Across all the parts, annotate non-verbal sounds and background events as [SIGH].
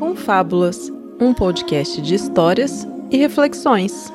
Confábulas, um podcast de histórias e reflexões.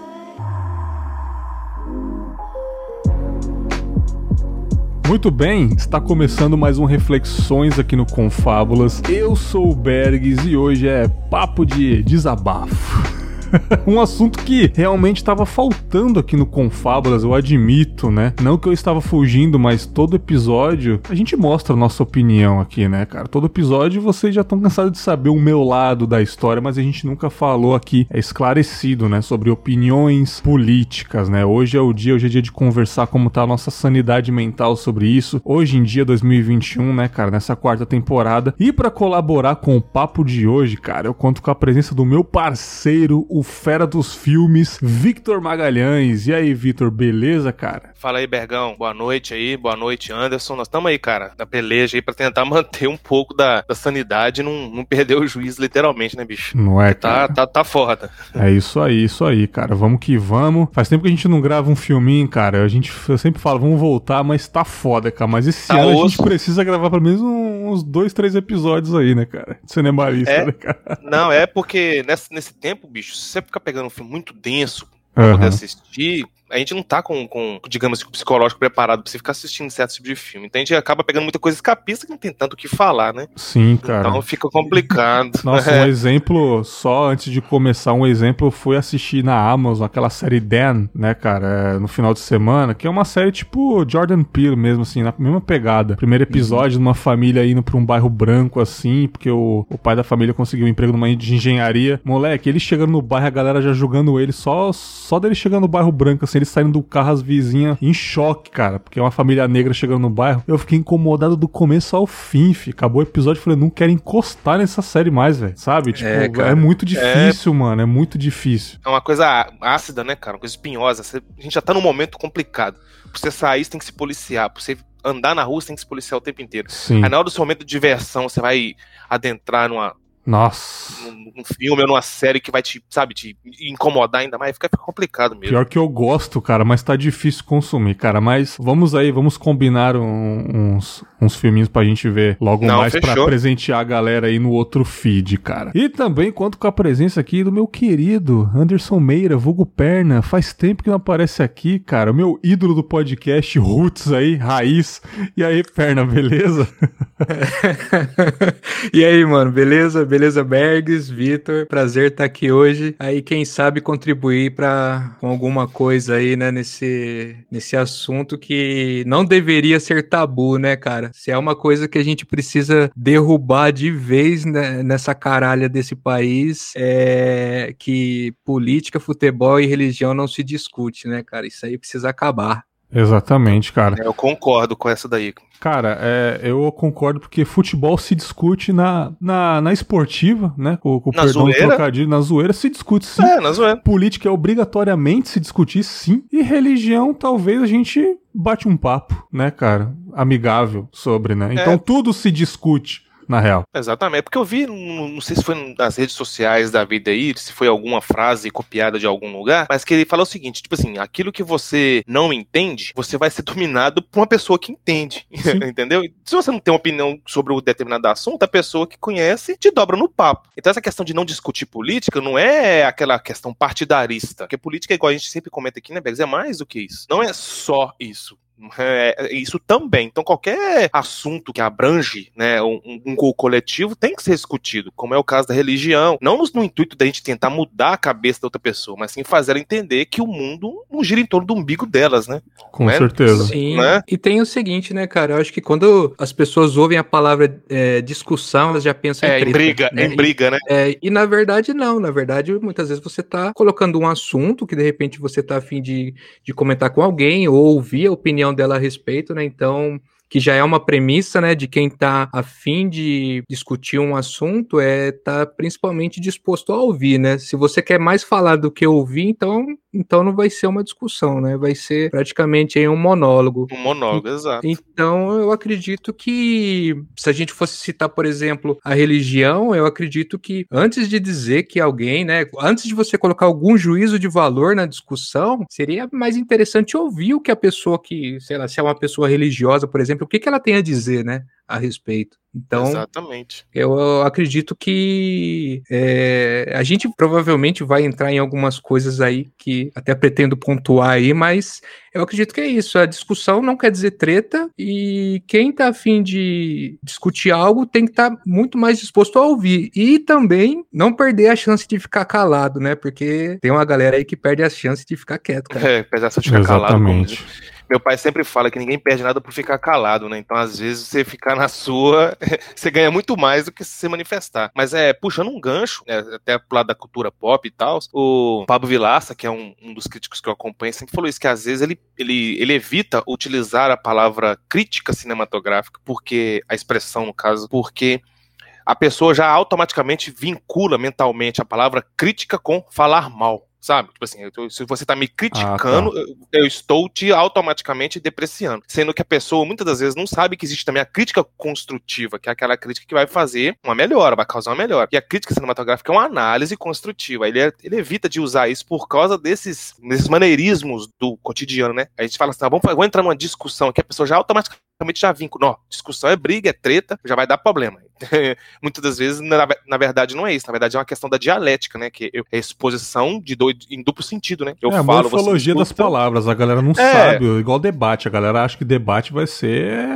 Muito bem, está começando mais um Reflexões aqui no Confábulas. Eu sou o Bergs e hoje é papo de desabafo. [LAUGHS] um assunto que realmente estava faltando aqui no Confábulas, eu admito, né? Não que eu estava fugindo, mas todo episódio a gente mostra a nossa opinião aqui, né, cara? Todo episódio vocês já estão cansados de saber o meu lado da história, mas a gente nunca falou aqui, é esclarecido, né, sobre opiniões políticas, né? Hoje é o dia, hoje é dia de conversar como tá a nossa sanidade mental sobre isso. Hoje em dia, 2021, né, cara, nessa quarta temporada. E para colaborar com o papo de hoje, cara, eu conto com a presença do meu parceiro, o fera dos filmes, Victor Magalhães. E aí, Victor, beleza, cara? Fala aí, Bergão. Boa noite aí, boa noite, Anderson. Nós estamos aí, cara, na peleja aí pra tentar [LAUGHS] manter um pouco da, da sanidade e não, não perder o juízo, literalmente, né, bicho? Não é, tá, cara? Tá, tá, tá foda. É isso aí, isso aí, cara. Vamos que vamos. Faz tempo que a gente não grava um filminho, cara. A gente, eu sempre falo, vamos voltar, mas tá foda, cara. Mas esse tá ano osso. a gente precisa gravar pelo menos uns dois, três episódios aí, né, cara? De cinemarista, é, né, cara? Não, é porque nesse, nesse tempo, bicho, você ficar pegando um filme muito denso pra uhum. poder assistir, a gente não tá com, com digamos, o psicológico preparado pra você ficar assistindo certo tipo de filme. Então a gente acaba pegando muita coisa escapista que não tem tanto o que falar, né? Sim, cara. Então fica complicado. [LAUGHS] Nossa, um [LAUGHS] exemplo, só antes de começar, um exemplo, foi assistir na Amazon aquela série Dan, né, cara, é, no final de semana, que é uma série tipo Jordan Peele mesmo, assim, na mesma pegada. Primeiro episódio de uma família indo pra um bairro branco, assim, porque o, o pai da família conseguiu um emprego numa de engenharia. Moleque, ele chegando no bairro, a galera já julgando ele, só, só dele chegando no bairro branco, assim, ele saindo do carro, as vizinhas em choque, cara, porque é uma família negra chegando no bairro. Eu fiquei incomodado do começo ao fim, fi. Acabou o episódio, falei, não quero encostar nessa série mais, velho. Sabe? Tipo, é, é muito difícil, é... mano. É muito difícil. É uma coisa ácida, né, cara? Uma coisa espinhosa. A gente já tá num momento complicado. Pra você sair, você tem que se policiar. Pra você andar na rua, você tem que se policiar o tempo inteiro. Sim. Aí na hora do seu momento de diversão, você vai adentrar numa nossa. Num, filme ou numa série que vai te, sabe, te incomodar ainda mais, fica, fica complicado mesmo. Pior que eu gosto, cara, mas tá difícil consumir, cara. Mas vamos aí, vamos combinar um, uns, uns filminhos pra gente ver logo Não, mais fechou. pra presentear a galera aí no outro feed, cara. E também conto com a presença aqui do meu querido Anderson Meira, vulgo Perna. Faz tempo que não aparece aqui, cara. O meu ídolo do podcast, Roots aí, Raiz. E aí, Perna, beleza? [LAUGHS] e aí, mano, beleza? Beleza? Beleza, Bergs, Vitor, prazer estar aqui hoje. Aí, quem sabe contribuir para com alguma coisa aí, né, nesse, nesse assunto que não deveria ser tabu, né, cara? Se é uma coisa que a gente precisa derrubar de vez né, nessa caralha desse país, é que política, futebol e religião não se discute, né, cara? Isso aí precisa acabar. Exatamente, cara. Eu concordo com essa daí. Cara, é, eu concordo porque futebol se discute na, na, na esportiva, né? Com, com na perdão zoeira? trocadilho, na zoeira se discute sim. É, na zoeira. Política é obrigatoriamente se discutir sim. E religião, talvez a gente bate um papo, né, cara? Amigável sobre, né? Então é. tudo se discute na real. Exatamente, porque eu vi, não sei se foi nas redes sociais da vida aí, se foi alguma frase copiada de algum lugar, mas que ele fala o seguinte, tipo assim, aquilo que você não entende, você vai ser dominado por uma pessoa que entende, [LAUGHS] entendeu? Se você não tem uma opinião sobre um determinado assunto, a pessoa que conhece te dobra no papo. Então essa questão de não discutir política não é aquela questão partidarista, porque política, igual a gente sempre comenta aqui, né, Begs, é mais do que isso. Não é só isso. É, isso também. Então, qualquer assunto que abrange né, um, um, coletivo tem que ser discutido, como é o caso da religião. Não no, no, intuito da gente tentar mudar a cabeça da outra pessoa, mas sim fazer ela entender que o mundo não gira em torno do umbigo delas, né? Com é? certeza. Sim. Né? E tem o seguinte, né, cara? Eu acho que quando as pessoas ouvem a palavra é, discussão, elas já pensam é, em, treta, em briga, né? em briga, né? É, e na verdade, não. Na verdade, muitas vezes você tá colocando um assunto que de repente você tá afim de, de comentar com alguém ou ouvir a opinião opinião dela a respeito, né? Então, que já é uma premissa, né, de quem está afim de discutir um assunto, é tá principalmente disposto a ouvir, né? Se você quer mais falar do que ouvir, então então não vai ser uma discussão, né? Vai ser praticamente aí um monólogo. Um monólogo, exato. Então eu acredito que se a gente fosse citar, por exemplo, a religião, eu acredito que antes de dizer que alguém, né, antes de você colocar algum juízo de valor na discussão, seria mais interessante ouvir o que a pessoa que, sei lá, se é uma pessoa religiosa, por exemplo, o que, que ela tem a dizer, né? A respeito. Então, Exatamente. eu acredito que é, a gente provavelmente vai entrar em algumas coisas aí que até pretendo pontuar aí, mas eu acredito que é isso. A discussão não quer dizer treta e quem tá afim de discutir algo tem que estar tá muito mais disposto a ouvir e também não perder a chance de ficar calado, né? Porque tem uma galera aí que perde a chance de ficar quieto, cara. [LAUGHS] É, apesar de ficar Exatamente. calado. Como meu pai sempre fala que ninguém perde nada por ficar calado, né? Então, às vezes, você ficar na sua, [LAUGHS] você ganha muito mais do que se manifestar. Mas é, puxando um gancho, né, até pro lado da cultura pop e tal, o Pablo Vilaça, que é um, um, dos críticos que eu acompanho, sempre falou isso, que às vezes ele, ele, ele evita utilizar a palavra crítica cinematográfica, porque, a expressão, no caso, porque a pessoa já automaticamente vincula mentalmente a palavra crítica com falar mal sabe? Tipo assim, eu, se você tá me criticando, ah, tá. eu, eu, estou te automaticamente depreciando. Sendo que a pessoa muitas das vezes não sabe que existe também a crítica construtiva, que é aquela crítica que vai fazer uma melhora, vai causar uma melhora. E a crítica cinematográfica é uma análise construtiva. Ele, é, ele evita de usar isso por causa desses, desses maneirismos do cotidiano, né? A gente fala assim, ah, vamos, vamos entrar numa discussão que a pessoa já automaticamente realmente já vincula. Não, discussão é briga, é treta, já vai dar problema. [LAUGHS] Muitas das vezes, na, na, verdade, não é isso. Na verdade, é uma questão da dialética, né? Que é exposição de do, em duplo sentido, né? Eu é falo, a morfologia das palavras. A galera não é. sabe. Igual debate. A galera acha que debate vai ser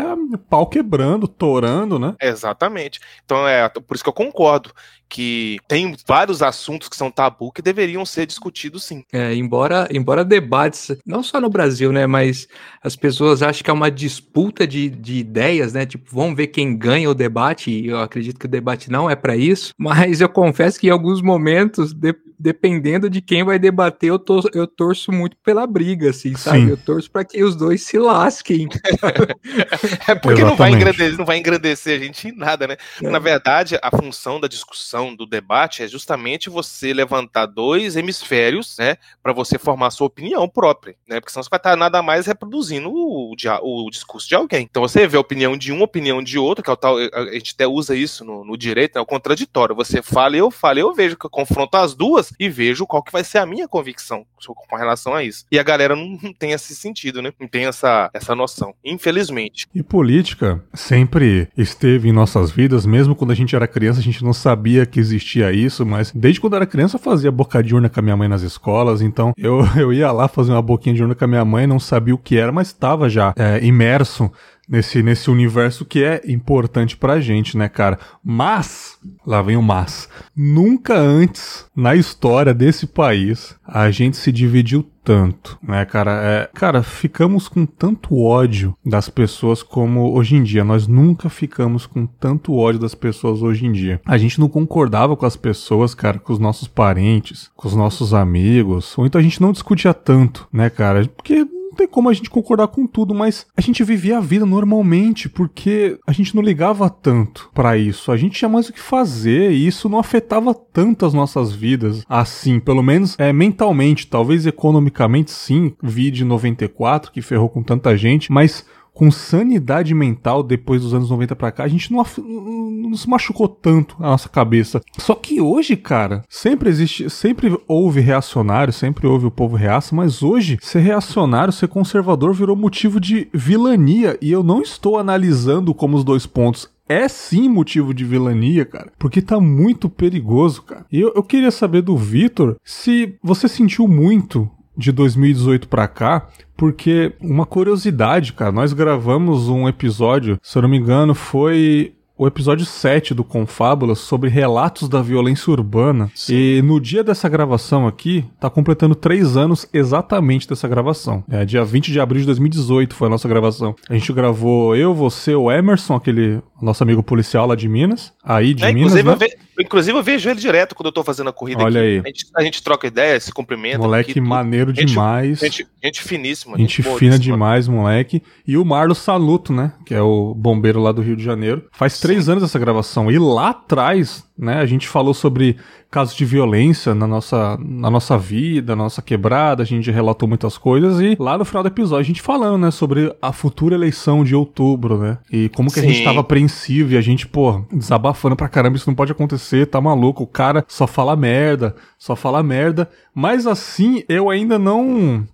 pau quebrando, torando, né? Exatamente. Então, é por isso que eu concordo que tem vários assuntos que são tabu que deveriam ser discutidos sim. É, embora, embora debates, não só no Brasil, né, mas as pessoas acham que é uma disputa de, de ideias, né, tipo, vamos ver quem ganha o debate, e eu acredito que o debate não é para isso, mas eu confesso que em alguns momentos, de, dependendo de quem vai debater, eu, tor eu torço muito pela briga, assim, sabe? Sim. Eu torço para que os dois se lasquem. [LAUGHS] é porque não vai, engrandecer, não vai engrandecer a gente em nada, né? É. Na verdade, a função da discussão do debate é justamente você levantar dois hemisférios, né, para você formar sua opinião própria, né, porque senão você vai estar nada mais reproduzindo o, o, discurso de alguém. Então você vê a opinião de um, a opinião de outro, que é o tal, a gente até usa isso no, no direito, é o contraditório. Você fala e eu falo, eu vejo que eu confronto as duas e vejo qual que vai ser a minha convicção com relação a isso. E a galera não, tem esse sentido, né, não tem essa, essa noção, infelizmente. E política sempre esteve em nossas vidas, mesmo quando a gente era criança, a gente não sabia que existia isso, mas desde quando era criança eu fazia boca de urna com a minha mãe nas escolas, então eu, [LAUGHS] eu ia lá fazer uma boquinha de urna com a minha mãe, não sabia o que era, mas estava já é, imerso nesse, nesse universo que é importante pra gente, né, cara? Mas, lá vem o mas, nunca antes na história desse país a gente se dividiu tanto, né, cara? É, cara, ficamos com tanto ódio das pessoas como hoje em dia. Nós nunca ficamos com tanto ódio das pessoas hoje em dia. A gente não concordava com as pessoas, cara, com os nossos parentes, com os nossos amigos, ou então a gente não discutia tanto, né, cara? Porque tem como a gente concordar com tudo, mas a gente vivia a vida normalmente porque a gente não ligava tanto para isso. A gente tinha mais o que fazer e isso não afetava tanto as nossas vidas assim, pelo menos é, mentalmente, talvez economicamente sim, vi de 94 que ferrou com tanta gente, mas com sanidade mental depois dos anos 90 para cá, a gente não, não, se machucou tanto a nossa cabeça. Só que hoje, cara, sempre existe, sempre houve reacionário, sempre houve o povo reaça, mas hoje ser reacionário, ser conservador virou motivo de vilania e eu não estou analisando como os dois pontos é sim motivo de vilania, cara. Porque tá muito perigoso, cara. E eu, eu queria saber do Vitor se você sentiu muito de 2018 para cá, porque uma curiosidade, cara, nós gravamos um episódio, se eu não me engano, foi o episódio 7 do Confábulas sobre relatos da violência urbana. Sim. E no dia dessa gravação aqui, tá completando três anos exatamente dessa gravação. É dia 20 de abril de 2018 foi a nossa gravação. A gente gravou eu, você, o Emerson, aquele nosso amigo policial lá de Minas. Aí de é, Minas. Inclusive, né? eu, ve inclusive, eu vejo ele direto quando eu tô fazendo a corrida Olha aqui. aí. A gente, a gente troca ideia, se cumprimenta. Moleque aqui, maneiro gente, demais. Gente, gente finíssima. Gente, gente fina demais, moleque. E o Marlos Saluto, né? Que é o bombeiro lá do Rio de Janeiro. Faz Sim. três anos essa gravação. E lá atrás, né? A gente falou sobre casos de violência na nossa, na nossa vida, na nossa quebrada, a gente relatou muitas coisas e lá no final do episódio a gente falando, né, sobre a futura eleição de outubro, né? E como que Sim. a gente tava apreensivo e a gente, pô, desabafando pra caramba, isso não pode acontecer, tá maluco, o cara só fala merda, só fala merda, mas assim eu ainda não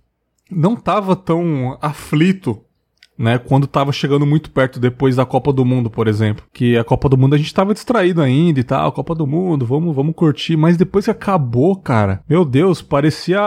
não tava tão aflito né? Quando tava chegando muito perto depois da Copa do Mundo, por exemplo. Que a Copa do Mundo a gente tava distraído ainda e tal, Copa do Mundo, vamos, vamos curtir. Mas depois que acabou, cara, meu Deus, parecia.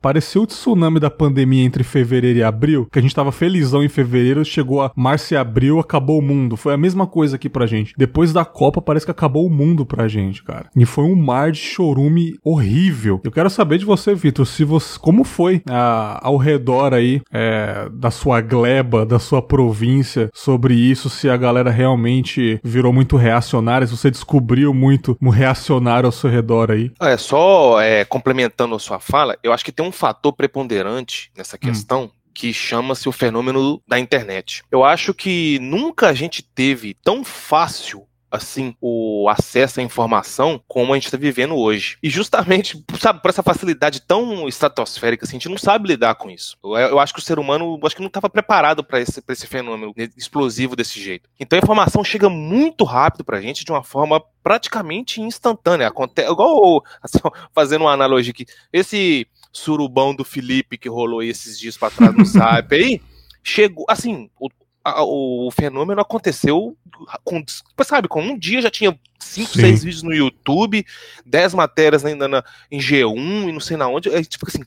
Parecia o tsunami da pandemia entre fevereiro e abril. Que a gente tava felizão em fevereiro, chegou a março e abril, acabou o mundo. Foi a mesma coisa aqui pra gente. Depois da Copa, parece que acabou o mundo pra gente, cara. E foi um mar de chorume horrível. Eu quero saber de você, Vitor, se você. Como foi a, ao redor aí é, da sua gleba, da sua província, sobre isso, se a galera realmente virou muito reacionária, se você descobriu muito um reacionário ao seu redor aí. É, só é, complementando a sua fala, eu acho que tem um fator preponderante nessa Hum. questão. Que chama-se o fenômeno da internet. Eu acho que nunca a gente teve tão fácil assim o acesso à informação como a gente está vivendo hoje. E justamente, sabe, por essa facilidade tão estratosférica, assim, a gente não sabe lidar com isso. Eu, eu acho que o ser humano, acho que não estava preparado para esse, pra esse fenômeno explosivo desse jeito. Então a informação chega muito rápido pra gente de uma forma praticamente instantânea. Acontece, igual, assim, fazendo uma analogia aqui, esse surubão do Felipe que rolou esses dias para trás no Zap [LAUGHS] aí, chegou, assim, o, a- o fenômeno aconteceu com, sabe, com um dia já tinha cinco, Sim. seis vídeos no YouTube, dez matérias ainda na, em G1 e não sei na onde, aí, tipo assim,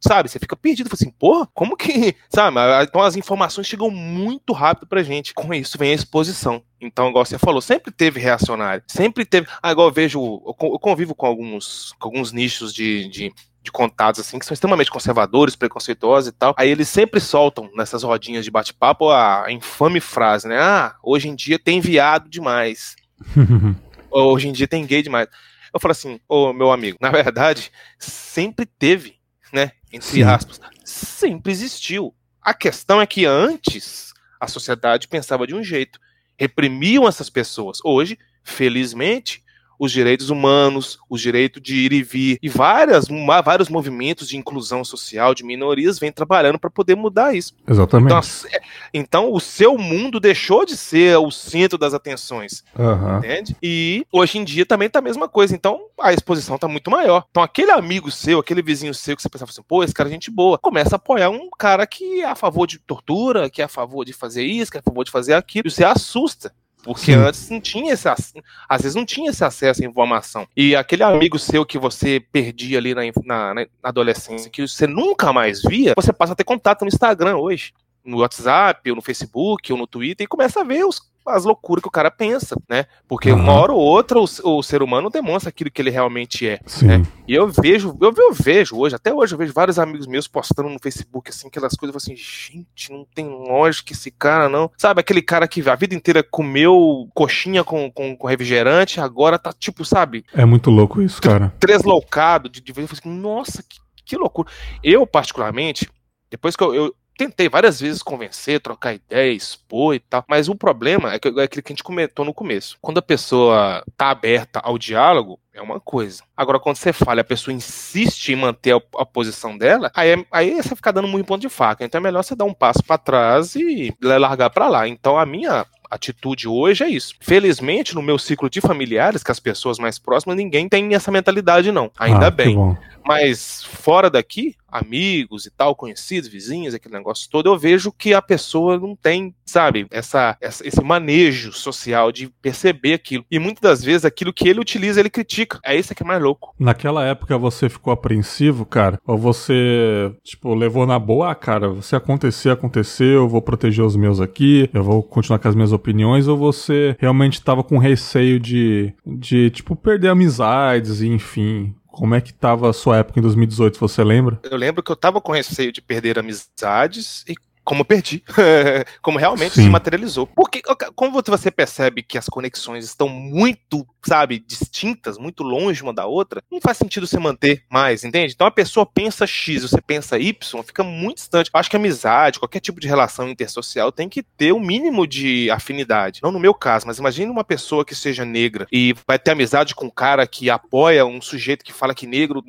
sabe, você fica perdido, fala assim, porra, como que, [LAUGHS] sabe, então as informações chegam muito rápido pra gente, com isso vem a exposição. Então, igual você falou, sempre teve reacionário, sempre teve, ah, igual eu vejo, eu convivo com alguns, com alguns nichos de, de de contatos assim que são extremamente conservadores, preconceituosos e tal. Aí eles sempre soltam nessas rodinhas de bate-papo a infame frase, né? Ah, hoje em dia tem viado demais. [LAUGHS] Hoje em dia tem gay demais. Eu falo assim, ô meu amigo, na verdade, sempre teve, né? Entre Sim. aspas, sempre existiu. A questão é que antes a sociedade pensava de um jeito, reprimiam essas pessoas. Hoje, felizmente, os direitos humanos, os direitos de ir e vir e várias, vários movimentos de inclusão social de minorias vêm trabalhando para poder mudar isso. Exatamente. Então, é- então, o seu mundo deixou de ser o centro das atenções, Aham. entende? E hoje em dia também tá a mesma coisa. Então, a exposição tá muito maior. Então, aquele amigo seu, aquele vizinho seu que você pensava assim, pô, esse cara é gente boa, começa a apoiar um cara que é a favor de tortura, que é a favor de fazer isso, que é a favor de fazer aquilo. E você assusta. Porque Sim. antes não tinha esse às vezes não tinha esse acesso à informação. E aquele amigo seu que você perdia ali na, na- na adolescência, que você nunca mais via, você passa a ter contato no Instagram hoje. No WhatsApp, ou no Facebook, ou no Twitter, e começa a ver os- as loucuras que o cara pensa, né? Porque uma Aham. hora ou outra o, o ser humano demonstra aquilo que ele realmente é. Sim. né? E eu vejo, eu, eu vejo hoje, até hoje, eu vejo vários amigos meus postando no Facebook, assim, aquelas coisas, eu falo assim, gente, não tem lógica esse cara, não. Sabe, aquele cara que a vida inteira comeu coxinha com, com, com refrigerante, agora tá, tipo, sabe, É muito louco isso, cara. treslocado de, de vez. Eu falei assim, nossa, que, que loucura. Eu, particularmente, depois que eu, eu tentei várias vezes convencer, trocar ideia, expor e tal, mas o problema é, que, é aquilo que a gente comentou no começo. Quando a pessoa tá aberta ao diálogo, é uma coisa. Agora, quando você fala e a pessoa insiste em manter a, a posição dela, aí, é- aí você fica dando muito ponto de faca. Então é melhor você dar um passo pra trás e largar pra lá. Então a minha atitude hoje é isso. Felizmente, no meu ciclo de familiares, que as pessoas mais próximas, ninguém tem essa mentalidade, não. Ainda Ah, bem. Mas fora daqui, amigos e tal, conhecidos, vizinhos, aquele negócio todo, eu vejo que a pessoa não tem, sabe, essa, essa- esse manejo social de perceber aquilo. E muitas das vezes aquilo que ele utiliza, ele critica. É isso que é mais louco. Naquela época você ficou apreensivo, cara? Ou você, tipo, levou na boa, ah, cara, se acontecer, aconteceu, eu vou proteger os meus aqui, eu vou continuar com as minhas opiniões, ou você realmente tava com receio de, de tipo, perder amizades e enfim. Como é que tava a sua época em 2018, você lembra? Eu lembro que eu tava com receio de perder amizades e como eu perdi, [LAUGHS] como realmente Sim. se materializou. Porque como você percebe que as conexões estão muito, sabe, distintas, muito longe uma da outra, não faz sentido você manter mais, entende? Então a pessoa pensa X, você pensa Y, fica muito distante. Eu acho que amizade, qualquer tipo de relação intersocial tem que ter o um mínimo de afinidade. Não no meu caso, mas imagine uma pessoa que seja negra e vai ter amizade com um cara que apoia um sujeito que fala que negro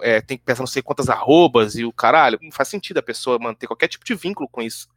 é, tem que pensar não sei quantas arrobas e o caralho. Não faz sentido a pessoa manter qualquer tipo de vínculo com isso.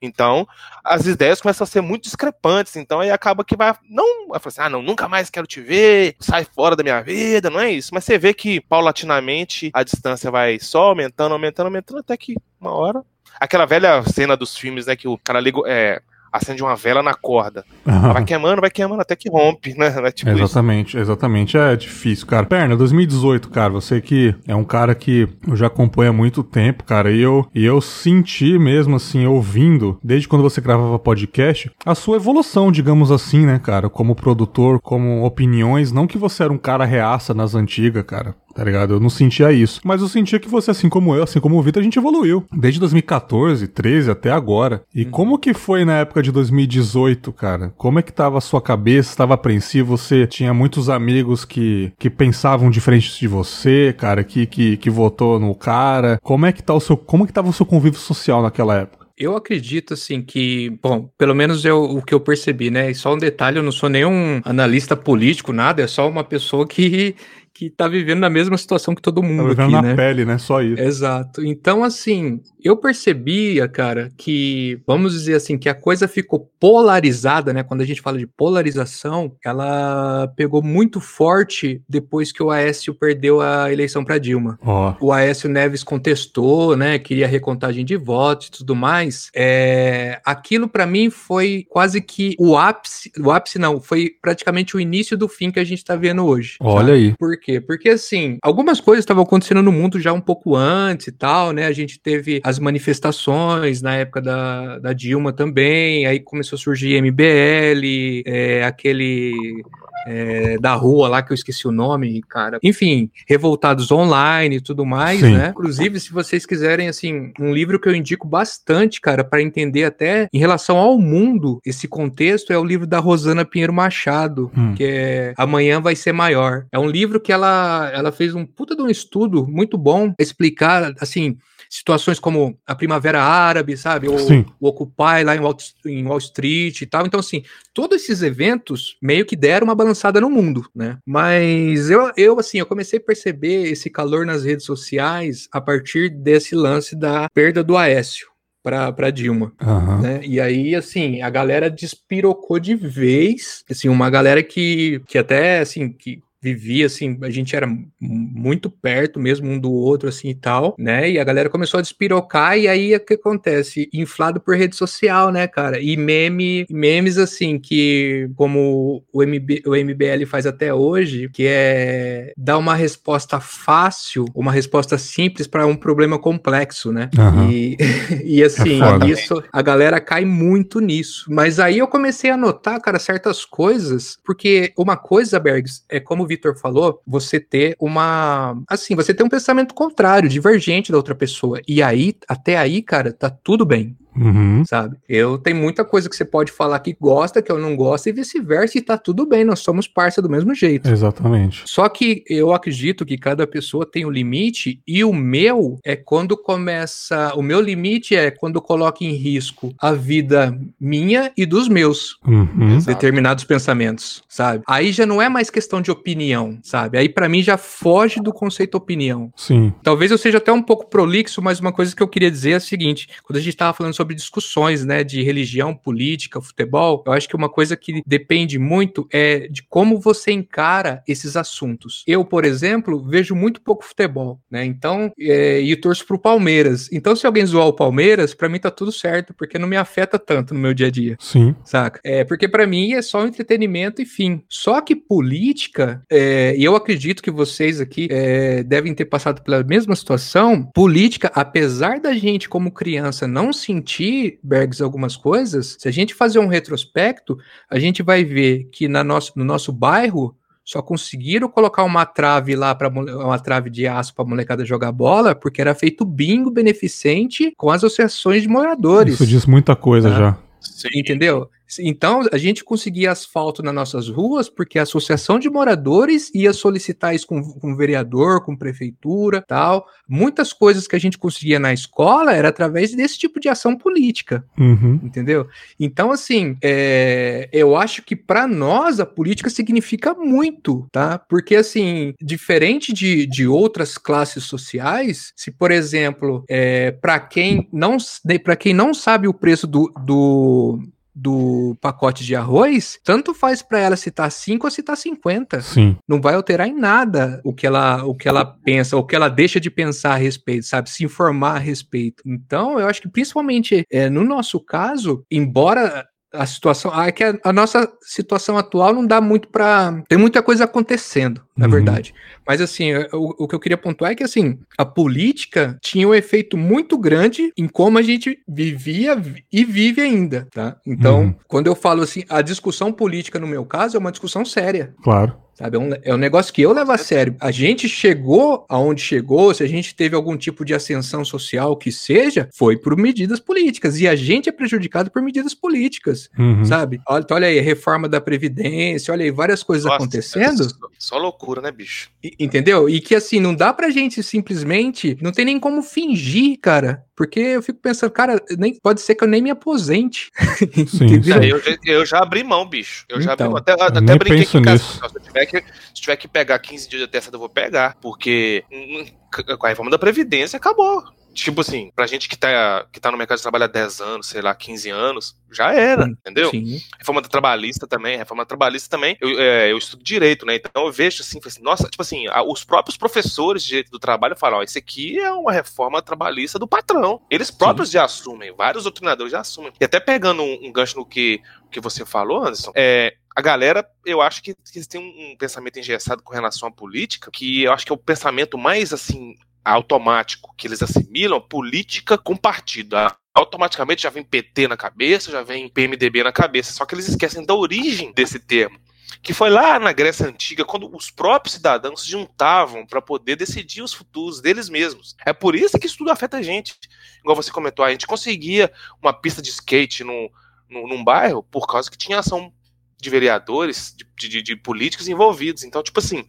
Então, as ideias começam a ser muito discrepantes. Então, aí acaba que vai. Não, vai assim, ah, não, nunca mais quero te ver, sai fora da minha vida, não é isso. Mas você vê que paulatinamente a distância vai só aumentando, aumentando, aumentando, até que uma hora. Aquela velha cena dos filmes, né, que o cara liga. É, acende uma vela na corda. Vai queimando, vai queimando até que rompe, né? É tipo exatamente, isso. exatamente. É difícil, cara. Perna, 2018, cara, você que é um cara que eu já acompanho há muito tempo, cara, e eu, e eu senti mesmo, assim, ouvindo, desde quando você gravava podcast, a sua evolução, digamos assim, né, cara, como produtor, como opiniões, não que você era um cara reaça nas antigas, cara tá ligado? Eu não sentia isso. Mas eu sentia que você, assim como eu, assim como o Vitor, a gente evoluiu. Desde 2014, 13 até agora. E uhum. como que foi na época de 2018, cara? Como é que tava a sua cabeça? Estava apreensivo? Você tinha muitos amigos que, que pensavam diferente de você, cara, que, que, que votou no cara. Como é que tá o seu, como é que tava o seu convívio social naquela época? Eu acredito, assim, que, bom, pelo menos eu, o que eu percebi, né? E só um detalhe, eu não sou nenhum analista político, nada, é só uma pessoa que, que tá vivendo na mesma situação que todo mundo tá vivendo aqui, na né? pele, né? Só isso. Exato. Então, assim, eu percebia, cara, que, vamos dizer assim, que a coisa ficou polarizada, né? Quando a gente fala de polarização, ela pegou muito forte depois que o Aécio perdeu a eleição para Dilma. Oh. O Aécio Neves contestou, né? Queria recontagem de votos e tudo mais. É, aquilo para mim foi quase que o ápice, o ápice não, foi praticamente o início do fim que a gente tá vendo hoje. Olha sabe? aí. Por quê? Porque assim, algumas coisas estavam acontecendo no mundo já um pouco antes e tal, né? A gente teve as manifestações na época da, da Dilma também, aí começou a surgir MBL, é, aquele é, da rua lá, que eu esqueci o nome, cara. Enfim, revoltados online e tudo mais, Sim. né? Inclusive, se vocês quiserem, assim, um livro que eu indico bastante, cara, para entender até em relação ao mundo, esse contexto, é o livro da Rosana Pinheiro Machado, hum. que é Amanhã Vai Ser Maior. É um livro que ela, ela fez um puta de um estudo muito bom, explicar, assim, situações como a Primavera Árabe, sabe? Ou o Occupy lá em Wall, em Wall Street e tal. Então, assim, todos esses eventos meio que deram uma balançada no mundo, né? Mas eu, eu, assim, eu comecei a perceber esse calor nas redes sociais a partir desse lance da perda do Aécio para Dilma, uhum. né? E aí, assim, a galera despirocou de vez, assim, uma galera que, que até, assim, que vivia assim, a gente era muito perto mesmo um do outro assim e tal, né? E a galera começou a despirocar e aí o que acontece? Inflado por rede social, né, cara? E meme, memes assim que como o, MB, o MBL faz até hoje, que é dar uma resposta fácil, uma resposta simples para um problema complexo, né? Uhum. E, [LAUGHS] e assim, é isso a galera cai muito nisso. Mas aí eu comecei a notar, cara, certas coisas, porque uma coisa, Bergs, é como o Vitor falou, você ter uma. Assim, você ter um pensamento contrário, divergente da outra pessoa. E aí, até aí, cara, tá tudo bem. Uhum. Sabe? Eu tenho muita coisa que você pode falar que gosta, que eu não gosto, e vice-versa, e tá tudo bem, nós somos parça do mesmo jeito. Exatamente. Só que eu acredito que cada pessoa tem um limite, e o meu é quando começa. O meu limite é quando coloca em risco a vida minha e dos meus uhum. determinados pensamentos, sabe? Aí já não é mais questão de opinião, sabe? Aí para mim já foge do conceito opinião. Sim. Talvez eu seja até um pouco prolixo, mas uma coisa que eu queria dizer é a seguinte: quando a gente tava falando sobre sobre discussões, né, de religião, política, futebol, eu acho que uma coisa que depende muito é de como você encara esses assuntos. Eu, por exemplo, vejo muito pouco futebol, né, então, é, e torço pro Palmeiras. Então, se alguém zoar o Palmeiras, para mim tá tudo certo, porque não me afeta tanto no meu dia a dia. Sim. Saca? É, porque para mim é só entretenimento e fim. Só que política, é, e eu acredito que vocês aqui é, devem ter passado pela mesma situação, política, apesar da gente como criança não sentir discutir, Bergs, algumas coisas, se a gente fazer um retrospecto, a gente vai ver que na nosso, no nosso bairro só conseguiram colocar uma trave lá para uma trave de aço para molecada jogar bola, porque era feito bingo beneficente com as associações de moradores. Isso diz muita coisa tá? já. Sim. Entendeu? Então, a gente conseguia asfalto nas nossas ruas porque a associação de moradores ia solicitar isso com, com o vereador, com prefeitura, tal. Muitas coisas que a gente conseguia na escola era através desse tipo de ação política, Uhum. entendeu? Então, assim, é, eu acho que para nós a política significa muito, tá? Porque, assim, diferente de, de outras classes sociais, se, por exemplo, é, para quem não para quem não sabe o preço do, do do pacote de arroz, tanto faz para ela citar 5 ou citar 50. Sim. Não vai alterar em nada o que ela o que ela pensa, o que ela deixa de pensar a respeito, sabe? Se informar a respeito. Então, eu acho que principalmente é, no nosso caso, embora a situação. Ah, é que a, a, nossa situação atual não dá muito para. Tem muita coisa acontecendo, na Uhum. verdade. Mas, assim, o, o que eu queria pontuar é que, assim, a política tinha um efeito muito grande em como a gente vivia e vive ainda, tá? Então, Uhum. quando eu falo assim, a discussão política, no meu caso, é uma discussão séria. Claro. Sabe, é um, é um negócio que eu levo a sério. A gente chegou aonde chegou, se a gente teve algum tipo de ascensão social que seja, foi por medidas políticas. E a gente é prejudicado por medidas políticas, Uhum. sabe? Olha, olha aí, reforma da Previdência, olha aí, várias coisas Nossa, acontecendo. é Só, só loucura, né, bicho? Entendeu? E que assim, não dá pra gente simplesmente. Não tem nem como fingir, cara. Porque eu fico pensando, cara, nem, pode ser que eu nem me aposente. [LAUGHS] Sim, Entendeu? É, eu, já- eu já abri mão, bicho. Eu já abri Então, mão. Até, até nem brinquei nisso. Se eu, tiver que, se tiver que pegar 15 dias de testa, eu vou pegar. Porque hum, c- com a reforma da Previdência acabou. Tipo assim, pra gente que tá, que tá no mercado de trabalho há 10 anos, sei lá, 15 anos, já era, Sim, entendeu? Sim. Reforma trabalhista também, reforma trabalhista também, eu, é, eu estudo direito, né? Então eu vejo assim, assim, nossa, tipo assim, os próprios professores de direito do trabalho falam, ó, isso aqui é uma reforma trabalhista do patrão. Eles próprios já assumem, vários doutrinadores já assumem. E até pegando um, um gancho no que, que você falou, Anderson, é, a galera, eu acho que, que eles têm um, um pensamento engessado com relação à política, que eu acho que é o pensamento mais assim automático que eles assimilam política com partido. Automaticamente já vem PT na cabeça, já vem PMDB na cabeça. Só que eles esquecem da origem desse termo. Que foi lá na Grécia Antiga, quando os próprios cidadãos se juntavam para poder decidir os futuros deles mesmos. É por isso que isso tudo afeta a gente. Igual você comentou, a gente conseguia uma pista de skate no, no, num bairro por causa que tinha ação de vereadores, de, de, de políticos envolvidos. Então, tipo assim,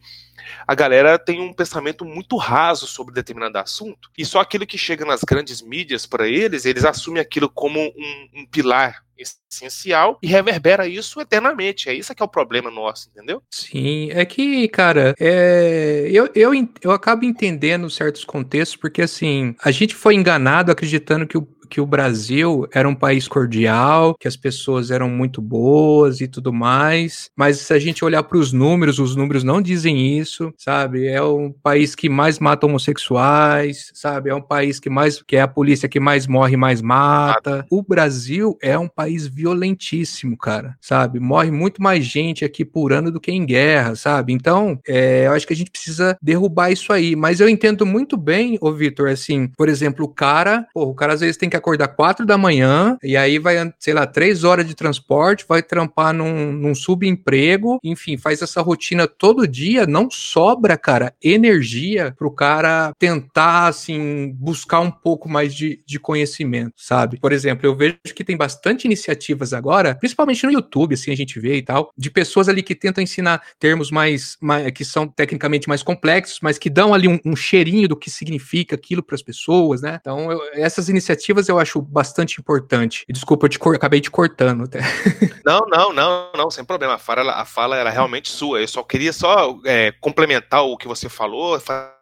a galera tem um pensamento muito raso sobre determinado assunto e só aquilo que chega nas grandes mídias para eles, eles assumem aquilo como um, um pilar essencial e reverbera isso eternamente. É isso que é o problema nosso, entendeu? Sim, é que, cara, é, eu, eu, eu acabo entendendo certos contextos, porque assim, a gente foi enganado acreditando que o, que o Brasil era um país cordial, que as pessoas eram muito boas e tudo mais, mas se a gente olhar para os números, os números não dizem isso, sabe? É um país que mais mata homossexuais, sabe? É um país que mais, que é a polícia que mais morre e mais mata. O Brasil é um país violentíssimo, cara, sabe? Morre muito mais gente aqui por ano do que em guerra, sabe? Então, é, eu acho que a gente precisa derrubar isso aí. Mas eu entendo muito bem, ô Vitor, assim, por exemplo, o cara, pô, o cara às vezes tem que acordar quatro da manhã e aí vai, sei lá, três horas de transporte, vai trampar num, num subemprego, enfim, faz essa rotina todo dia, não sobra, cara, energia pro cara tentar, assim, buscar um pouco mais de, de conhecimento, sabe? Por exemplo, eu vejo que tem bastante iniciativas agora, principalmente no YouTube, assim, a gente vê e tal, de pessoas ali que tentam ensinar termos mais, mais que são tecnicamente mais complexos, mas que dão ali um, um cheirinho do que significa aquilo para as pessoas, né? Então, eu- essas iniciativas eu acho bastante importante. Desculpa, eu te acabei te cortando até. [LAUGHS] Não, não, não, não, sem problema. A fala, a fala era realmente sua. Eu só queria só é, complementar o que você falou,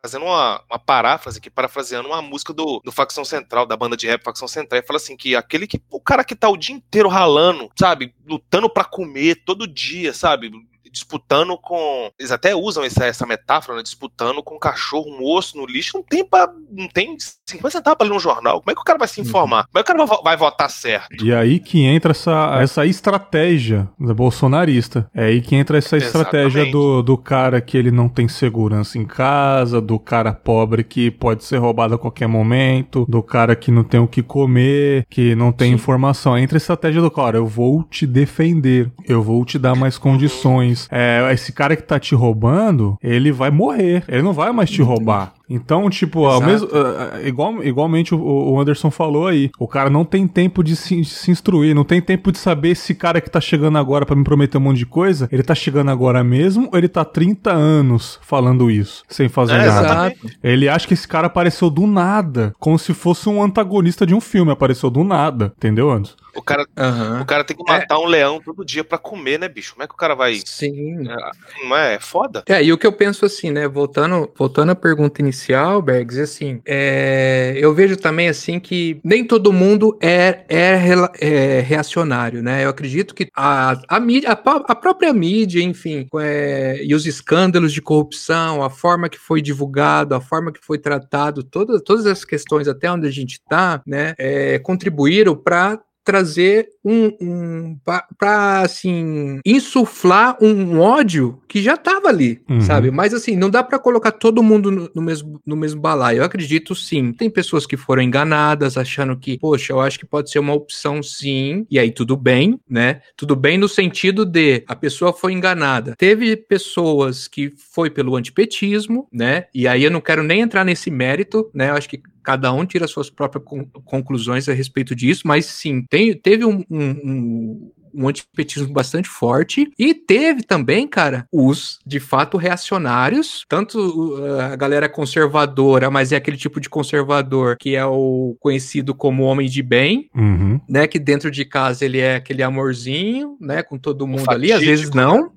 fazendo uma, uma paráfrase aqui, parafraseando uma música do, do Facção Central, da banda de rap Facção Central, e fala assim que aquele que. O cara que tá o dia inteiro ralando, sabe? Lutando pra comer todo dia, sabe? Disputando com. Eles até usam essa, essa metáfora, né? Disputando com um cachorro, um osso no lixo. Não tem pra. Não tem 50 centavos pra ler um jornal. Como é que o cara vai se informar? Como é que o cara vai, votar certo? E aí que entra essa, essa estratégia bolsonarista. É aí que entra essa estratégia Exatamente. do, do cara que ele não tem segurança em casa, do cara pobre que pode ser roubado a qualquer momento, do cara que não tem o que comer, que não tem Sim. informação. Entra a estratégia do cara, eu vou te defender, eu vou te dar mais condições. É, esse cara que tá te roubando, ele vai morrer, ele não vai mais te roubar. Então, tipo, ao mesmo, uh, igual, igualmente o, o, Anderson falou aí, o cara não tem tempo de se, de se instruir, não tem tempo de saber esse cara que tá chegando agora para me prometer um monte de coisa, ele tá chegando agora mesmo ou ele tá 30 anos falando isso, sem fazer é, nada. Exatamente. Ele acha que esse cara apareceu do nada, como se fosse um antagonista de um filme, apareceu do nada, entendeu, Anderson? O cara, uhum. o cara tem que matar é. um leão todo dia para comer, né, bicho? Como é que o cara vai. Sim. É, não é? é foda? É, e o que eu penso assim, né? Voltando, voltando à pergunta inicial, Bergs, assim, é, eu vejo também assim que nem todo mundo é, é, é reacionário, né? Eu acredito que a, a, mídia, a, a própria mídia, enfim, é, e os escândalos de corrupção, a forma que foi divulgado, a forma que foi tratado, todas, todas as questões até onde a gente está, né, é, contribuíram para trazer um, um para assim insuflar um ódio que já estava ali, uhum. sabe? Mas assim, não dá para colocar todo mundo no, no, mesmo no mesmo balaio. Eu acredito sim. Tem pessoas que foram enganadas achando que, poxa, eu acho que pode ser uma opção sim, e aí tudo bem, né? Tudo bem no sentido de a pessoa foi enganada. Teve pessoas que foi pelo antipetismo, né? E aí eu não quero nem entrar nesse mérito, né? Eu acho que cada um tira suas próprias conclusões a respeito disso, mas sim, tem, teve um, um, um antipetismo bastante forte e teve também, cara, os de fato reacionários, tanto uh, a galera conservadora, mas é aquele tipo de conservador que é o conhecido como homem de bem, uhum. né, que dentro de casa ele é aquele amorzinho, né, com todo mundo ali, às vezes não, né?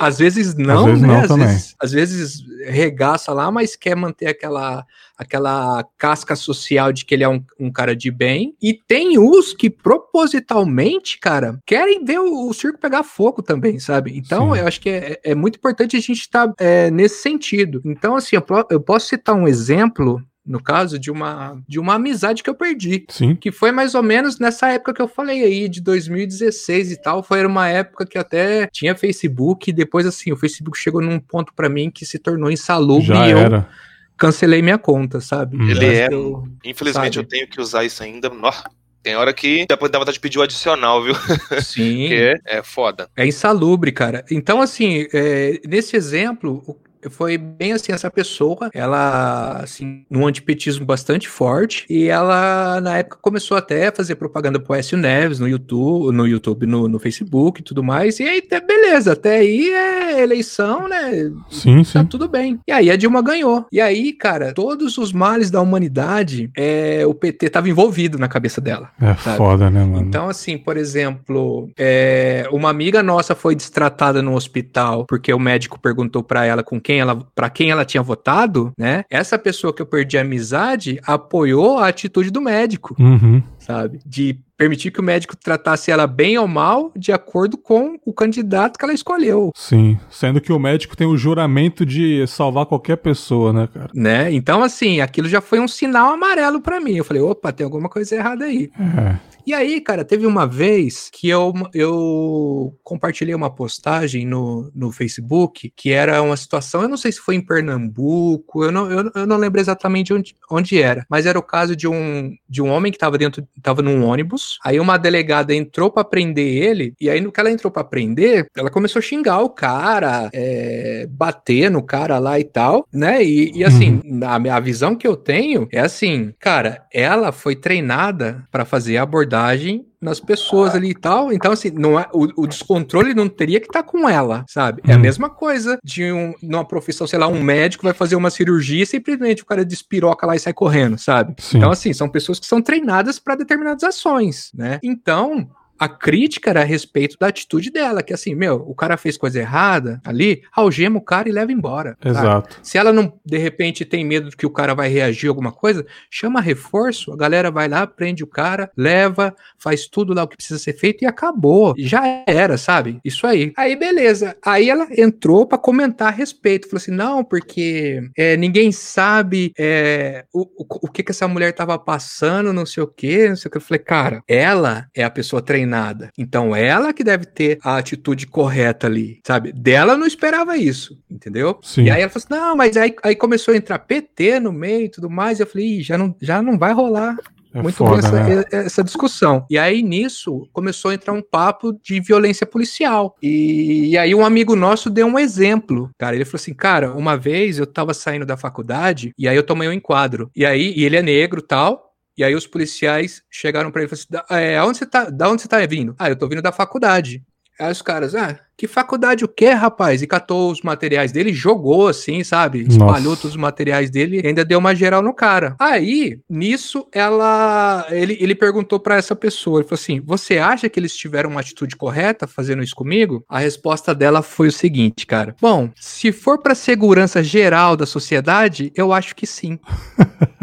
Às vezes não, às vezes né? Não às, vezes, às, vezes, regaça lá, mas quer manter aquela, aquela casca social de que ele é um, um cara de bem. E tem os que propositalmente, cara, querem ver o, o circo pegar fogo também, sabe? Então, Sim. eu acho que é, é, muito importante a gente estar tá, é, nesse sentido. Então, assim, eu, eu posso citar um exemplo no caso, de uma, de uma amizade que eu perdi. Sim. Que foi mais ou menos nessa época que eu falei aí, de 2016 e tal. Foi uma época que até tinha Facebook, e depois, assim, o Facebook chegou num ponto para mim que se tornou insalubre Já e eu era. cancelei minha conta, sabe? Ele é. Eu, Infelizmente sabe? eu tenho que usar isso ainda. Nossa. Tem hora que depois dá vontade de pedir o adicional, viu? [LAUGHS] Sim. Porque é, é foda. É insalubre, cara. Então, assim, é, nesse exemplo, foi bem assim, essa pessoa, ela, assim, num antipetismo bastante forte, e ela, na época, começou até a fazer propaganda pro Écio Neves no YouTube, no YouTube, no, no Facebook e tudo mais, e aí, beleza, até aí é eleição, né? Sim, tá sim. tudo bem. E aí a Dilma ganhou. E aí, cara, todos os males da humanidade, é, o PT tava envolvido na cabeça dela. É sabe? foda, né, mano? Então, assim, por exemplo, é, uma amiga nossa foi destratada no hospital porque o médico perguntou para ela com quem ela, para quem ela tinha votado, né? Essa pessoa que eu perdi a amizade apoiou a atitude do médico, uhum. Sabe? De permitir que o médico tratasse ela bem ou mal de acordo com o candidato que ela escolheu. Sim, sendo que o médico tem o juramento de salvar qualquer pessoa, né, cara? Né? Então, assim, aquilo já foi um sinal amarelo para mim. Eu falei, opa, tem alguma coisa errada aí. É. E aí, cara, teve uma vez que eu, eu compartilhei uma postagem no, no Facebook que era uma situação, eu não sei se foi em Pernambuco, eu não, eu, eu não lembro exatamente onde, onde era, mas era o caso de um, de um homem que estava dentro, estava num ônibus, aí uma delegada entrou para prender ele, e aí no que ela entrou para prender, ela começou a xingar o cara, é, bater no cara lá e tal, né? E, e assim, uhum. a, a visão que eu tenho é assim, cara, ela foi treinada para fazer abordagem abordagem nas pessoas ali e tal. Então, assim, não é, o, o descontrole não teria que estar tá com ela, sabe? É a uhum. mesma coisa de um, numa profissão, sei lá, um médico vai fazer uma cirurgia e simplesmente o cara despiroca lá e sai correndo, sabe? Sim. Então, assim, são pessoas que são treinadas para determinadas ações, né? Então, a crítica era a respeito da atitude dela, que assim, meu, o cara fez coisa errada ali, algema o cara e leva embora. Exato. Sabe? Se ela não, de repente, tem medo que o cara vai reagir a alguma coisa, chama reforço, a galera vai lá, prende o cara, leva, faz tudo lá o que precisa ser feito e acabou. Já era, sabe? Isso aí. Aí, beleza. Aí ela entrou para comentar a respeito. Falou assim: não, porque é, ninguém sabe é, o, o, o, que, que essa mulher tava passando, não sei o que, não sei o que. Eu falei, cara, ela é a pessoa treinada treinada. Então ela que deve ter a atitude correta ali, sabe? Dela não esperava isso, entendeu? Sim. E aí ela falou assim: não, mas aí, aí começou a entrar PT no meio e tudo mais. E eu falei, já não, já não vai rolar. é muito foda, essa, né? essa, discussão. E aí, nisso, começou a entrar um papo de violência policial. E, e, aí, um amigo nosso deu um exemplo. Cara, ele falou assim: Cara, uma vez eu tava saindo da faculdade e aí eu tomei um enquadro. E aí, e ele é negro tal. E aí os policiais chegaram para ele e falaram assim: é, aonde você tá, da onde você tá vindo? Ah, eu tô vindo da faculdade. Aí os caras, ah, que faculdade o quê, rapaz? E catou os materiais dele, jogou assim, sabe? Espalhou Nossa. todos os materiais dele e ainda deu uma geral no cara. Aí, nisso, ela. Ele, ele perguntou para essa pessoa: ele falou assim: Você acha que eles tiveram uma atitude correta fazendo isso comigo? A resposta dela foi o seguinte, cara. Bom, se for para segurança geral da sociedade, eu acho que sim.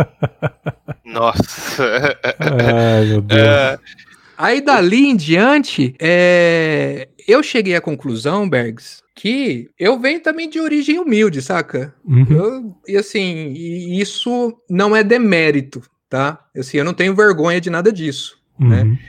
[LAUGHS] Nossa. Ai, meu [LAUGHS] Deus. É... Aí dali em diante, é... eu cheguei à conclusão, Bergs, que eu venho também de origem humilde, saca? Uhum. Eu, e assim, isso não é demérito, tá? Assim, eu não tenho vergonha de nada disso, uhum. né?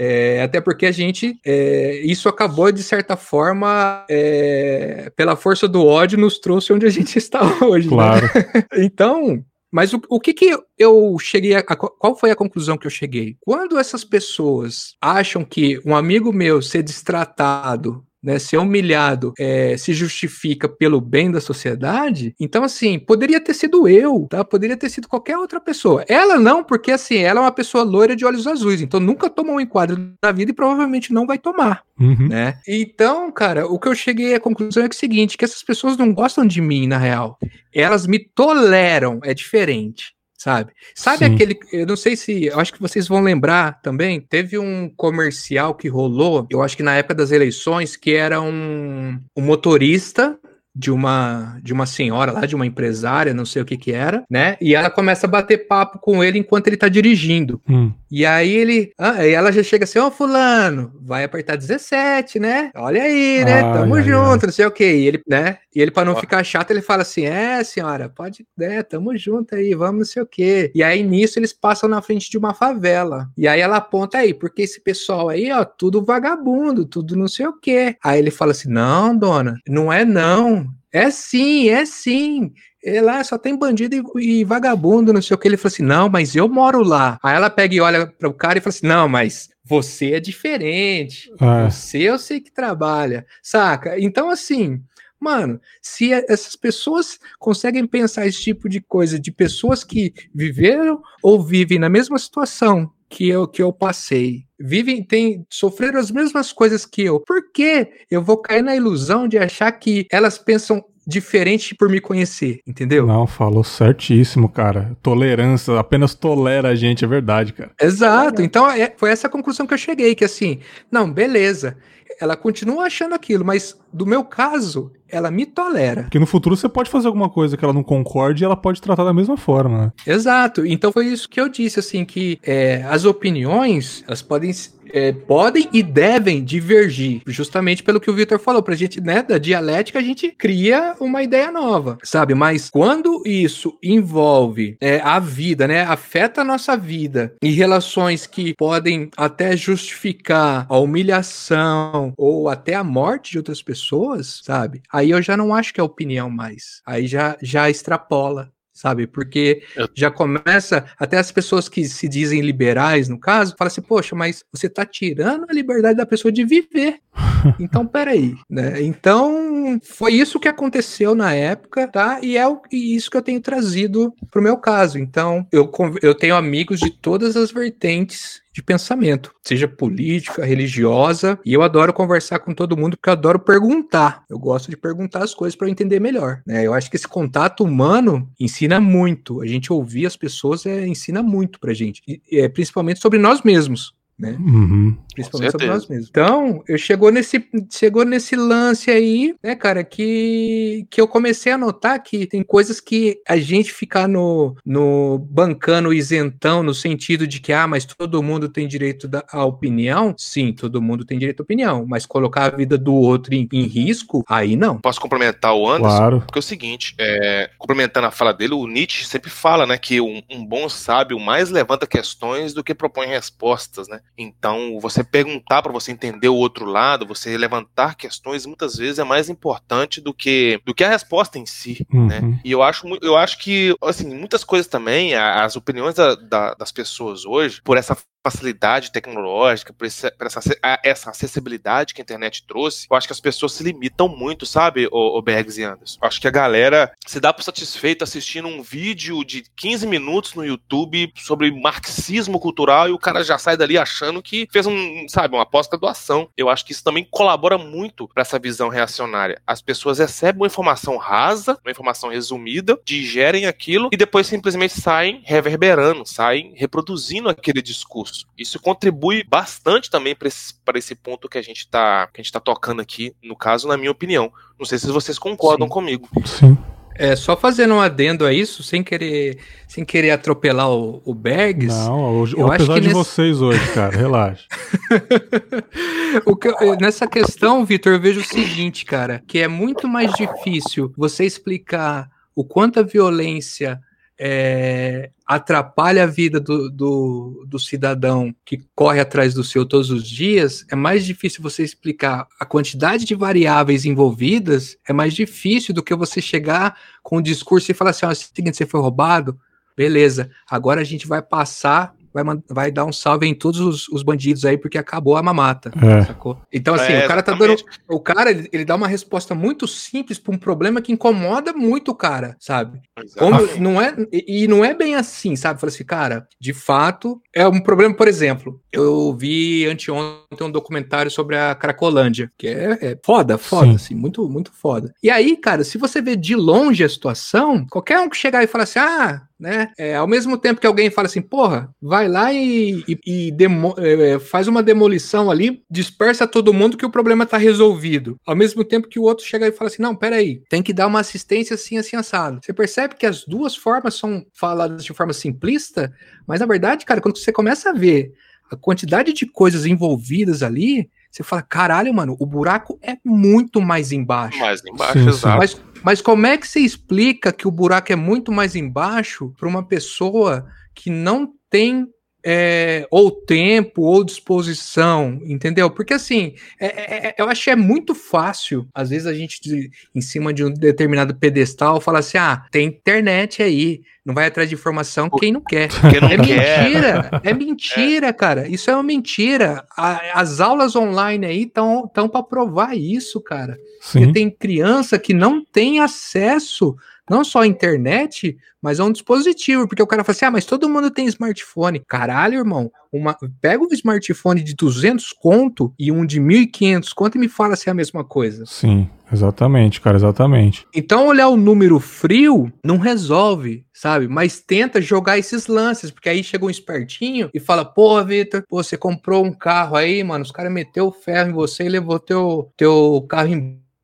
É, até porque a gente, é, isso acabou de certa forma, é, pela força do ódio, nos trouxe onde a gente [LAUGHS] está hoje. Né? Claro. Né? então, mas o, o que que eu cheguei a, a, Qual foi a conclusão que eu cheguei? Quando essas pessoas acham que um amigo meu ser destratado né, ser humilhado é, se justifica pelo bem da sociedade, então assim, poderia ter sido eu, tá? Poderia ter sido qualquer outra pessoa. Ela não, porque assim, ela é uma pessoa loira de olhos azuis, então nunca tomou um enquadro na vida e provavelmente não vai tomar, uhum. né? Então, cara, o que eu cheguei à conclusão é, que é o seguinte, que essas pessoas não gostam de mim, na real. Elas me toleram, é diferente sabe? Sabe Sim. aquele, eu não sei se, eu acho que vocês vão lembrar também, teve um comercial que rolou, eu acho que na época das eleições, que era um, um motorista de uma de uma senhora lá, de uma empresária, não sei o que que era, né? E ela começa a bater papo com ele enquanto ele tá dirigindo. Hum. E aí ele, ah, e ela já chega assim, ó, oh, fulano, vai apertar 17, né? Olha aí, né? Ai, tamo ai, junto, ai. não sei o que. E ele, né? E ele, para não ficar chato, ele fala assim: é, senhora, pode, né? Tamo junto aí, vamos não sei o que. E aí nisso eles passam na frente de uma favela. E aí ela aponta aí, porque esse pessoal aí, ó, tudo vagabundo, tudo não sei o que. Aí ele fala assim: não, dona, não é não. É sim, é sim. E lá só tem bandido e, e, vagabundo, não sei o que. Ele falou assim: não, mas eu moro lá. Aí ela pega e olha para o cara e fala assim: não, mas você é diferente. Ah. Você eu sei que trabalha, saca? Então, assim, mano, se essas pessoas conseguem pensar esse tipo de coisa de pessoas que viveram ou vivem na mesma situação que eu que eu passei, vivem, tem, sofreram as mesmas coisas que eu. Por que eu vou cair na ilusão de achar que elas pensam diferente por me conhecer, entendeu? Não, falou certíssimo, cara. Tolerância, apenas tolera a gente, é verdade, cara. Exato. Então é, foi essa a conclusão que eu cheguei, que assim, não, beleza. Ela continua achando aquilo, mas do meu caso, ela me tolera. Porque no futuro você pode fazer alguma coisa que ela não concorde e ela pode tratar da mesma forma. Né? Exato. Então foi isso que eu disse, assim, que é, as opiniões, elas podem é, podem e devem divergir, justamente pelo que o Victor falou, pra gente, né, da dialética a gente cria uma ideia nova, sabe? Mas quando isso envolve é, a vida, né, afeta a nossa vida e relações que podem até justificar a humilhação ou até a morte de outras pessoas, sabe? Aí eu já não acho que é opinião mais. Aí já, já extrapola sabe? Porque já começa, até as pessoas que se dizem liberais, no caso, falam assim, poxa, mas você está tirando a liberdade da pessoa de viver. [LAUGHS] Então, peraí, né? Então, foi isso que aconteceu na época, tá? E é o, e isso que eu tenho trazido pro meu caso. Então, eu, eu tenho amigos de todas as vertentes de pensamento, seja política, religiosa, e eu adoro conversar com todo mundo porque eu adoro perguntar. Eu gosto de perguntar as coisas para entender melhor. Né? Eu acho que esse contato humano ensina muito. A gente ouvir as pessoas é, ensina muito pra gente, e, é, principalmente sobre nós mesmos né? Uhum. Principalmente sobre nós mesmos. Então, eu chegou nesse, chegou nesse lance aí, né, cara, que, que eu comecei a notar que tem coisas que a gente ficar no, no bancando isentão, no sentido de que, ah, mas todo mundo tem direito à opinião. Sim, todo mundo tem direito à opinião, mas colocar a vida do outro em, em risco, aí não. Posso complementar o Anderson? Claro. Porque é o seguinte, é, complementando a fala dele, o Nietzsche sempre fala, né, que um, um bom sábio mais levanta questões do que propõe respostas, né? Então, você perguntar para você entender o outro lado, você levantar questões, muitas vezes é mais importante do que do que a resposta em si, Uhum. né? E eu acho, eu acho que, assim, muitas coisas também, as opiniões da- da- das pessoas hoje, por essa facilidade tecnológica, por, esse- por essa, essa acessibilidade que a internet trouxe, eu acho que as pessoas se limitam muito, sabe, o, o Bergs e Anderson? Eu acho que a galera se dá por satisfeito assistindo um vídeo de 15 minutos no YouTube sobre marxismo cultural e o cara já sai dali achando que fez um, sabe, uma pós-graduação. Eu acho que isso também colabora muito para essa visão reacionária. As pessoas recebem uma informação rasa, uma informação resumida, digerem aquilo e depois simplesmente saem reverberando, saem reproduzindo aquele discurso. Isso contribui bastante também para esse, pra esse ponto que a gente tá gente tá tocando aqui, no caso, na minha opinião. Não sei se vocês concordam Sim. comigo. Sim. É, só fazendo um adendo a isso, sem querer, sem querer atropelar o, o Bergs. Não, hoje, eu acho apesar que de nesse- vocês hoje, cara, relaxa. [LAUGHS] O que nessa questão, Vitor, eu vejo o seguinte, cara, que é muito mais difícil você explicar o quanto a violência é, atrapalha a vida do, do, do cidadão que corre atrás do seu todos os dias, é mais difícil você explicar a quantidade de variáveis envolvidas, é mais difícil do que você chegar com um discurso e falar assim, ó, é o seguinte, você foi roubado, beleza, agora a gente vai passar, vai, vai dar um salve em todos os, os bandidos aí, porque acabou a mamata. É. Sacou? Então, assim, É, o cara tá dando. exatamente. O cara, ele, ele dá uma resposta muito simples pra um problema que incomoda muito o cara, sabe? Como Exatamente. não é, e e não é bem assim, sabe? Fala assim, cara, de fato, é um problema, por exemplo, eu vi anteontem um documentário sobre a Cracolândia, que é, é foda, foda, Sim. assim, muito, muito foda. E aí, cara, se você vê de longe a situação, qualquer um que chegar e falar assim, ah, né, é, ao mesmo tempo que alguém fala assim, porra, vai lá e, e- e demo- é, faz uma demolição ali, dispersa todo mundo que o problema tá resolvido. Ao mesmo tempo que o outro chega e fala assim, não, peraí, tem que dar uma assistência assim, assim, assado. Você percebe que as duas formas são faladas de forma simplista, mas na verdade, cara, quando você começa a ver a quantidade de coisas envolvidas ali, você fala, caralho, mano, o buraco é muito mais embaixo. Mais embaixo, Sim, sim. exato. Mas, mas como é que você explica que o buraco é muito mais embaixo para uma pessoa que não tem é, ou tempo ou disposição, entendeu? Porque assim, é- é- é- eu acho que é muito fácil, às vezes a gente, de- em cima de um determinado pedestal, fala assim: ah, tem internet aí, não vai atrás de informação quem não quer. [LAUGHS] Porque não É quer. mentira, é [LAUGHS] mentira, cara. Isso é uma mentira. A- as aulas online aí estão para provar isso, cara. Porque Sim. tem criança que não tem acesso não só à internet, mas a um dispositivo. Porque o cara fala assim: ah, mas todo mundo tem smartphone. Caralho, irmão. Uma, pega um smartphone de 200 conto e um de 1.500 conto e me fala se é a mesma coisa. Sim, exatamente, cara, exatamente. Então, olhar o número frio não resolve, sabe? Mas tenta jogar esses lances, porque aí chega um espertinho e fala: Porra, Vitor, pô, você comprou um carro aí, mano, os caras meteu o ferro em você e levou teu, teu carro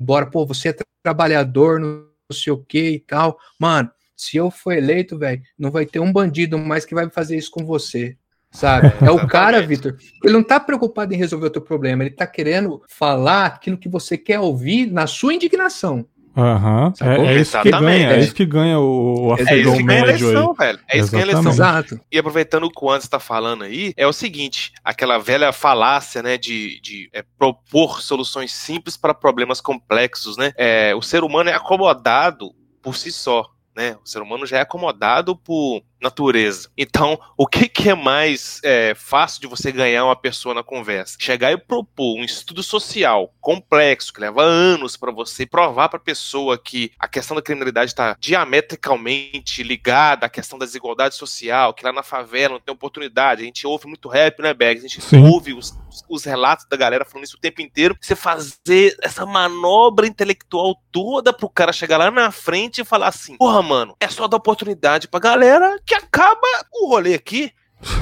embora. Pô, você é tra- trabalhador, não sei o que e tal. Mano, se eu for eleito, velho, não vai ter um bandido mais que vai fazer isso com você. Sabe? É o cara. Vitor. Ele não tá preocupado em resolver o teu problema, ele tá querendo falar aquilo que você quer ouvir na sua indignação. Aham. Sacou? É, é isso que Exatamente. ganha, é isso que ganha o, o É É isso que ganha a médio aí. eleição, velho. É isso que ganha a eleição. Exato. E aproveitando o que o Anderson tá falando aí, é o seguinte: aquela velha falácia, né, de, de é, propor soluções simples para problemas complexos, né? É, o ser humano é acomodado por si só. Né? O ser humano já é acomodado por natureza. Então, o que, que é mais é, fácil de você ganhar uma pessoa na conversa? Chegar e propor um estudo social complexo, que leva anos para você provar para a pessoa que a questão da criminalidade está diametricalmente ligada à questão da desigualdade social, que lá na favela não tem oportunidade. A gente ouve muito rap, né, Bags? A gente Sim. ouve os, os relatos da galera falando isso o tempo inteiro. Você fazer essa manobra intelectual toda pro cara chegar lá na frente e falar assim: porra, mano, é só dar oportunidade pra galera que acaba o rolê aqui.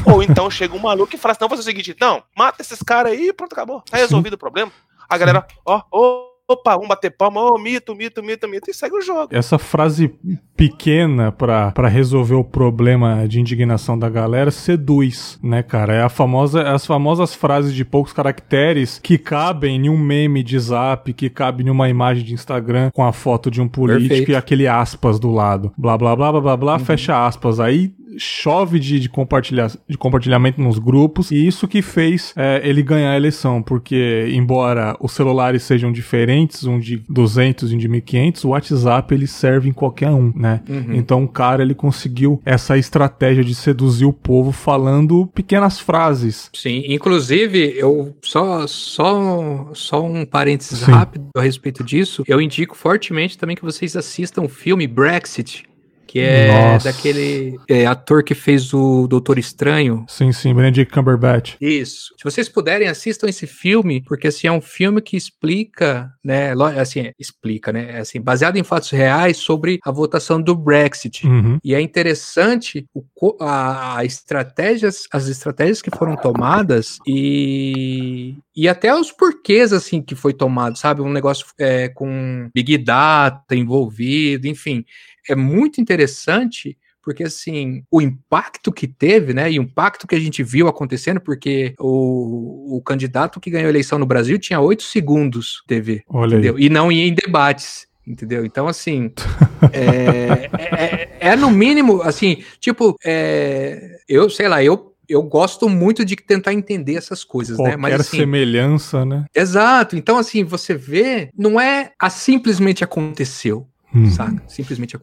Ou então chega um maluco e fala assim: não, fazer o seguinte, então, mata esses caras aí e pronto, acabou. Tá resolvido o problema. A galera, ó, ó, opa, um bater palma, ó, mito, mito, mito, mito, e segue o jogo. Essa frase pequena pra, pra resolver o problema de indignação da galera seduz, né, cara? É a famosa, as famosas frases de poucos caracteres que cabem em um meme de zap, que cabe em uma imagem de Instagram com a foto de um político Perfeito. e aquele aspas do lado. Blá, blá, blá, blá, blá, blá, fecha aspas. Aí chove de, de, compartilhar, de compartilhamento nos grupos, e isso que fez é, ele ganhar a eleição, porque embora os celulares sejam diferentes, um de 200 e um de 1500, o WhatsApp ele serve em qualquer um, né? Uhum. Então o cara ele conseguiu essa estratégia de seduzir o povo falando pequenas frases. Sim, inclusive eu só só só um parênteses Sim. rápido a respeito disso, eu indico fortemente também que vocês assistam o filme Brexit que é Nossa. daquele é, ator que fez o Doutor Estranho. Sim, sim, Benedict Cumberbatch. Isso. Se vocês puderem, assistam esse filme, porque assim, é um filme que explica, né, assim, explica, né, assim, baseado em fatos reais sobre a votação do Brexit. Uhum. E é interessante o, a, a estratégias, as estratégias que foram tomadas e e até os porquês, assim, que foi tomado, sabe? Um negócio é, com Big Data envolvido, enfim é muito interessante porque assim, o impacto que teve, né, e o impacto que a gente viu acontecendo, porque o, o candidato que ganhou a eleição no Brasil tinha oito segundos TV, Olha entendeu? Aí. E não ia em debates, entendeu? Então, assim, [LAUGHS] é, é, é, é, no mínimo, assim, tipo, é, eu, sei lá, eu eu gosto muito de tentar entender essas coisas, Qualquer né? Mas assim, semelhança, né? Exato. Então, assim, você vê, não é a simplesmente aconteceu. Hum. Saca? Simplesmente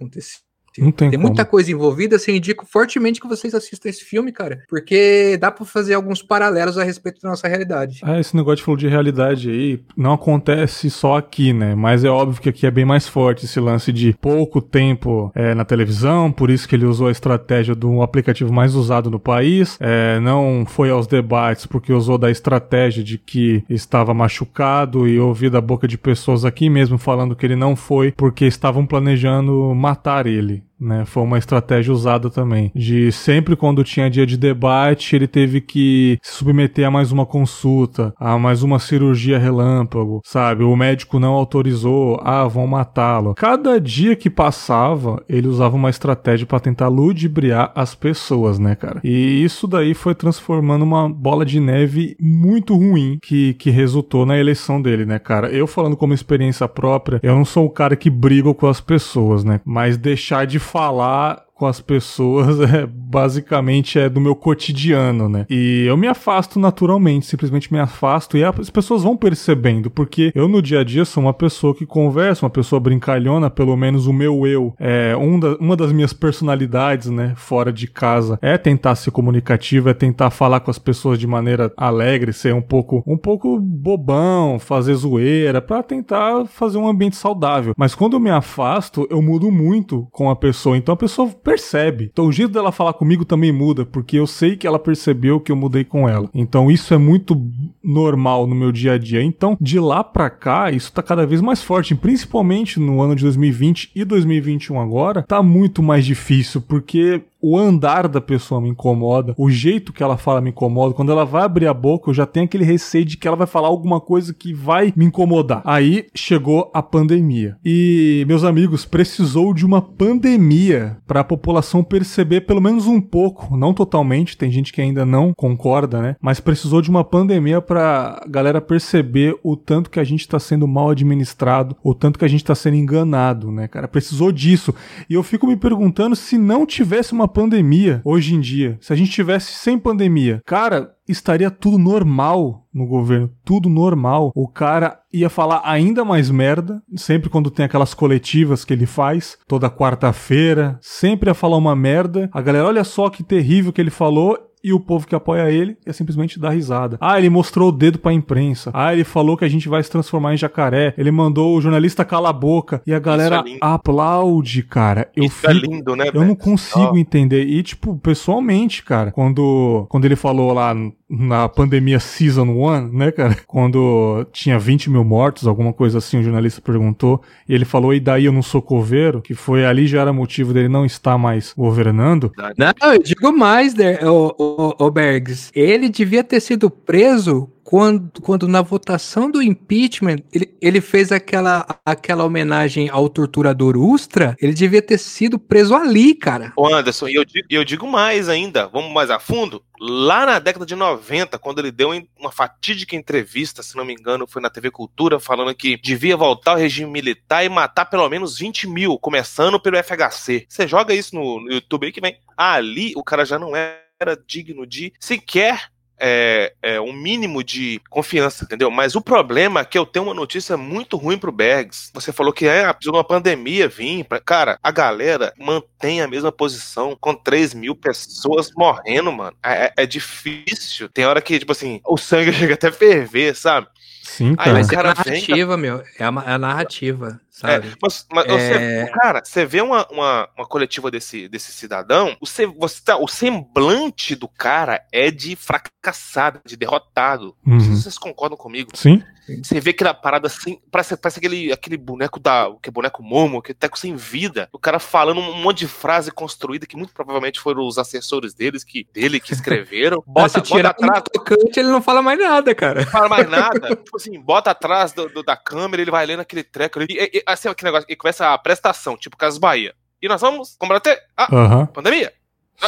aconteceu. Não tem, tem muita coisa envolvida, assim, eu indico fortemente que vocês assistam esse filme, cara, porque dá para fazer alguns paralelos a respeito da nossa realidade. Ah, esse negócio de falou de realidade aí, não acontece só aqui, né? Mas é óbvio que aqui é bem mais forte esse lance de pouco tempo é, na televisão, por isso que ele usou a estratégia do aplicativo mais usado no país, é, não foi aos debates porque usou da estratégia de que estava machucado e ouvi da boca de pessoas aqui mesmo falando que ele não foi porque estavam planejando matar ele né? Foi uma estratégia usada também. De sempre quando tinha dia de debate, ele teve que se submeter a mais uma consulta, a mais uma cirurgia relâmpago, sabe? O médico não autorizou, ah, vão matá-lo. Cada dia que passava, ele usava uma estratégia para tentar ludibriar as pessoas, né, cara? E isso daí foi transformando uma bola de neve muito ruim que, que resultou na eleição dele, né, cara? Eu falando como experiência própria, eu não sou o cara que briga com as pessoas, né? Mas deixar de falar com as pessoas [LAUGHS] é basicamente é do meu cotidiano, né? E eu me afasto naturalmente, simplesmente me afasto e as pessoas vão percebendo, porque eu no dia a dia sou uma pessoa que conversa, uma pessoa brincalhona, pelo menos o meu eu é um da, uma das minhas personalidades, né, fora de casa, é tentar ser comunicativo, é tentar falar com as pessoas de maneira alegre, ser um pouco um pouco bobão, fazer zoeira, para tentar fazer um ambiente saudável. Mas quando eu me afasto, eu mudo muito com a pessoa. Então a pessoa percebe. Então o jeito dela falar comigo também muda, porque eu sei que ela percebeu que eu mudei com ela. Então isso é muito normal no meu dia a dia. Então, de lá para cá, isso tá cada vez mais forte, principalmente no ano de 2020 e 2021 agora, tá muito mais difícil, porque o andar da pessoa me incomoda, o jeito que ela fala me incomoda. Quando ela vai abrir a boca, eu já tenho aquele receio de que ela vai falar alguma coisa que vai me incomodar. Aí chegou a pandemia. E, meus amigos, precisou de uma pandemia para a população perceber pelo menos um pouco, não totalmente, tem gente que ainda não concorda, né? Mas precisou de uma pandemia para galera perceber o tanto que a gente está sendo mal administrado, o tanto que a gente está sendo enganado, né, cara? Precisou disso. E eu fico me perguntando se não tivesse uma pandemia hoje em dia, se a gente tivesse sem pandemia, cara, estaria tudo normal no governo, tudo normal. O cara ia falar ainda mais merda, sempre quando tem aquelas coletivas que ele faz, toda quarta-feira, sempre ia falar uma merda. A galera, olha só que terrível que ele falou, e o povo que apoia ele é simplesmente dar risada. Ah, ele mostrou o dedo pra imprensa. Ah, ele falou que a gente vai se transformar em jacaré. Ele mandou o jornalista calar a boca. E a galera é aplaude, cara. Eu Isso é fico, é lindo, né? Eu não consigo oh. entender. E, tipo, pessoalmente, cara, quando, quando ele falou lá na pandemia Season 1, né, cara? Quando tinha 20 mil mortos, alguma coisa assim, o jornalista perguntou, e ele falou, e daí eu não sou coveiro? Que foi ali já era motivo dele não estar mais governando. Não, eu digo mais, o, o, o Bergs, ele devia ter sido preso quando, quando na votação do impeachment ele, ele fez aquela, aquela homenagem ao torturador Ustra, ele devia ter sido preso ali, cara. Ô Anderson, e eu digo, eu digo mais ainda, vamos mais a fundo. Lá na década de 90, quando ele deu uma fatídica entrevista, se não me engano, foi na TV Cultura, falando que devia voltar ao regime militar e matar pelo menos 20 mil, começando pelo FHC. Você joga isso no, no YouTube aí que vem. Ali o cara já não era digno de sequer é, é, um mínimo de confiança, entendeu? Mas o problema é que eu tenho uma notícia muito ruim pro Bergs. Você falou que é uma pandemia vir. Pra... Cara, a galera mantém a mesma posição com 3 mil pessoas morrendo, mano. É, é, é difícil. Tem hora que, tipo assim, o sangue [LAUGHS] chega até a ferver, sabe? Sim, cara. Aí, mas é a narrativa, vem... meu. É a, é a narrativa. Sabe? É, mas, mas é... Você, cara, você vê uma, uma, uma, coletiva desse, desse cidadão, você, você tá, o semblante do cara é de fracassado, de derrotado. Uhum. Não sei se vocês concordam comigo. Sim. Você vê aquela parada assim, parece, parece aquele, aquele boneco da. que é boneco Momo, que teco sem vida. O cara falando um monte de frase construída que muito provavelmente foram os assessores deles que, dele que escreveram. [LAUGHS] Bota, tirar atrás. Tocante, ele não fala mais nada, cara. Não fala mais nada. [LAUGHS] tipo assim, bota atrás do, do, da câmera, ele vai lendo aquele treco. E, e, assim, aquele negócio, e começa a prestação, tipo Casas Bahia. E nós vamos combater a uhum. pandemia.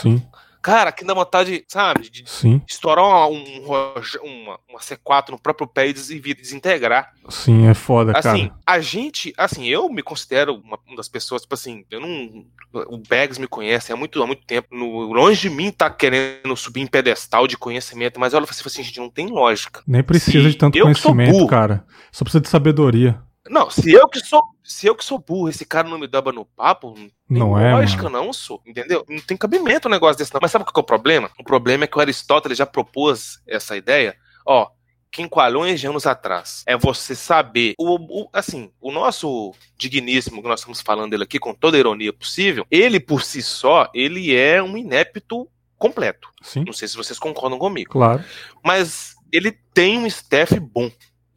Sim. Cara, que dá vontade, sabe, de Sim. estourar um, um, uma, uma C4 no próprio pé e desintegrar. Sim, é foda, assim, cara. Assim, a gente, assim, eu me considero uma, uma, das pessoas, tipo assim, eu não. O Bags me conhece há muito, há muito tempo. No, longe de mim tá querendo subir em pedestal de conhecimento, mas olha, você assim, gente, não tem lógica. Nem precisa Se de tanto conhecimento, cara. Só precisa de sabedoria. Não, se eu que sou, se eu que sou burro, esse cara não me dava no papo, não, é, lógica mano. não, sou, entendeu? Não tem cabimento um negócio desse não. Mas sabe qual é o problema? O problema é que o Aristóteles já propôs essa ideia, ó, quinqualhões de anos atrás. É você saber, o, o, assim, o nosso digníssimo que nós estamos falando dele aqui com toda a ironia possível, ele por si só, ele é um inepto completo. Sim. Não sei se vocês concordam comigo. Claro. Mas ele tem um staff bom.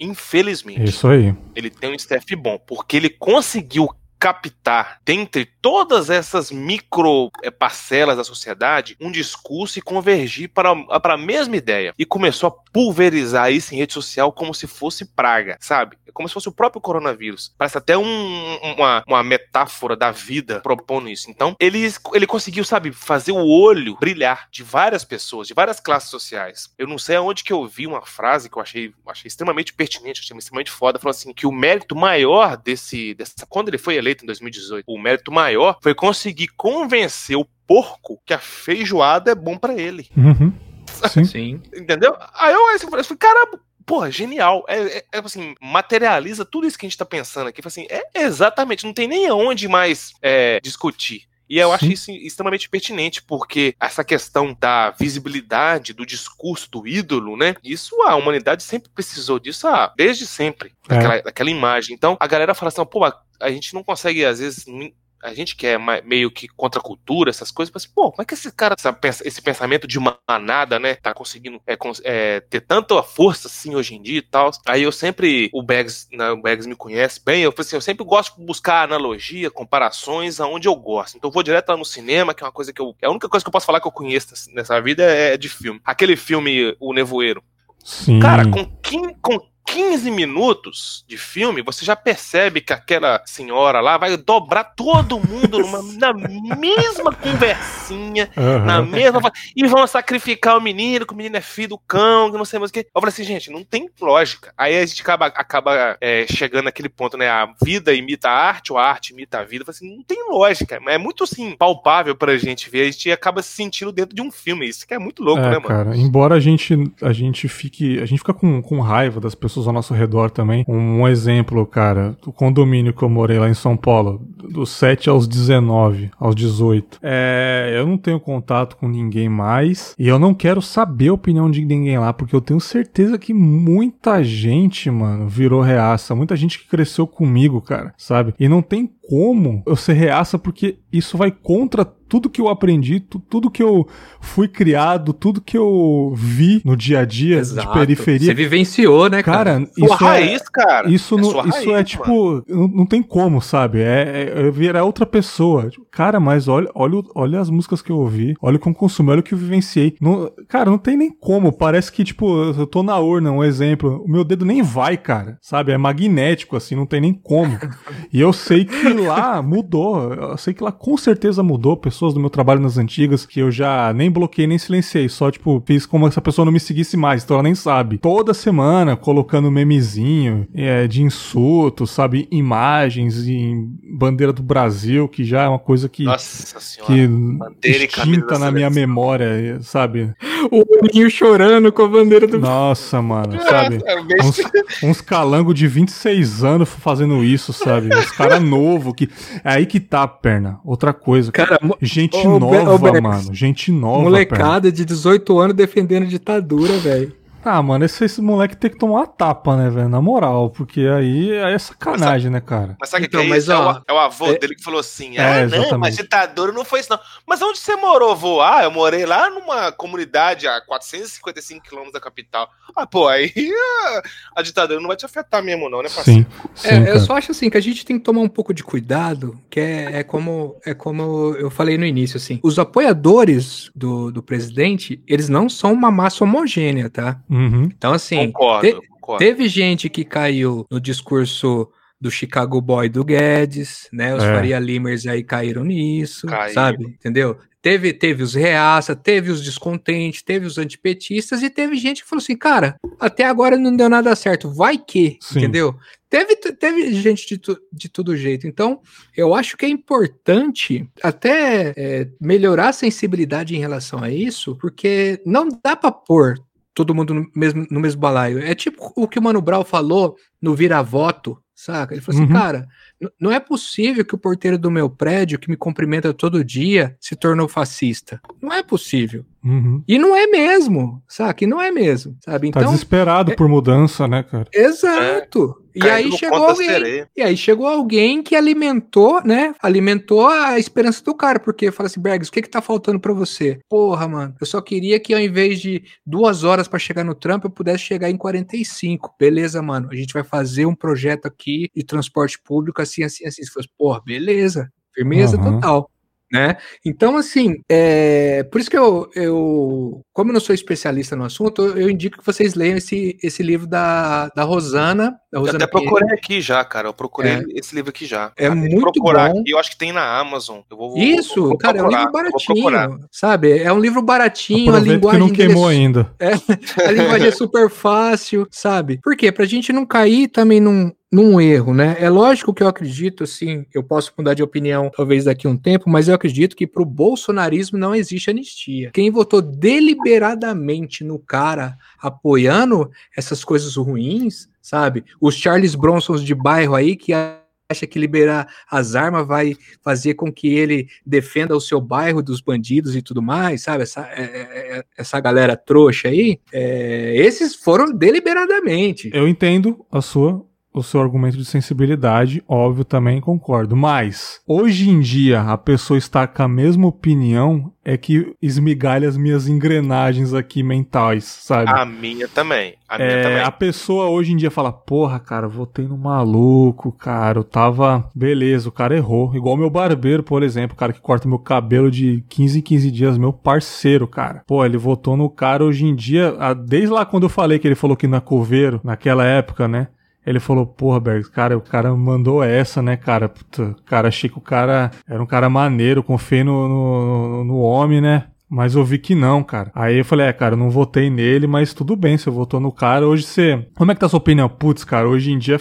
Infelizmente. Isso aí. Ele tem um staff bom, porque ele conseguiu captar, dentre todas essas micro eh, parcelas da sociedade, um discurso e convergir para, para a mesma ideia. E começou a pulverizar isso em rede social como se fosse praga, sabe? Como se fosse o próprio coronavírus. Parece até um, uma, uma metáfora da vida propondo isso. Então, ele, ele conseguiu, sabe, fazer o olho brilhar de várias pessoas, de várias classes sociais. Eu não sei aonde que eu vi uma frase que eu achei, achei extremamente pertinente, achei extremamente foda, falou assim, que o mérito maior desse, dessa, quando ele foi eleito eleito em 2018. O mérito maior foi conseguir convencer o porco que a feijoada é bom para ele. Uhum. [LAUGHS] Sim. Sim. Entendeu? Aí eu, eu falei, cara, porra, genial. É, é, é, assim, materializa tudo isso que a gente tá pensando aqui. Assim, é exatamente, não tem nem aonde mais é, discutir. E eu acho isso extremamente pertinente, porque essa questão da visibilidade do discurso do ídolo, né? Isso a humanidade sempre precisou disso, ah, desde sempre, é. daquela, daquela imagem. Então a galera fala assim, pô, a gente não consegue, às vezes, a gente que é meio que contra a cultura, essas coisas, mas, pô, como é que esse cara, esse pensamento de manada, né, tá conseguindo é, é, ter tanta força assim hoje em dia e tal? Aí eu sempre, o Bags, né, o Bags me conhece bem, eu, assim, eu sempre gosto de buscar analogia, comparações aonde eu gosto. Então eu vou direto lá no cinema, que é uma coisa que eu. É a única coisa que eu posso falar que eu conheço nessa vida é de filme. Aquele filme, O Nevoeiro. Sim. Cara, com, com 15 minutos de filme, você já percebe que aquela senhora lá vai dobrar todo mundo numa, [LAUGHS] na mesma conversinha, uhum. na mesma. E vão sacrificar o menino, que o menino é filho do cão, que não sei mais o que. Eu falei assim, gente, não tem lógica. Aí a gente acaba, acaba é, chegando naquele ponto, né? A vida imita a arte, ou a arte imita a vida. Eu falei assim, não tem lógica. É muito assim, palpável pra gente ver. A gente acaba se sentindo dentro de um filme. Isso que é muito louco, é, né, mano? Cara, embora a gente, a gente fique. A gente fica com, com raiva das pessoas ao nosso redor também. Um, exemplo, cara, o condomínio que eu morei lá em São Paulo, dos 7 aos 19, aos 18. É, eu não tenho contato com ninguém mais e eu não quero saber a opinião de ninguém lá, porque eu tenho certeza que muita gente, mano, virou reaça. Muita gente que cresceu comigo, cara, sabe? E não tem como eu ser reaça, porque isso vai contra tudo que eu aprendi, tudo que eu fui criado, tudo que eu vi no dia a dia Exato. de periferia. Você vivenciou, né, cara? cara isso Sua é, raiz, cara. Isso, é, no, isso é tipo, não, não, tem como, sabe? É, eu virar outra pessoa. Tipo, Cara, mas olha, olha, olha as músicas que eu ouvi, olha o que eu consumi, olha o que eu vivenciei. Não- cara, não tem nem como. Parece que, tipo, eu tô na urna, um exemplo. O meu dedo nem vai, cara. Sabe? É magnético, assim, não tem nem como. E eu sei que lá mudou. Eu sei que lá com certeza mudou. Pessoas do meu trabalho nas antigas que eu já nem bloqueei nem silenciei. Só, tipo, fiz como se a pessoa não me seguisse mais. Então ela nem sabe. Toda semana colocando memezinho é, de insulto, sabe? Imagens em bandeira do Brasil, que já é uma coisa que. Nossa senhora. que bandeira extinta na minha seleção. memória, sabe? O Aninho chorando com a bandeira do. Nossa, mano, sabe? É, Uns, uns calangos de 26 anos fazendo isso, sabe? Uns caras novos que. É aí que tá a perna. Outra coisa. Cara, Gente Ô, Be- ô, nova, mano. Gente nova. perna. molecada de 18 anos defendendo ditadura, velho. Ah, mano, esse, esse moleque tem que tomar uma tapa, né, velho? Na moral. Porque aí, aí é sacanagem, né, cara? Mas sabe o Então, que é mas, isso? É ó, o- é, o, avô é- dele que falou assim: É, ah, não, mas ditadura não foi isso, não. Mas onde você morou, vô? Ah, eu morei lá numa comunidade a 455 quilômetros da capital. Ah, pô, aí a, [LAUGHS] a ditadura não vai te afetar mesmo, não, né, parceiro? Sim. Sim, É, eu cara. só acho assim que a gente tem que tomar um pouco de cuidado, que é, é como é como eu falei no início, assim. Os apoiadores do, do presidente, eles não são uma massa homogênea, tá? Uhum. Então, assim, concordo, te- concordo. teve gente que caiu no discurso do Chicago Boy do Guedes, né? Os É. Faria Limers aí caíram nisso, Caíram. sabe? Entendeu? Teve, teve os reaça, teve os descontentes, teve os antipetistas e teve gente que falou assim, cara, até agora não deu nada certo, vai que, Sim. entendeu? Teve, teve gente de, tu- de todo jeito. Então, eu acho que é importante até é, melhorar a sensibilidade em relação a isso, porque não dá pra pôr todo mundo no mesmo, no mesmo balaio. É tipo o que o Mano Brown falou no Vira-Voto, saca? Ele falou assim, Uhum. cara, n- não é possível que o porteiro do meu prédio, que me cumprimenta todo dia, se tornou fascista. Não é possível. Uhum. E não é mesmo, saca? E não é mesmo, sabe? Tá Então, desesperado é- por mudança, né, cara? exato. E Caindo aí chegou alguém. sereia. E aí chegou alguém que alimentou, né? Alimentou a esperança do cara, porque fala assim, Bergs, o que que tá faltando pra você? Porra, mano, eu só queria que ao invés de duas horas pra chegar no trampo, eu pudesse chegar em 45. Beleza, mano, a gente vai fazer um projeto aqui de transporte público assim, assim, assim. Você falou, porra, beleza, firmeza Aham. total. Né? Então, assim, é, por isso que eu, eu, como eu não sou especialista no assunto, eu, eu indico que vocês leiam esse, esse livro da, da Rosana. Da Eu Rosana até Pinheiro. procurei aqui já, cara. Eu procurei É. esse livro aqui já. É Acabei muito procurar bom. aqui. Eu acho que tem na Amazon. Eu vou, vou- Isso, vou cara, é um livro procurar, vou procurar. baratinho, sabe? É um livro baratinho, a Aproveita que linguagem não é queimou ainda. [LAUGHS] a linguagem é super fácil, sabe? Por quê? Pra gente não cair também num, num erro, né? É lógico que eu acredito, assim, eu posso mudar de opinião talvez daqui a um tempo, mas eu acredito que pro bolsonarismo não existe anistia. Quem votou deliberadamente no cara apoiando essas coisas ruins, sabe? Os Charles Bronsons de bairro aí que acha que liberar as armas vai fazer com que ele defenda o seu bairro dos bandidos e tudo mais, sabe? Essa, é- é- é- essa galera trouxa aí, é, esses foram deliberadamente. Eu entendo a sua, o seu argumento de sensibilidade, óbvio, também concordo. Mas, hoje em dia, a pessoa está com a mesma opinião, é que esmigalha as minhas engrenagens aqui mentais, sabe? A minha também. A minha É, também. a pessoa hoje em dia fala, porra, cara, votei no maluco, cara, eu tava. Beleza, o cara errou. Igual meu barbeiro, por exemplo, o cara que corta meu cabelo de 15 em 15 dias, meu parceiro, cara. Pô, ele votou no cara hoje em dia, desde lá quando eu falei que ele falou que não é coveiro, naquela época, né? Ele falou, porra, Bergs, cara, o cara mandou essa, né, cara? Puta, cara, achei que o cara era um cara maneiro, confiei no, no, no homem, né? Mas eu vi que não, cara. Aí eu falei, é, cara, eu não votei nele, mas tudo bem, você votou no cara. Hoje você. Como é que tá a sua opinião? Putz, cara, hoje em dia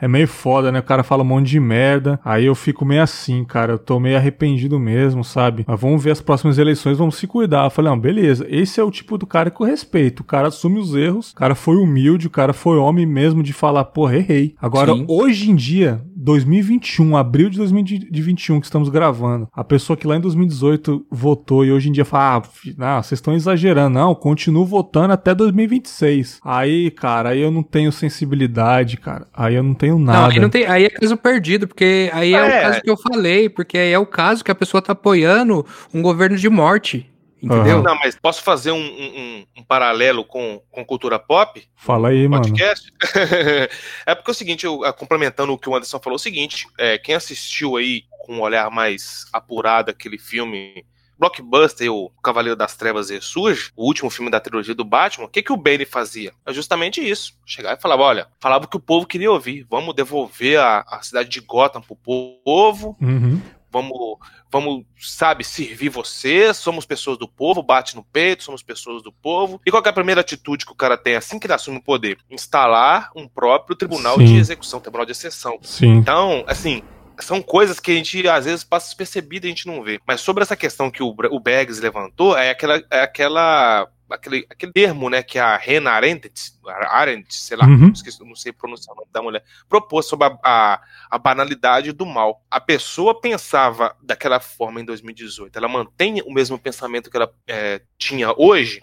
é meio foda, né? O cara fala um monte de merda. Aí eu fico meio assim, cara. Eu tô meio arrependido mesmo, sabe? Mas vamos ver as próximas eleições, vamos se cuidar. Eu falei, não, beleza. Esse é o tipo do cara que eu respeito. O cara assume os erros, o cara foi humilde, o cara foi homem mesmo de falar, porra, errei. Agora, Sim. hoje em dia, 2021, abril de 2021 que estamos gravando, a pessoa que lá em 2018 votou e hoje em dia fala, ah, não, vocês estão exagerando, não, continuo votando até 2026. Aí, cara, aí eu não tenho sensibilidade, cara. Aí eu não tenho Não, nada. aí, não tem, aí é caso perdido, porque aí é, É. o caso que eu falei, porque aí é o caso que a pessoa tá apoiando um governo de morte, entendeu? Aham. Não, mas posso fazer um, um- um- paralelo com, com cultura pop? Fala aí, mano. podcast? [LAUGHS] é porque é o seguinte, eu, ah, complementando o que o Anderson falou, é o seguinte, é, quem assistiu aí com um olhar mais apurado aquele filme blockbuster, o Cavaleiro das Trevas ressurge, o último filme da trilogia do Batman, o que, que o Bane fazia? É justamente isso. Chegava e falava, olha, falava o que o povo queria ouvir. Vamos devolver a, a cidade de Gotham pro povo. Uhum. Vamos, vamos, sabe, servir você. Somos pessoas do povo, bate no peito, somos pessoas do povo. E qual é a primeira atitude que o cara tem assim que ele assume o poder? Instalar um próprio tribunal Sim. de execução, tribunal de exceção. Sim. Então, assim, são coisas que a gente às vezes passa despercebido e a gente não vê. Mas sobre essa questão que o, o Beggs levantou, é aquela. É aquela aquele, aquele termo, né, que a Rena Arendt, Arendt sei lá, Uhum. esqueci, não sei pronunciar o nome da mulher, propôs sobre a, a, a banalidade do mal. A pessoa pensava daquela forma em 2018, ela mantém o mesmo pensamento que ela é, tinha hoje.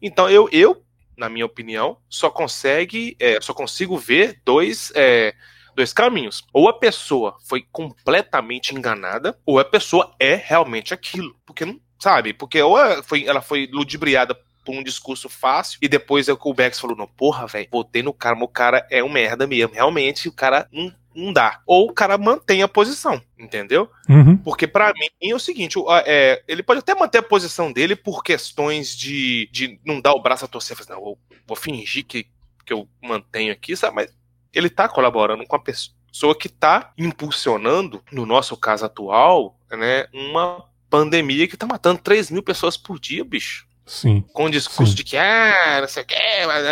Então eu, eu, na minha opinião, só consegue, é, só consigo ver dois, é, dois caminhos. Ou a pessoa foi completamente enganada, ou a pessoa é realmente aquilo. Porque não sabe, porque ou ela foi, ela foi ludibriada por um discurso fácil, e depois é o Bex falou, não, porra, velho, botei no cara, mas o cara é um merda mesmo. Realmente, o cara não, não dá. Ou o cara mantém a posição, entendeu? Uhum. Porque pra mim é o seguinte, é, ele pode até manter a posição dele por questões de, de não dar o braço a torcer, fazer, não, eu vou fingir que, que eu mantenho aqui, sabe? Mas ele tá colaborando com a pessoa que tá impulsionando, no nosso caso atual, né, uma pandemia que tá matando 3 mil pessoas por dia, bicho. Sim. Com o discurso Sim. de que, ah, não sei o que,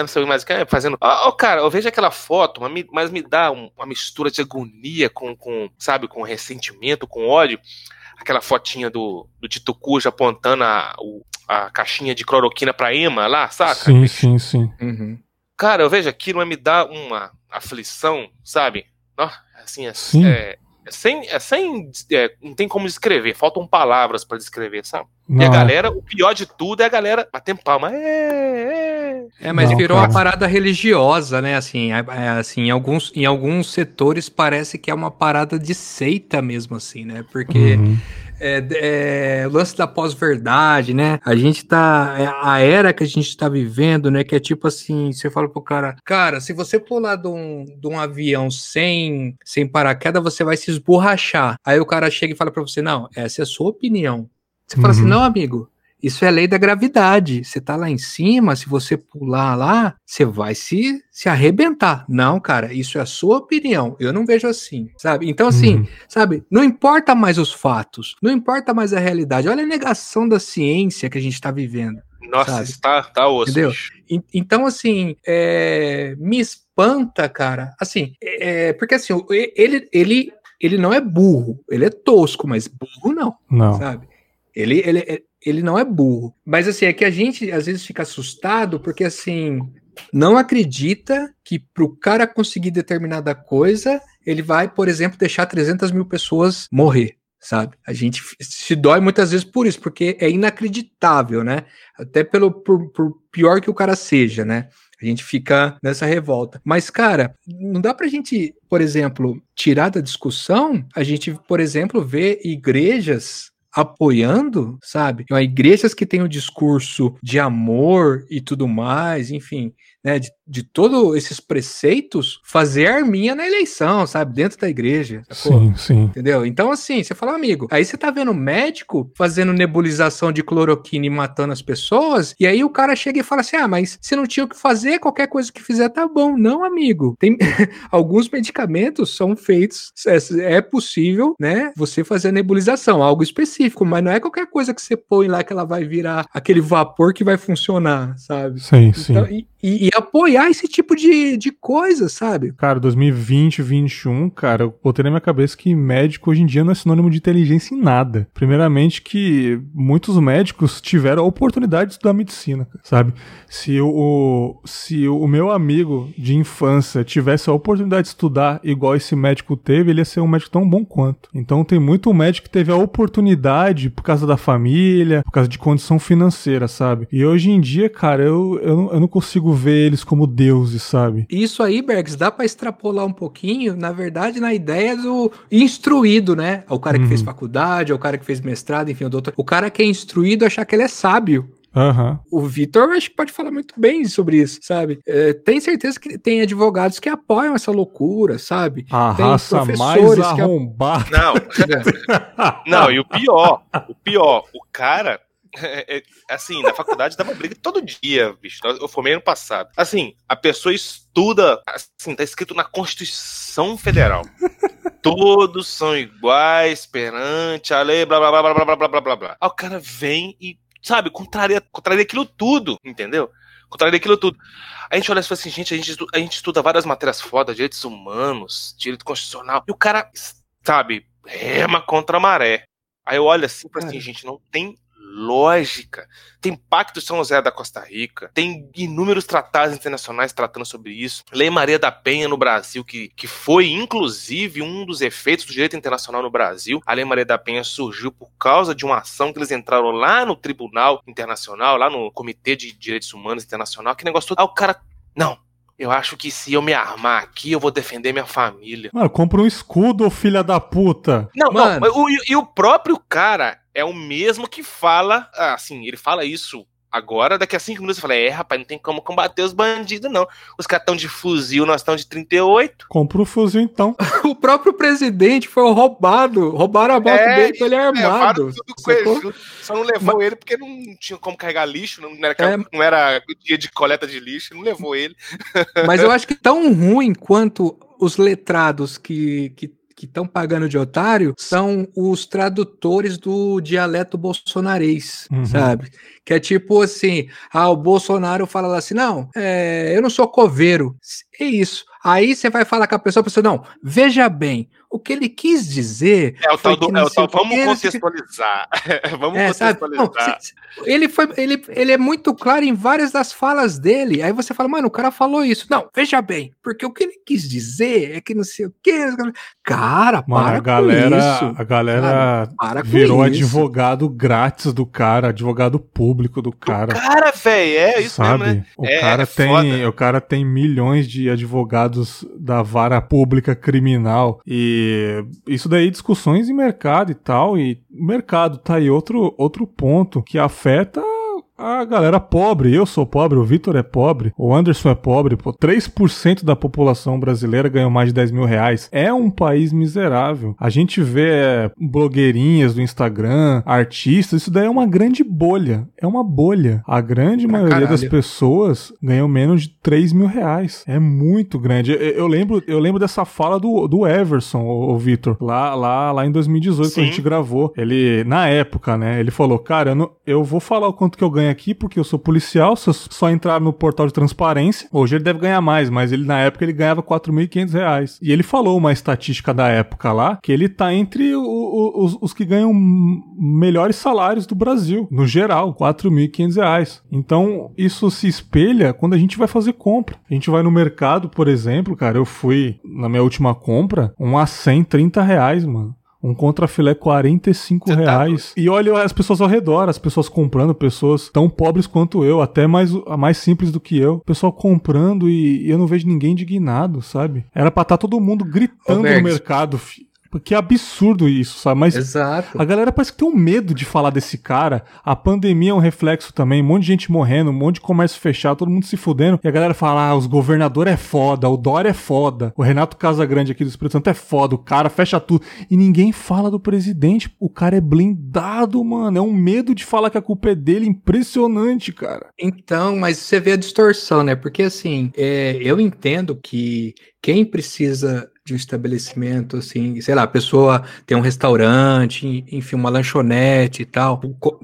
não sei mais o que, fazendo. Ó, ó, cara, eu vejo aquela foto, mas me, dá um- uma mistura de agonia com, com, sabe, com ressentimento, com ódio. Aquela fotinha do, do Tito Cujo apontando a, o- a caixinha de cloroquina pra Emma lá, saca? Sim, sim, sim. Uhum. Cara, eu vejo aquilo, mas me dá uma aflição, sabe? Ó, assim, é, Sim. é, é sem. É sem é, não tem como descrever, faltam palavras pra descrever, sabe? E Não, a é. galera, o pior de tudo é a galera batendo palma. É, é. É, mas Não, virou cara. uma parada religiosa, né? Assim, é- é, assim em, alguns, em alguns setores parece que é uma parada de seita mesmo, assim, né? Porque Uhum. é, é, o lance da pós-verdade, né? A gente tá. é a era que a gente tá vivendo, né? Que é tipo assim: você fala pro cara, cara, se você pular de um, de um avião sem, sem paraquedas, você vai se esborrachar. Aí o cara chega e fala pra você: não, essa é a sua opinião. Você fala assim: Uhum. não, amigo. Isso é lei da gravidade. Você tá lá em cima, se você pular lá, você vai se, se arrebentar. Não, cara, isso é a sua opinião. Eu não vejo assim, sabe? Então, assim, Uhum. sabe? Não importa mais os fatos, não importa mais a realidade. Olha a negação da ciência que a gente está vivendo. Nossa, Sabe? isso tá, tá osso. Entendeu? Então, assim, é, me espanta, cara. Assim, é, porque assim, ele, ele, ele não é burro, ele é tosco, mas burro não, Não. sabe? Ele, ele, ele não é burro. Mas assim, é que a gente às vezes fica assustado porque assim. Não acredita que para o cara conseguir determinada coisa, ele vai, por exemplo, deixar 300 mil pessoas morrer, sabe? A gente se dói muitas vezes por isso, porque é inacreditável, né? Até pelo por, por pior que o cara seja, né? A gente fica nessa revolta. Mas, cara, não dá pra gente, por exemplo, tirar da discussão, a gente, por exemplo, ver igrejas apoiando, sabe? Então, igrejas que têm o discurso de amor e tudo mais, enfim, né? De, de todos esses preceitos, fazer arminha na eleição, sabe? Dentro da igreja. sacou? Sim, sim. Entendeu? Então, assim, você fala, amigo, aí você tá vendo médico fazendo nebulização de cloroquina e matando as pessoas, e aí o cara chega e fala assim: ah, mas se não tinha o que fazer, qualquer coisa que fizer tá bom. Não, amigo. Tem [LAUGHS] alguns medicamentos são feitos, é, é possível, né? Você fazer a nebulização, algo específico, mas não é qualquer coisa que você põe lá que ela vai virar aquele vapor que vai funcionar, sabe? Sim, sim. Então, e, e- e apoiar esse tipo de, de coisa, sabe? Cara, 2020, 2021, cara, eu botei na minha cabeça que médico hoje em dia não é sinônimo de inteligência em nada. Primeiramente que muitos médicos tiveram a oportunidade de estudar medicina, sabe? Se o, se o meu amigo de infância tivesse a oportunidade de estudar igual esse médico teve, ele ia ser um médico tão bom quanto. Então tem muito médico que teve a oportunidade por causa da família, por causa de condição financeira, sabe? E hoje em dia, cara, eu, eu, eu não consigo ver eles como deuses, sabe? Isso aí, Bergs, dá pra extrapolar um pouquinho, na verdade, na ideia do instruído, né? O cara que Uhum. fez faculdade, o cara que fez mestrado, enfim, o doutor. O cara que é instruído achar que ele é sábio. Aham. O Vitor acho que pode falar muito bem sobre isso, sabe? É, tem certeza que tem advogados que apoiam essa loucura, sabe? A Tem raça mais professores que arrombada. Não, [LAUGHS] não, e o pior, o pior, o cara. É, é, assim, na faculdade dava briga todo dia, bicho. Eu formei ano passado. Assim, a pessoa estuda, assim, tá escrito na Constituição Federal. Todos são iguais perante a lei, blá blá blá blá blá blá blá blá blá. Aí o cara vem e, sabe, contraria, contraria aquilo tudo, entendeu? Contraria aquilo tudo. A gente olha e fala assim, gente, a gente, estu- a gente estuda várias matérias fodas, direitos humanos, direito constitucional, e o cara, sabe, rema contra a maré. Aí eu olho assim e falo assim, Cara. gente, não tem lógica. Tem Pacto de São José da Costa Rica, tem inúmeros tratados internacionais tratando sobre isso. Lei Maria da Penha no Brasil, que, que foi inclusive um dos efeitos do direito internacional no Brasil. A Lei Maria da Penha surgiu por causa de uma ação que eles entraram lá no Tribunal Internacional, lá no Comitê de Direitos Humanos Internacional, que negócio todo. Aí o cara, não, eu acho que se eu me armar aqui, eu vou defender minha família. Mano, compra um escudo, filha da puta. Não, Mano. não. e, e o próprio cara é o mesmo que fala, ah, assim, ele fala isso agora, daqui a cinco minutos ele fala, é, rapaz, não tem como combater os bandidos, não. Os caras estão de fuzil, nós estamos de 38. Compra um fuzil então. [LAUGHS] O próprio presidente foi roubado. Roubaram a moto É, dele com ele Levaram armado. tudo com ele. Só não levou ele porque não tinha como carregar lixo, não era, É. não era dia de coleta de lixo, não levou ele. Mas eu acho que tão ruim quanto os letrados que que que estão pagando de otário são os tradutores do dialeto bolsonarês, Uhum. sabe? Que é tipo assim, ah, o Bolsonaro fala assim, não, é, eu não sou coveiro, é isso. Aí você vai falar com a pessoa, a pessoa, não, veja bem, o que ele quis dizer É o tal do. que É não o tal, vamos não quê. contextualizar. [LAUGHS] vamos É? Não, contextualizar. cê- ele, foi, ele, ele é muito claro em várias das falas dele. Aí você fala, mano, o cara falou isso. Não, veja bem, porque o que ele quis dizer é que não sei o quê. Cara, Mano, para a galera, com isso. a galera Para com virou isso. advogado grátis do cara, advogado público do cara. Cara, velho, é isso sabe? mesmo, né? O É, cara é tem, foda. o cara tem milhões de advogados da vara pública criminal. E isso daí discussões em mercado e tal e mercado tá aí outro outro ponto que afeta a galera pobre, eu sou pobre, o Vitor é pobre, o Anderson é pobre, pô, 3% da população brasileira ganhou mais de 10 mil reais. É um país miserável. A gente vê é, blogueirinhas do Instagram, artistas, isso daí é uma grande bolha. É uma bolha. A grande Pra maioria das caralho. pessoas ganham menos de 3 mil reais. É muito grande. Eu, eu lembro, eu lembro dessa fala do, do Everson, o, Vitor, lá, lá, lá em 2018, quando a Sim. gente gravou. Ele, na época, né, ele falou, cara, eu, não- eu vou falar o quanto que eu ganho aqui, porque eu sou policial, eu só entrar no portal de transparência, hoje ele deve ganhar mais, mas ele, na época, ele ganhava 4.500 reais. E ele falou uma estatística da época lá, que ele tá entre o- o- os, os que ganham melhores salários do Brasil, no geral, 4.500 reais. Então, isso se espelha quando a gente vai fazer compra. A gente vai no mercado, por exemplo, cara, eu fui na minha última compra, um a 130 reais, mano. Um contrafilé 45 Você tá reais. e olha as pessoas ao redor, as pessoas comprando, pessoas tão pobres quanto eu, até mais, mais simples do que eu. Pessoal comprando e, e eu não vejo ninguém indignado, sabe? Era pra estar todo mundo gritando no Bergs. mercado, fi. Que absurdo isso, sabe? Mas Exato. a galera parece que tem um medo de falar desse cara. A pandemia é um reflexo também. Um monte de gente morrendo, um monte de comércio fechado, todo mundo se fudendo. E a galera fala: ah, os governadores é foda, o Dória é foda, o Renato Casagrande aqui do Espírito Santo é foda, o cara fecha tudo. E ninguém fala do presidente. O cara é blindado, mano. É um medo de falar que a culpa é dele. Impressionante, cara. Então, mas você vê a distorção, né? Porque assim, é, eu entendo que quem precisa de um estabelecimento, assim, sei lá, a pessoa tem um restaurante, enfim, uma lanchonete e tal,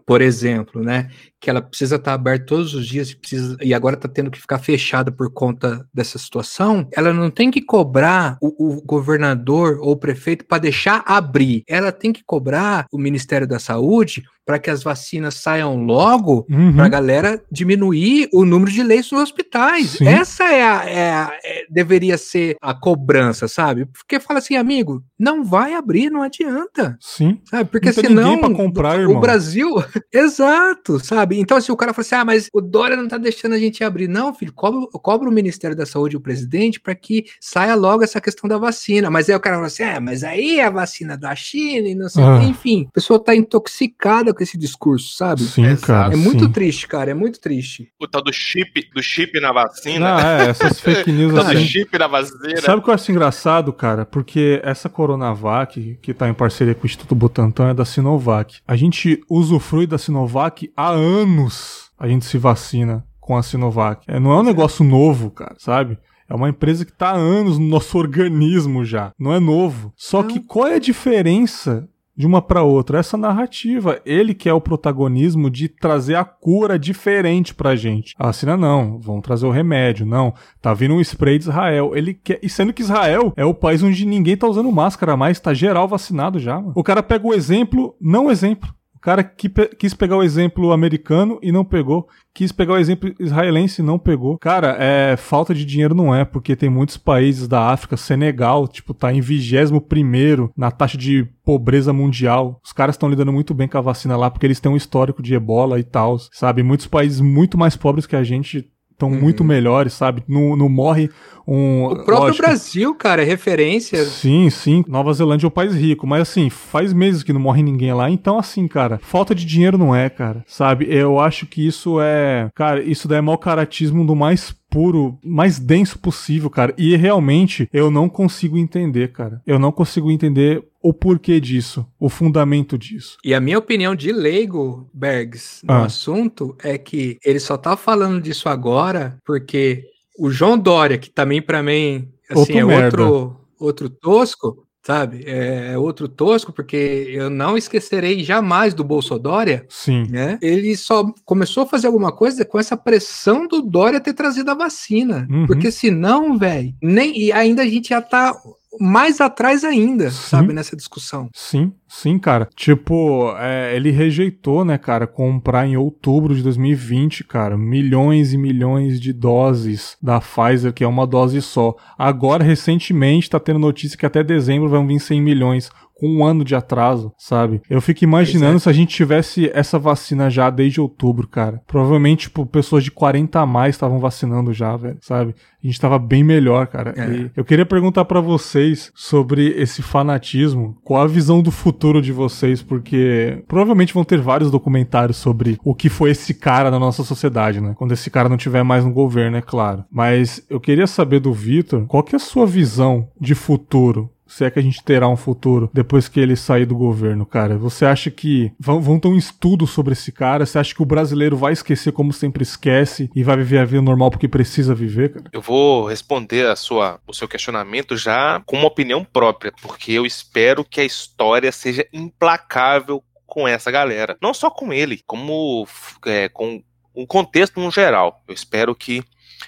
por exemplo, né? Que ela precisa estar aberta todos os dias e, precisa, e agora está tendo que ficar fechada por conta dessa situação, ela não tem que cobrar o, o governador ou o prefeito para deixar abrir. Ela tem que cobrar o Ministério da Saúde para que as vacinas saiam logo Uhum. para a galera diminuir o número de leitos nos hospitais. Sim. Essa é a, é a- é- deveria ser a cobrança, sabe? Porque fala assim, amigo, não vai abrir, não adianta, Sim. sabe? Porque Não senão comprar, o irmão. Brasil, [LAUGHS] exato, sabe? Então se o cara fala assim, ah, mas o Dória não tá deixando a gente abrir, não, filho, cobra, cobra o Ministério da Saúde e o presidente para que saia logo essa questão da vacina. Mas aí o cara fala assim, ah, mas aí é a vacina da China e não sei. Ah. enfim, a pessoa tá intoxicada com esse discurso, sabe? Sim, Exato. cara. É muito sim. triste, cara, é muito triste. O tal do chip, do chip na vacina. Não, é, essas [LAUGHS] fake news O tal do assim. chip na vacina. Sabe o que eu acho engraçado, cara? Porque essa Coronavac, que tá em parceria com o Instituto Butantan, é da Sinovac. A gente usufrui da Sinovac há anos. A gente se vacina com a Sinovac. É, não é um negócio novo, cara, sabe? É uma empresa que tá há anos no nosso [LAUGHS] organismo já. Não é novo. Só Não. que qual é a diferença de uma para outra? Essa narrativa. Ele que é o protagonismo de trazer a cura diferente pra gente. A vacina não, vão trazer o remédio. Não, tá vindo um spray de Israel. Ele quer. E sendo que Israel é o país onde ninguém tá usando máscara mais, tá geral vacinado já. Mano. O cara pega o exemplo, não exemplo. O cara que pe- quis pegar o exemplo americano e não pegou. Quis pegar o exemplo israelense e não pegou. Cara, é falta de dinheiro não é, porque tem muitos países da África, Senegal, tipo, tá em 21 primeiro na taxa de pobreza mundial. Os caras estão lidando muito bem com a vacina lá, porque eles têm um histórico de ebola e tal, sabe? Muitos países muito mais pobres que a gente estão muito melhores, sabe? Não, não morre um... O próprio lógico, Brasil, cara, é referência. Sim, sim. Nova Zelândia é um país rico, mas assim, faz meses que não morre ninguém lá. Então, assim, cara, falta de dinheiro não é, cara. Sabe? Eu acho que isso é. Cara, isso daí é mau caratismo do mais puro, mais denso possível, cara. E realmente eu não consigo entender, cara. Eu não consigo entender o porquê disso, o fundamento disso. E a minha opinião de leigo, Bergs, no Ah. assunto, é que ele só tá falando disso agora porque o João Dória, que também pra mim, assim, Outro é merda. outro, outro tosco, sabe? É outro tosco, porque eu não esquecerei jamais do Bolsodória, Sim. né? Ele só começou a fazer alguma coisa com essa pressão do Dória ter trazido a vacina. Uhum. Porque senão, velho, nem e ainda a gente já tá mais atrás ainda, Sim. sabe, nessa discussão. Sim, sim, cara. Tipo, é, ele rejeitou, né, cara, comprar em outubro de 2020, cara, milhões e milhões de doses da Pfizer, que é uma dose só. Agora, recentemente, tá tendo notícia que até dezembro vão vir 100 milhões. Com um ano de atraso, sabe? Eu fico imaginando se a gente tivesse essa vacina já desde outubro, cara. Provavelmente, tipo, pessoas de 40 a mais estavam vacinando já, velho, sabe? A gente tava bem melhor, cara. É. E eu queria perguntar pra vocês sobre esse fanatismo. Qual a visão do futuro de vocês? Porque provavelmente vão ter vários documentários sobre o que foi esse cara na nossa sociedade, né? Quando esse cara não tiver mais no governo, é claro. Mas eu queria saber do Vitor, qual que é a sua visão de futuro? Se é que a gente terá um futuro depois que ele sair do governo, cara. Você acha que vão, vão ter um estudo sobre esse cara? Você acha que o brasileiro vai esquecer como sempre esquece e vai viver a vida normal porque precisa viver, cara? Eu vou responder a sua, o seu questionamento já com uma opinião própria, porque eu espero que a história seja implacável com essa galera. Não só com ele, como é, com o contexto no geral. Eu espero que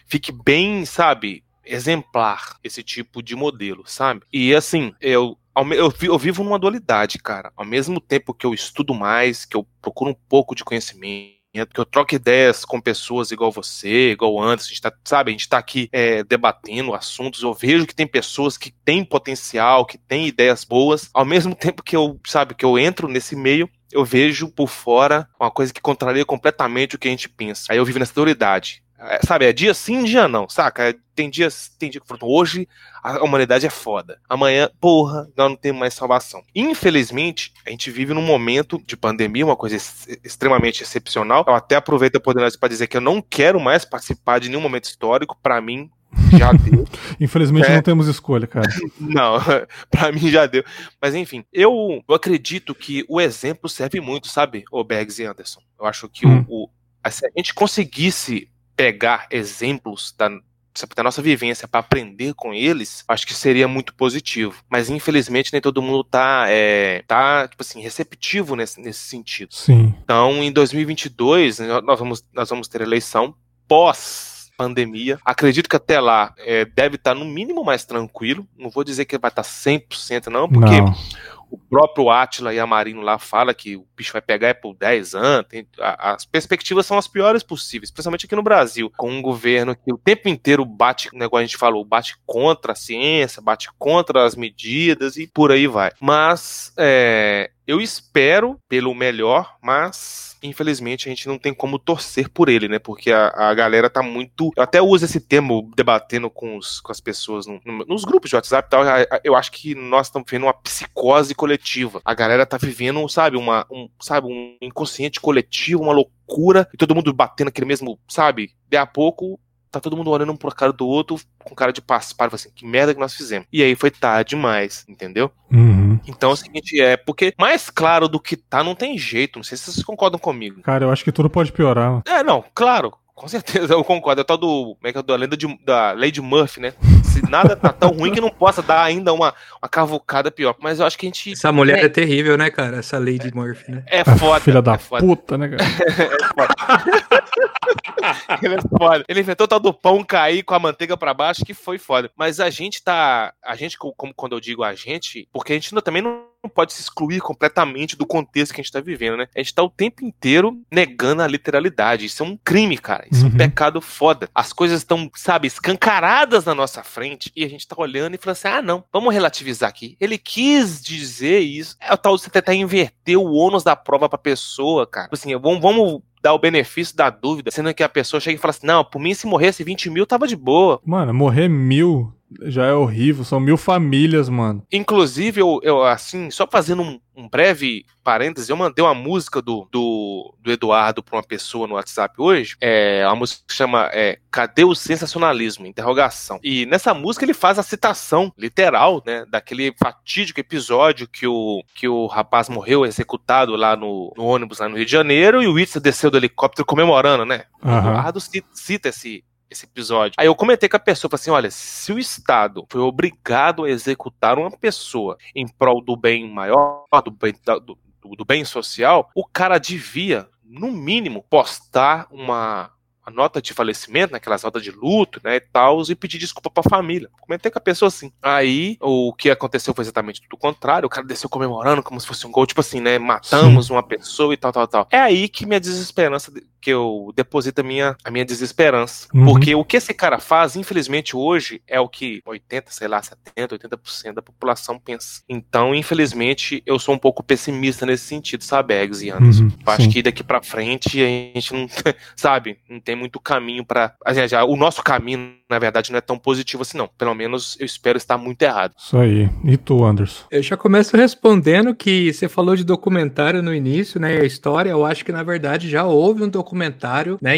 fique bem, sabe, exemplar esse tipo de modelo, sabe? E assim, eu eu, vi- eu vivo numa dualidade, cara. Ao mesmo tempo que eu estudo mais, que eu procuro um pouco de conhecimento, que eu troco ideias com pessoas igual você, igual Anderson, a gente tá, sabe, a gente tá aqui é, debatendo assuntos, eu vejo que tem pessoas que têm potencial, que têm ideias boas, ao mesmo tempo que eu, sabe, que eu entro nesse meio, eu vejo por fora uma coisa que contraria completamente o que a gente pensa. Aí eu vivo nessa dualidade. É, sabe, é dia sim, dia não, saca? Tem dias, tem dia que falam, hoje a humanidade é foda. Amanhã, porra, nós não temos mais salvação. Infelizmente, a gente vive num momento de pandemia, uma coisa ex- extremamente excepcional. Eu até aproveito a oportunidade para dizer que eu não quero mais participar de nenhum momento histórico. Para mim, já [LAUGHS] deu. Infelizmente É. não temos escolha, cara. [LAUGHS] Não, [LAUGHS] pra mim já deu. Mas enfim, eu, eu acredito que o exemplo serve muito, sabe, o Bags e Anderson. Eu acho que Hum. o, o- se a gente conseguisse pegar exemplos da, da nossa vivência para aprender com eles, acho que seria muito positivo. Mas infelizmente nem todo mundo tá, é, tá tipo assim, receptivo nesse, nesse sentido. Sim. Então, em 2022, né, nós vamos, nós vamos ter eleição pós pandemia. Acredito que até lá é, deve estar no mínimo mais tranquilo. Não vou dizer que vai estar 100% não, porque Não. O próprio Atila e a Marino lá fala que o bicho vai pegar é por 10 anos. tem- a- as perspectivas são as piores possíveis, principalmente aqui no Brasil, com um governo que o tempo inteiro bate, negócio a gente falou, bate contra a ciência, bate contra as medidas e por aí vai. Mas é, Eu espero pelo melhor, mas infelizmente a gente não tem como torcer por ele, né? Porque a, a galera tá muito. Eu até uso esse termo debatendo com, os, com as pessoas no, no, nos grupos de WhatsApp e tal. Eu acho que nós estamos vivendo uma psicose coletiva. A galera tá vivendo, sabe, uma, um, sabe, um inconsciente coletivo, uma loucura, e todo mundo batendo aquele mesmo, sabe? De a pouco tá todo mundo olhando um pro cara do outro com cara de paspar, assim, que merda que nós fizemos. E aí foi tarde demais, entendeu? Uhum. Então é o seguinte, é, porque mais claro do que tá não tem jeito, não sei se vocês concordam comigo. Cara, eu acho que tudo pode piorar. É, não, claro, com certeza eu concordo. É o tal do. Como é que é? Da lenda de, da Lady Murphy, né? [LAUGHS] Nada tá tão ruim que não possa dar ainda uma, uma cavucada pior. Mas eu acho que a gente. Essa mulher é, é terrível, né, cara? Essa Lady é, Murphy, né? É foda. Filha da é foda. puta, né, cara? [LAUGHS] é foda. [LAUGHS] Ele é foda. Ele inventou o tal do pão cair com a manteiga para baixo, que foi foda. Mas a gente tá. A gente, como quando eu digo a gente, porque a gente também não pode se excluir completamente do contexto que a gente tá vivendo, né? A gente tá o tempo inteiro negando a literalidade. Isso é um crime, cara. Isso uhum. é um pecado foda. As coisas estão, sabe, escancaradas na nossa frente e a gente tá olhando e falando assim: ah, não, vamos relativizar aqui. Ele quis dizer isso. É o tal de você tentar inverter o ônus da prova pra pessoa, cara. Tipo assim, vamos, vamos dar o benefício da dúvida, sendo que a pessoa chega e fala assim: não, por mim, se morresse 20 mil, tava de boa. Mano, morrer mil já é horrível, são mil famílias, mano. Inclusive, eu, eu assim, só fazendo um, um breve parêntese, eu mandei uma música do, do, do Eduardo pra uma pessoa no WhatsApp hoje. É uma música que chama é, Cadê o Sensacionalismo? Interrogação. E nessa música ele faz a citação literal, né, daquele fatídico episódio que o, que o rapaz morreu executado lá no, no ônibus lá no Rio de Janeiro e o Itza desceu do helicóptero comemorando, né? Uhum. O Eduardo cita, cita esse, esse episódio. Aí eu comentei com a pessoa, falei assim, olha, se o Estado foi obrigado a executar uma pessoa em prol do bem maior, do bem, do, do bem social, o cara devia, no mínimo, postar uma a nota de falecimento, naquelas notas de luto, né, e tal, e pedir desculpa pra família. Comentei com a pessoa assim. Aí, o que aconteceu foi exatamente tudo o contrário, o cara desceu comemorando como se fosse um gol, tipo assim, né, matamos Sim. uma pessoa e tal, tal, tal. É aí que minha desesperança, que eu deposito a minha, a minha desesperança. Uhum. Porque o que esse cara faz, infelizmente, hoje, é o que 80, sei lá, 70, 80% da população pensa. Então, infelizmente, eu sou um pouco pessimista nesse sentido, sabe, Eggs e Anderson? Uhum, acho que daqui pra frente a gente não, [LAUGHS] sabe, não tem muito caminho para O nosso caminho, na verdade, não é tão positivo assim, não. Pelo menos eu espero estar muito errado. Isso aí. E tu, Anderson? Eu já começo respondendo que você falou de documentário no início, né? A história, eu acho que na verdade já houve um documentário, né?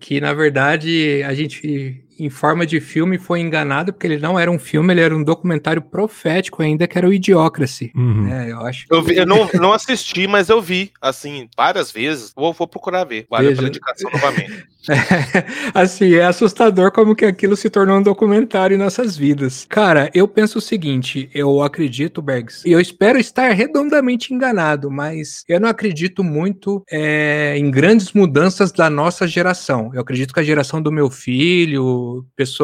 Que na verdade a gente em forma de filme foi enganado, porque ele não era um filme, ele era um documentário profético ainda, que era o Idiocracy. Uhum. É, eu acho. Eu, vi, eu não, não assisti, mas eu vi, assim, várias vezes. Vou, vou procurar ver. Valeu pela indicação novamente. É, [LAUGHS] assim, é assustador como que aquilo se tornou um documentário em nossas vidas. Cara, eu penso o seguinte, eu acredito, Bergs, e eu espero estar redondamente enganado, mas eu não acredito muito é, em grandes mudanças da nossa geração. Eu acredito que a geração do meu filho,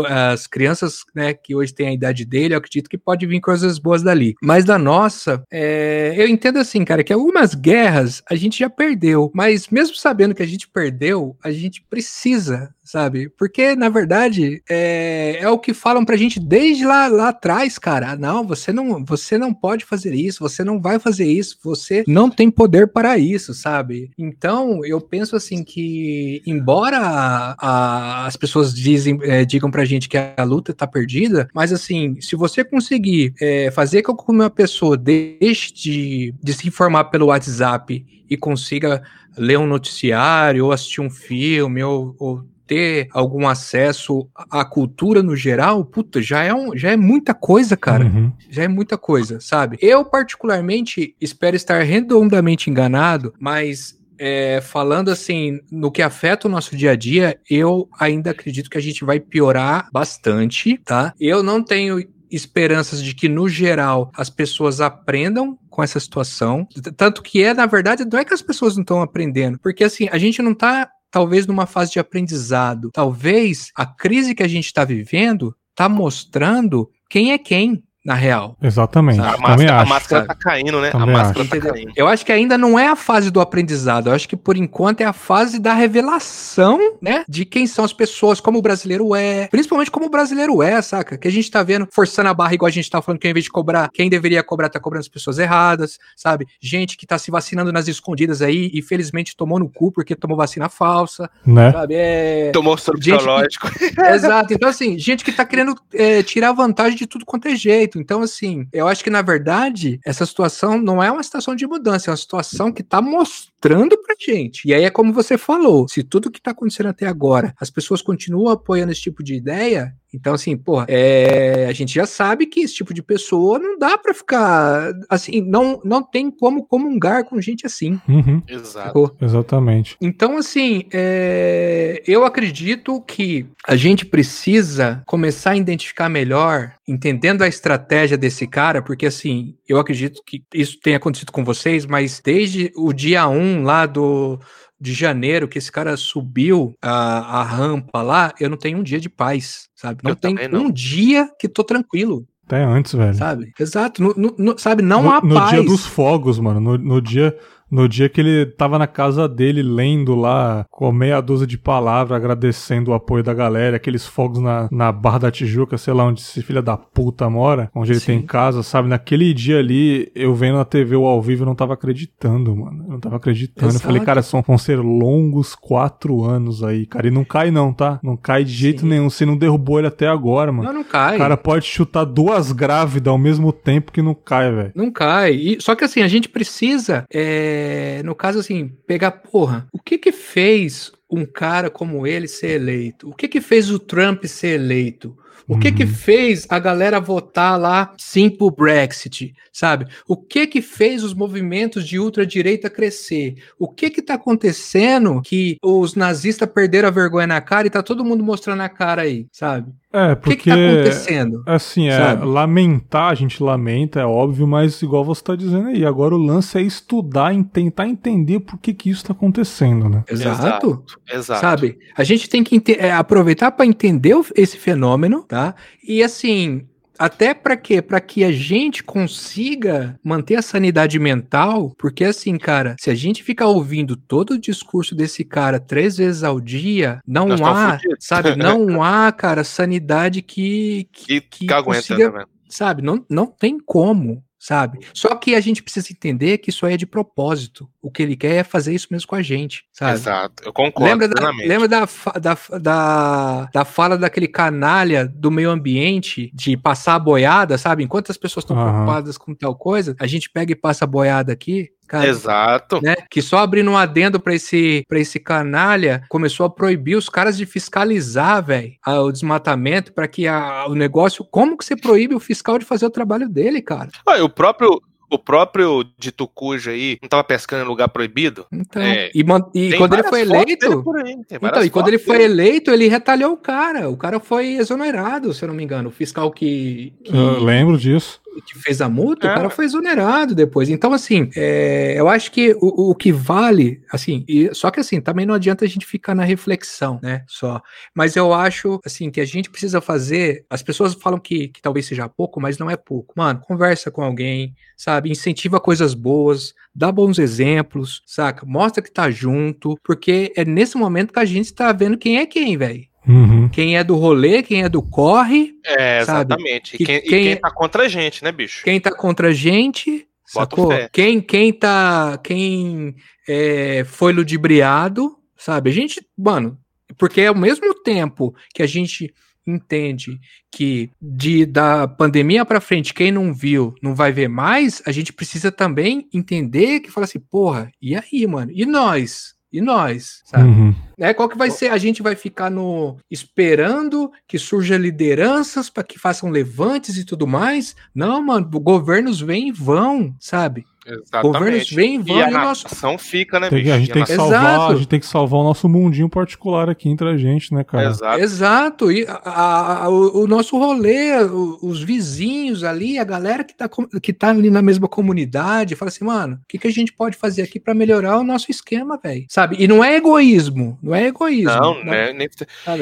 as crianças né, que hoje têm a idade dele, eu acredito que pode vir coisas boas dali. Mas da nossa, é, eu entendo assim, cara, que algumas guerras a gente já perdeu, mas mesmo sabendo que a gente perdeu, a gente precisa sabe? Porque, na verdade, é, é o que falam pra gente desde lá, lá atrás, cara. Não, você não, você não pode fazer isso, você não vai fazer isso, você não tem poder para isso, sabe? Então, eu penso assim que, embora a, a, as pessoas dizem, é, digam pra gente que a luta tá perdida, mas assim, se você conseguir é, fazer com que uma pessoa deixe de, de se informar pelo WhatsApp e consiga ler um noticiário, ou assistir um filme, ou, ou ter algum acesso à cultura no geral, puta, já é, um, já é muita coisa, cara. Uhum. Já é muita coisa, sabe? Eu, particularmente, espero estar redondamente enganado, mas é, falando assim, no que afeta o nosso dia a dia, eu ainda acredito que a gente vai piorar bastante, tá? Eu não tenho esperanças de que, no geral, as pessoas aprendam com essa situação. Tanto que é, na verdade, não é que as pessoas não estão aprendendo, porque assim, a gente não tá talvez numa fase de aprendizado. Talvez a crise que a gente está vivendo está mostrando quem é quem na real. Exatamente. A máscara, a máscara tá caindo, né? Também a máscara acho. tá caindo. Eu acho que ainda não é a fase do aprendizado. Eu acho que por enquanto é a fase da revelação, né? De quem são as pessoas, como o brasileiro é. Principalmente como o brasileiro é, saca? Que a gente tá vendo forçando a barra, igual a gente tá falando que ao invés de cobrar, quem deveria cobrar tá cobrando as pessoas erradas, sabe? Gente que tá se vacinando nas escondidas aí e felizmente tomou no cu porque tomou vacina falsa, Né? sabe? É. Tomou soro Gente que- biológico. [LAUGHS] Exato. Então, assim, gente que tá querendo é, tirar vantagem de tudo quanto é jeito. Então, assim, eu acho que, na verdade, essa situação não é uma situação de mudança, é uma situação que tá mostrando pra gente. E aí é como você falou: se tudo que tá acontecendo até agora, as pessoas continuam apoiando esse tipo de ideia. Então, assim, porra, é, a gente já sabe que esse tipo de pessoa não dá pra ficar. Assim, não, não tem como comungar com gente assim. Uhum, Exato. exatamente. Então, assim, é, eu acredito que a gente precisa começar a identificar melhor, entendendo a estratégia desse cara, porque, assim, eu acredito que isso tenha acontecido com vocês, mas desde o dia 1 lá do. De janeiro, que esse cara subiu a, a rampa lá, eu não tenho um dia de paz, sabe? Não Eu tem não. um dia que tô tranquilo, Até antes, velho. sabe? Exato, no- no- no- sabe? Não no, há no paz. dia dos fogos, mano. No, no dia. No dia que ele tava na casa dele lendo lá, com meia dúzia de palavras, agradecendo o apoio da galera, aqueles fogos na, na Barra da Tijuca, sei lá onde esse filho da puta mora, onde ele Sim. tem casa, sabe? Naquele dia ali, eu vendo na TV ao vivo, eu não tava acreditando, mano. Eu não tava acreditando. Eu Exato. falei, cara, são, vão ser longos quatro anos aí, cara. E não cai não, tá? Não cai de jeito Sim. nenhum. Você não derrubou ele até agora, mano. Não, não cai. O cara pode chutar duas grávidas ao mesmo tempo que não cai, velho. Não cai. E- só que assim, a gente precisa, é, no caso assim, pegar, porra, o que que fez um cara como ele ser eleito? O que que fez o Trump ser eleito? O que que Uhum. fez a galera votar lá sim pro Brexit, sabe? O que que fez os movimentos de ultradireita crescer? O que que tá acontecendo que os nazistas perderam a vergonha na cara e tá todo mundo mostrando a cara aí, sabe? É, O que porque. que tá acontecendo? Assim, é, Sabe? lamentar, a gente lamenta, é óbvio, mas igual você tá dizendo aí, agora o lance é estudar e tentar entender por que que isso tá acontecendo, né? Exato. Exato. Sabe? A gente tem que é, aproveitar para entender esse fenômeno, tá? E assim, até para quê? Para que a gente consiga manter a sanidade mental, porque assim, cara, se a gente ficar ouvindo todo o discurso desse cara três vezes ao dia, não Nós há, sabe? [LAUGHS] Não há, cara, sanidade que Que, que que aguenta, consiga- né, sabe? Não, não tem como. Sabe? Só que a gente precisa entender que isso aí é de propósito. O que ele quer é fazer isso mesmo com a gente, sabe? Exato. Eu concordo Lembra, da, plenamente. lembra da, da, da, da fala daquele canalha do meio ambiente de passar a boiada, sabe? Enquanto as pessoas estão Aham. preocupadas com tal coisa, a gente pega e passa a boiada aqui, cara. Exato. Né? Que só abrindo um adendo pra esse, pra esse canalha, começou a proibir os caras de fiscalizar, velho, o desmatamento para que a- o negócio. Como que você proíbe o fiscal de fazer o trabalho dele, cara? Olha, o próprio, o próprio de Tucuja aí não tava pescando em lugar proibido? Então, É. e, man- e quando ele foi eleito. aí, Então, e quando ele foi dele. eleito, ele retalhou o cara. O cara foi exonerado, se eu não me engano. O fiscal que, que, Eu lembro disso. Que fez a multa, É. o cara foi exonerado depois. Então, assim, é, eu acho que o, o que vale, assim, e- só que assim, também não adianta a gente ficar na reflexão, né? Só. Mas eu acho, assim, que a gente precisa fazer. As pessoas falam que, que talvez seja pouco, mas não é pouco. Mano, conversa com alguém, sabe? Incentiva coisas boas, dá bons exemplos, saca? Mostra que tá junto, porque é nesse momento que a gente tá vendo quem é quem, velho. Uhum. Quem é do rolê, quem é do corre, É, sabe? exatamente. E quem, e quem quem é- tá contra a gente, né, bicho? quem tá contra a gente, Bota sacou? fé. Quem, quem tá. Quem é, foi ludibriado, sabe? A gente, mano, porque ao mesmo tempo que a gente entende que de da pandemia pra frente, quem não viu não vai ver mais, a gente precisa também entender que fala assim, porra, e aí, mano? E nós? E nós? Sabe? Uhum. É, qual que vai ser? A gente vai ficar no esperando que surja lideranças para que façam levantes e tudo mais? Não, mano, governos vêm e vão, sabe? Exatamente. Governos vêm e vão E a o nosso. nação fica, né, Tem bicho? a gente tem que Exato. salvar, a gente tem que salvar o nosso mundinho particular aqui entre a gente, né, cara? Exato. Exato, e a- a- o, o nosso rolê, o- os vizinhos ali, a galera que tá, que tá ali na mesma comunidade, fala assim, mano, o que, que a gente pode fazer aqui pra melhorar o nosso esquema, velho? Sabe? E não é egoísmo, não é egoísmo. Não, na, né? Nem...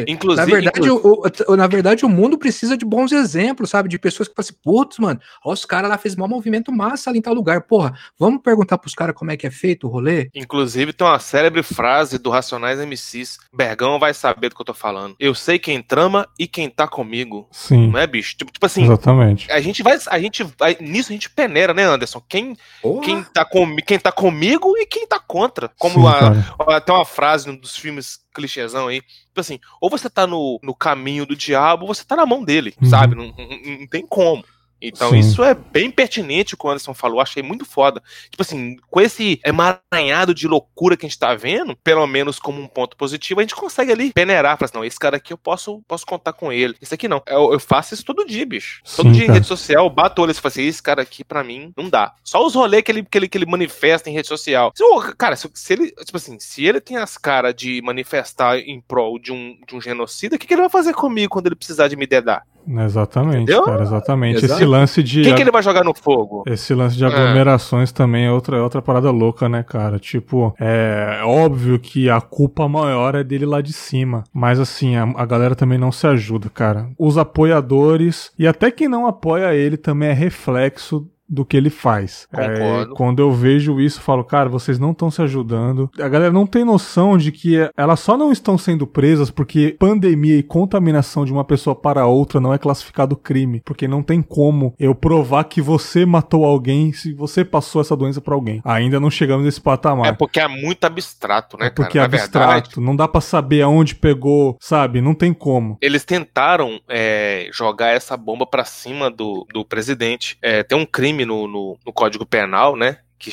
Inclusive, na verdade, o, o- na verdade, o mundo precisa de bons exemplos, sabe? De pessoas que falam assim, putz, mano, ó, os caras lá fez um movimento massa ali em tal lugar. Porra, vamos perguntar pros caras como é que é feito o rolê? Inclusive, tem uma célebre frase do Racionais MCs. Bergão vai saber do que eu tô falando. Eu sei quem trama e quem tá comigo. Sim, Não é, bicho? Tipo, tipo assim, exatamente. a gente vai. A gente vai. Nisso a gente peneira, né, Anderson? Quem, Porra. quem, tá, com, quem tá comigo e quem tá contra. Como Sim, até uma frase num dos filmes clichêzão aí. Tipo assim, ou você tá no, no caminho do diabo, ou você tá na mão dele, Uhum. sabe? Não, não- não tem como. Então, Sim. isso é bem pertinente o que o Anderson falou, achei muito foda. Tipo assim, com esse emaranhado de loucura que a gente tá vendo, pelo menos como um ponto positivo, a gente consegue ali peneirar, falar assim, não, esse cara aqui eu posso, posso contar com ele. Esse aqui não. Eu, eu faço isso todo dia, bicho. Todo Sim, dia em rede social, eu bato o olho e falo assim, esse cara aqui pra mim não dá. Só os rolês que ele, que ele, que ele manifesta em rede social. Se, cara, se, se ele, tipo assim, se ele tem as caras de manifestar em prol de um, de um genocida, o que, que ele vai fazer comigo quando ele precisar de me dedar? Exatamente, Entendeu? cara, exatamente. Exato. Esse lance de. Quem que ele vai jogar no fogo? Esse lance de aglomerações também é outra, é outra parada louca, né, cara? Tipo, é óbvio que a culpa maior é dele lá de cima. Mas assim, a, a galera também não se ajuda, cara. Os apoiadores e até quem não apoia ele também é reflexo do que ele faz. É, quando eu vejo isso, eu falo, cara, vocês não estão se ajudando. A galera não tem noção de que elas só não estão sendo presas porque pandemia e contaminação de uma pessoa para outra não é classificado crime. Porque não tem como eu provar que você matou alguém se você passou essa doença para alguém. Ainda não chegamos nesse patamar. É porque é muito abstrato, né, É porque cara? é Na abstrato. verdade, Não dá pra saber aonde pegou, sabe? Não tem como. eles tentaram é, jogar essa bomba pra cima do, do presidente. É, tem um crime no, no, no Código Penal, né? Que,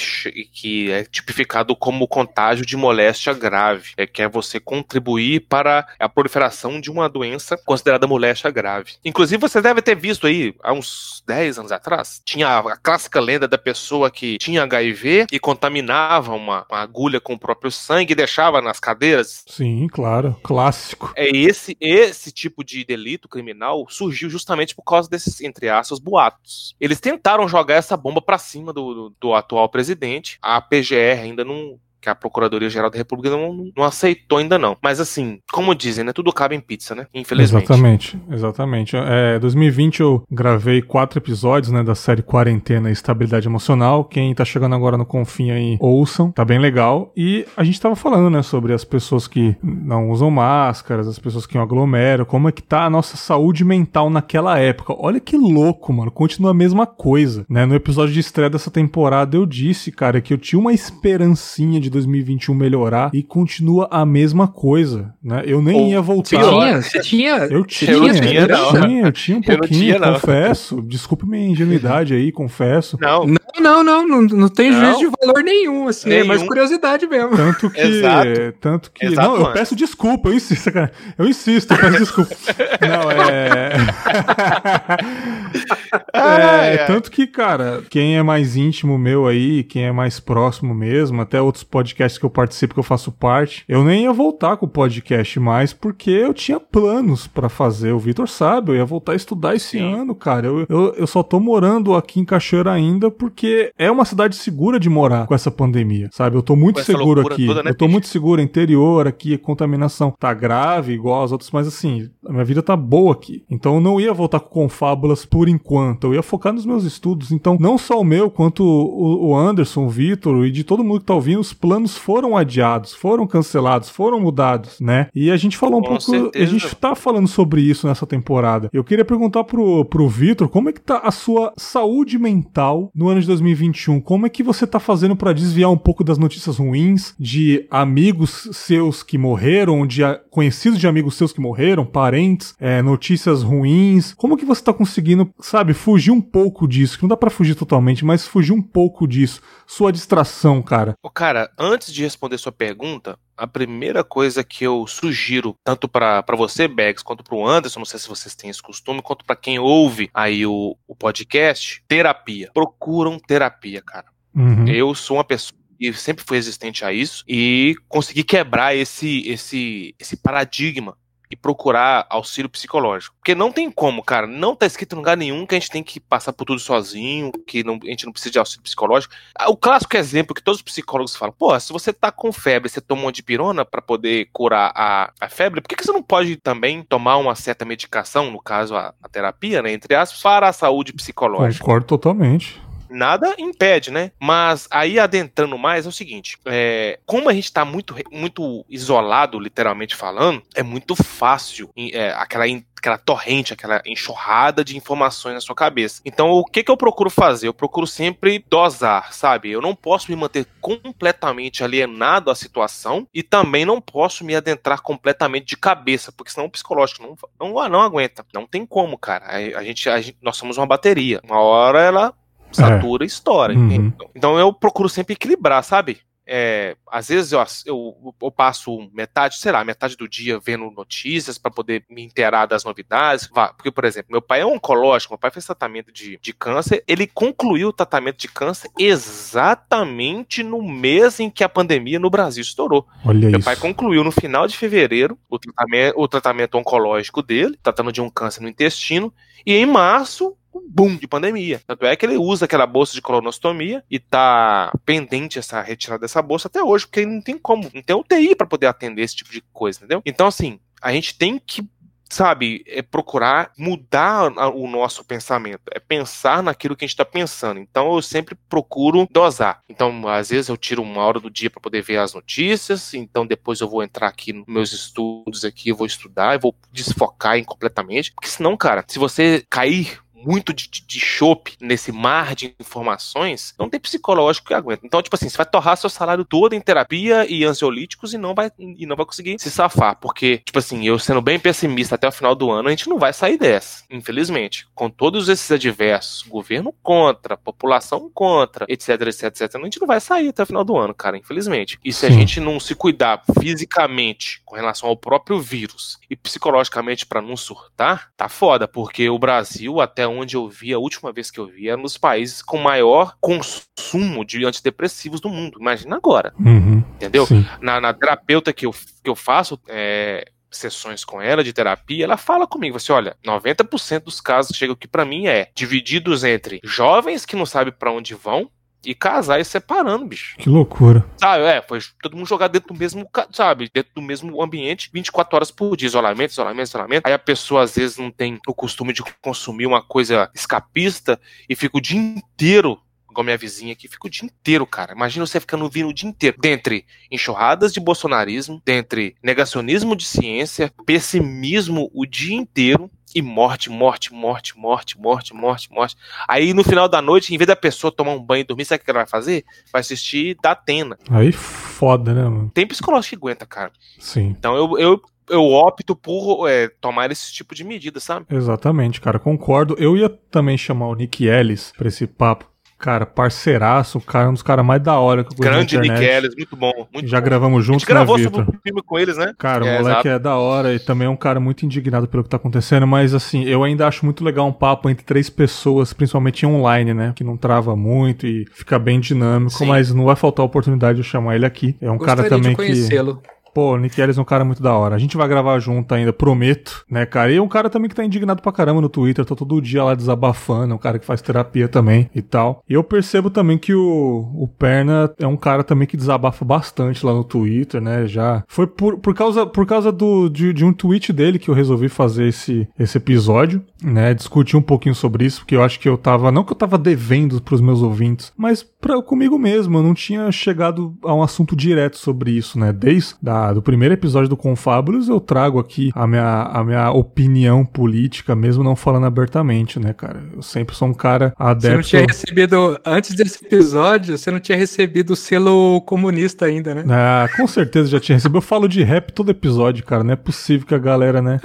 que é tipificado como contágio de moléstia grave. É que é você contribuir para a proliferação de uma doença considerada moléstia grave. Inclusive, você deve ter visto aí, há uns 10 anos atrás, tinha a, clássica lenda da pessoa que tinha HIV e contaminava uma, uma agulha com o próprio sangue e deixava nas cadeiras Sim, claro. Clássico. é esse esse tipo de delito criminal surgiu justamente por causa desses entre aspas boatos. Eles tentaram jogar essa bomba pra cima do, do, do atual presidente. A PGR ainda não que a Procuradoria Geral da República não, não aceitou ainda não. Mas assim, como dizem, né, tudo cabe em pizza, né? Infelizmente. Exatamente, exatamente. É, 2020 eu gravei quatro episódios, né, da série Quarentena e Estabilidade Emocional. Quem tá chegando agora no Confim aí, ouçam, tá bem legal. E a gente tava falando, né, sobre as pessoas que não usam máscaras, as pessoas que aglomeram, como é que tá a nossa saúde mental naquela época. Olha que louco, mano, continua a mesma coisa, né? No episódio de estreia dessa temporada eu disse, cara, que eu tinha uma esperancinha de 2021 melhorar e continua a mesma coisa, né? Eu nem Ou ia voltar. tinha, você tinha. Eu você tinha, Eu não eu tinha, tinha, eu tinha um Eu não pouquinho, tinha, não. confesso. Desculpe minha ingenuidade aí, confesso. Não, Não, não, não, não, não tem Não. juízo de valor nenhum, assim, é mais Nenhum. curiosidade mesmo. Tanto que. Exato. Tanto que. Exato, não, eu mano. peço desculpa, eu insisto, cara. Eu insisto, eu peço desculpa. [LAUGHS] não, é. [LAUGHS] É tanto que, cara, quem é mais íntimo meu aí, quem é mais próximo mesmo, até outros podcasts que eu participo, que eu faço parte, eu nem ia voltar com o podcast mais, porque eu tinha planos pra fazer. O Vitor sabe, eu ia voltar a estudar esse Sim. ano, cara. Eu, eu, eu só tô morando aqui em Cachoeira ainda porque é uma cidade segura de morar com essa pandemia, sabe? Eu tô muito seguro aqui. toda, né, eu tô bicho? muito seguro, interior aqui, a contaminação tá grave, igual as outras, mas assim, a minha vida tá boa aqui. Então eu não ia voltar com confábulas por enquanto. Eu ia focar nos meus estudos. Então, não só o meu, quanto o, Anderson, o Vitor e de todo mundo que tá ouvindo, os planos foram adiados, foram cancelados, foram mudados, né? E a gente falou um Com pouco. A certeza. gente tá falando sobre isso nessa temporada. Eu queria perguntar pro, pro Vitor como é que tá a sua saúde mental no ano de 2021. Como é que você tá fazendo pra desviar um pouco das notícias ruins, de amigos seus que morreram, de conhecidos de amigos seus que morreram, parentes, é, notícias ruins. Como que você tá conseguindo, sabe, fugir um pouco disso? Que não dá pra fugir totalmente, mas fugir um pouco disso. Sua distração, cara. Ô, Cara, antes de responder sua pergunta, a primeira coisa que eu sugiro, tanto pra pra você, Bags, quanto pro Anderson, não sei se vocês têm esse costume, quanto pra quem ouve aí o, o podcast, terapia. Procuram terapia, cara. Uhum. Eu sou uma pessoa e sempre fui resistente a isso e consegui quebrar esse esse esse paradigma e procurar auxílio psicológico. Porque não tem como, cara, não tá escrito em lugar nenhum que a gente tem que passar por tudo sozinho, que não, a gente não precisa de auxílio psicológico. Ah, o clássico exemplo que todos os psicólogos falam, pô, se você tá com febre, você toma uma dipirona para poder curar a, a febre, por que, que você não pode também tomar uma certa medicação, no caso a, a terapia, né, entre aspas, para a saúde psicológica? Concordo totalmente nada impede, né? Mas aí adentrando mais é o seguinte: é, como a gente tá muito, muito isolado, literalmente falando, é muito fácil é, aquela aquela torrente, aquela enxurrada de informações na sua cabeça. Então, o que, que eu procuro fazer? Eu procuro sempre dosar, sabe? Eu não posso me manter completamente alienado à situação e também não posso me adentrar completamente de cabeça, porque senão o psicológico não, não, não aguenta. Não tem como, cara. A, a, gente, a gente, nós somos uma bateria. Uma hora ela satura e estoura. Uhum. Então eu procuro sempre equilibrar, sabe? É, às vezes eu, eu, eu, passo metade, sei lá, metade do dia vendo notícias para poder me inteirar das novidades. Porque, por exemplo, meu pai é oncológico, meu pai fez tratamento de, de câncer, ele concluiu o tratamento de câncer exatamente no mês em que a pandemia no Brasil estourou. Olha meu isso. pai concluiu no final de fevereiro o tratamento, o tratamento oncológico dele, tratando de um câncer no intestino, e em março um boom de pandemia. Tanto é que ele usa aquela bolsa de colonostomia e tá pendente essa retirada dessa bolsa até hoje, porque não tem como, não tem UTI para poder atender esse tipo de coisa, entendeu? Então, assim, a gente tem que sabe, é procurar mudar o nosso pensamento, é pensar naquilo que a gente está pensando. Então eu sempre procuro dosar. Então, às vezes eu tiro uma hora do dia para poder ver as notícias, então depois eu vou entrar aqui nos meus estudos aqui, eu vou estudar, eu vou desfocar completamente, porque senão, cara, se você cair muito de, de chope nesse mar de informações, não tem psicológico que aguenta. Então, tipo assim, você vai torrar seu salário todo em terapia e ansiolíticos e não vai, e não vai conseguir se safar. Porque, tipo assim, eu sendo bem pessimista até o final do ano, a gente não vai sair dessa, infelizmente. Com todos esses adversos, governo contra, população contra, etc, etc, etc, a gente não vai sair até o final do ano, cara, infelizmente. E se Sim. a gente não se cuidar fisicamente com relação ao próprio vírus e psicologicamente para não surtar, tá foda, porque o Brasil, até onde eu vi, a última vez que eu vi, era nos países com maior consumo de antidepressivos do mundo. Imagina agora. Uhum, entendeu? Na, na, terapeuta que eu, que eu faço, é, sessões com ela de terapia, ela fala comigo, assim, olha, 90% dos casos que chegam aqui para mim é divididos entre jovens que não sabem para onde vão e casais separando, bicho. Que loucura. Sabe, é, foi todo mundo jogar dentro do mesmo, sabe, dentro do mesmo ambiente, 24 horas por dia, isolamento, isolamento, isolamento. Aí a pessoa às vezes não tem o costume de consumir uma coisa escapista e fica o dia inteiro igual minha vizinha aqui, fica o dia inteiro, cara. Imagina você ficando vindo o dia inteiro. Dentre enxurradas de bolsonarismo, dentre negacionismo de ciência, pessimismo o dia inteiro, e morte, morte, morte, morte, morte, morte, morte. Aí no final da noite, em vez da pessoa tomar um banho e dormir, sabe o que ela vai fazer? Vai assistir da Atena. Aí foda, né, mano? Tem psicológico que aguenta, cara. Sim. Então eu, eu, eu opto por é, tomar esse tipo de medida, sabe? Exatamente, cara, concordo. Eu ia também chamar o Nick Ellis pra esse papo, Cara, parceiraço, cara, um dos caras mais da hora que eu conheço Grande Nick Ellis, muito bom. Muito Já bom. gravamos juntos, a gente gravou né, sobre um filme com eles, né? Cara, é, o moleque exato. é da hora e também é um cara muito indignado pelo que tá acontecendo, mas assim, eu ainda acho muito legal um papo entre três pessoas, principalmente online, né? Que não trava muito e fica bem dinâmico, Sim. mas não vai faltar oportunidade de eu chamar ele aqui. É um Gostaria cara também de conhecê-lo. que Pô, o Nick Ellis é um cara muito da hora. A gente vai gravar junto ainda, prometo, né, cara? E é um cara também que tá indignado pra caramba no Twitter, tá todo dia lá desabafando, é um cara que faz terapia também e tal. E eu percebo também que o, o Perna é um cara também que desabafa bastante lá no Twitter, né? Já foi por, por causa, por causa do, de, de um tweet dele que eu resolvi fazer esse, esse episódio, né? Discutir um pouquinho sobre isso, porque eu acho que eu tava, não que eu tava devendo pros meus ouvintes, mas pra, comigo mesmo, eu não tinha chegado a um assunto direto sobre isso, né? Desde da do primeiro episódio do Confábulos, eu trago aqui a minha, a minha opinião política, mesmo não falando abertamente, né, cara? Eu sempre sou um cara adepto... Você não tinha recebido, antes desse episódio, você não tinha recebido o selo comunista ainda, né? Ah, com certeza já tinha recebido. Eu falo de rap todo episódio, cara, não é possível que a galera, né...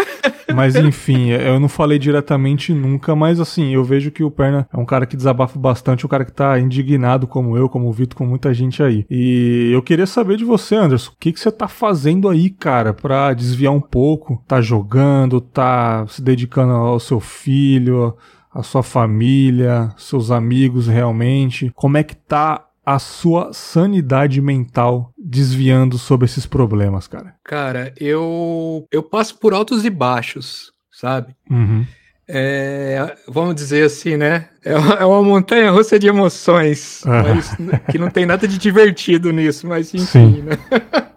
Mas enfim, eu não falei diretamente nunca, mas assim, eu vejo que o Perna é um cara que desabafa bastante, um cara que tá indignado como eu, como o Vitor, com muita gente aí. E eu queria saber de você, Anderson, o que, que você tá fazendo fazendo aí, cara, pra desviar um pouco? Tá jogando, tá se dedicando ao seu filho, à sua família, seus amigos realmente? Como é que tá a sua sanidade mental desviando sobre esses problemas, cara? Cara, eu eu passo por altos e baixos, sabe? Uhum. É, vamos dizer assim, né? É uma, é uma montanha russa de emoções, Aham. mas, que não tem nada de divertido nisso, mas enfim, Sim. né? [LAUGHS]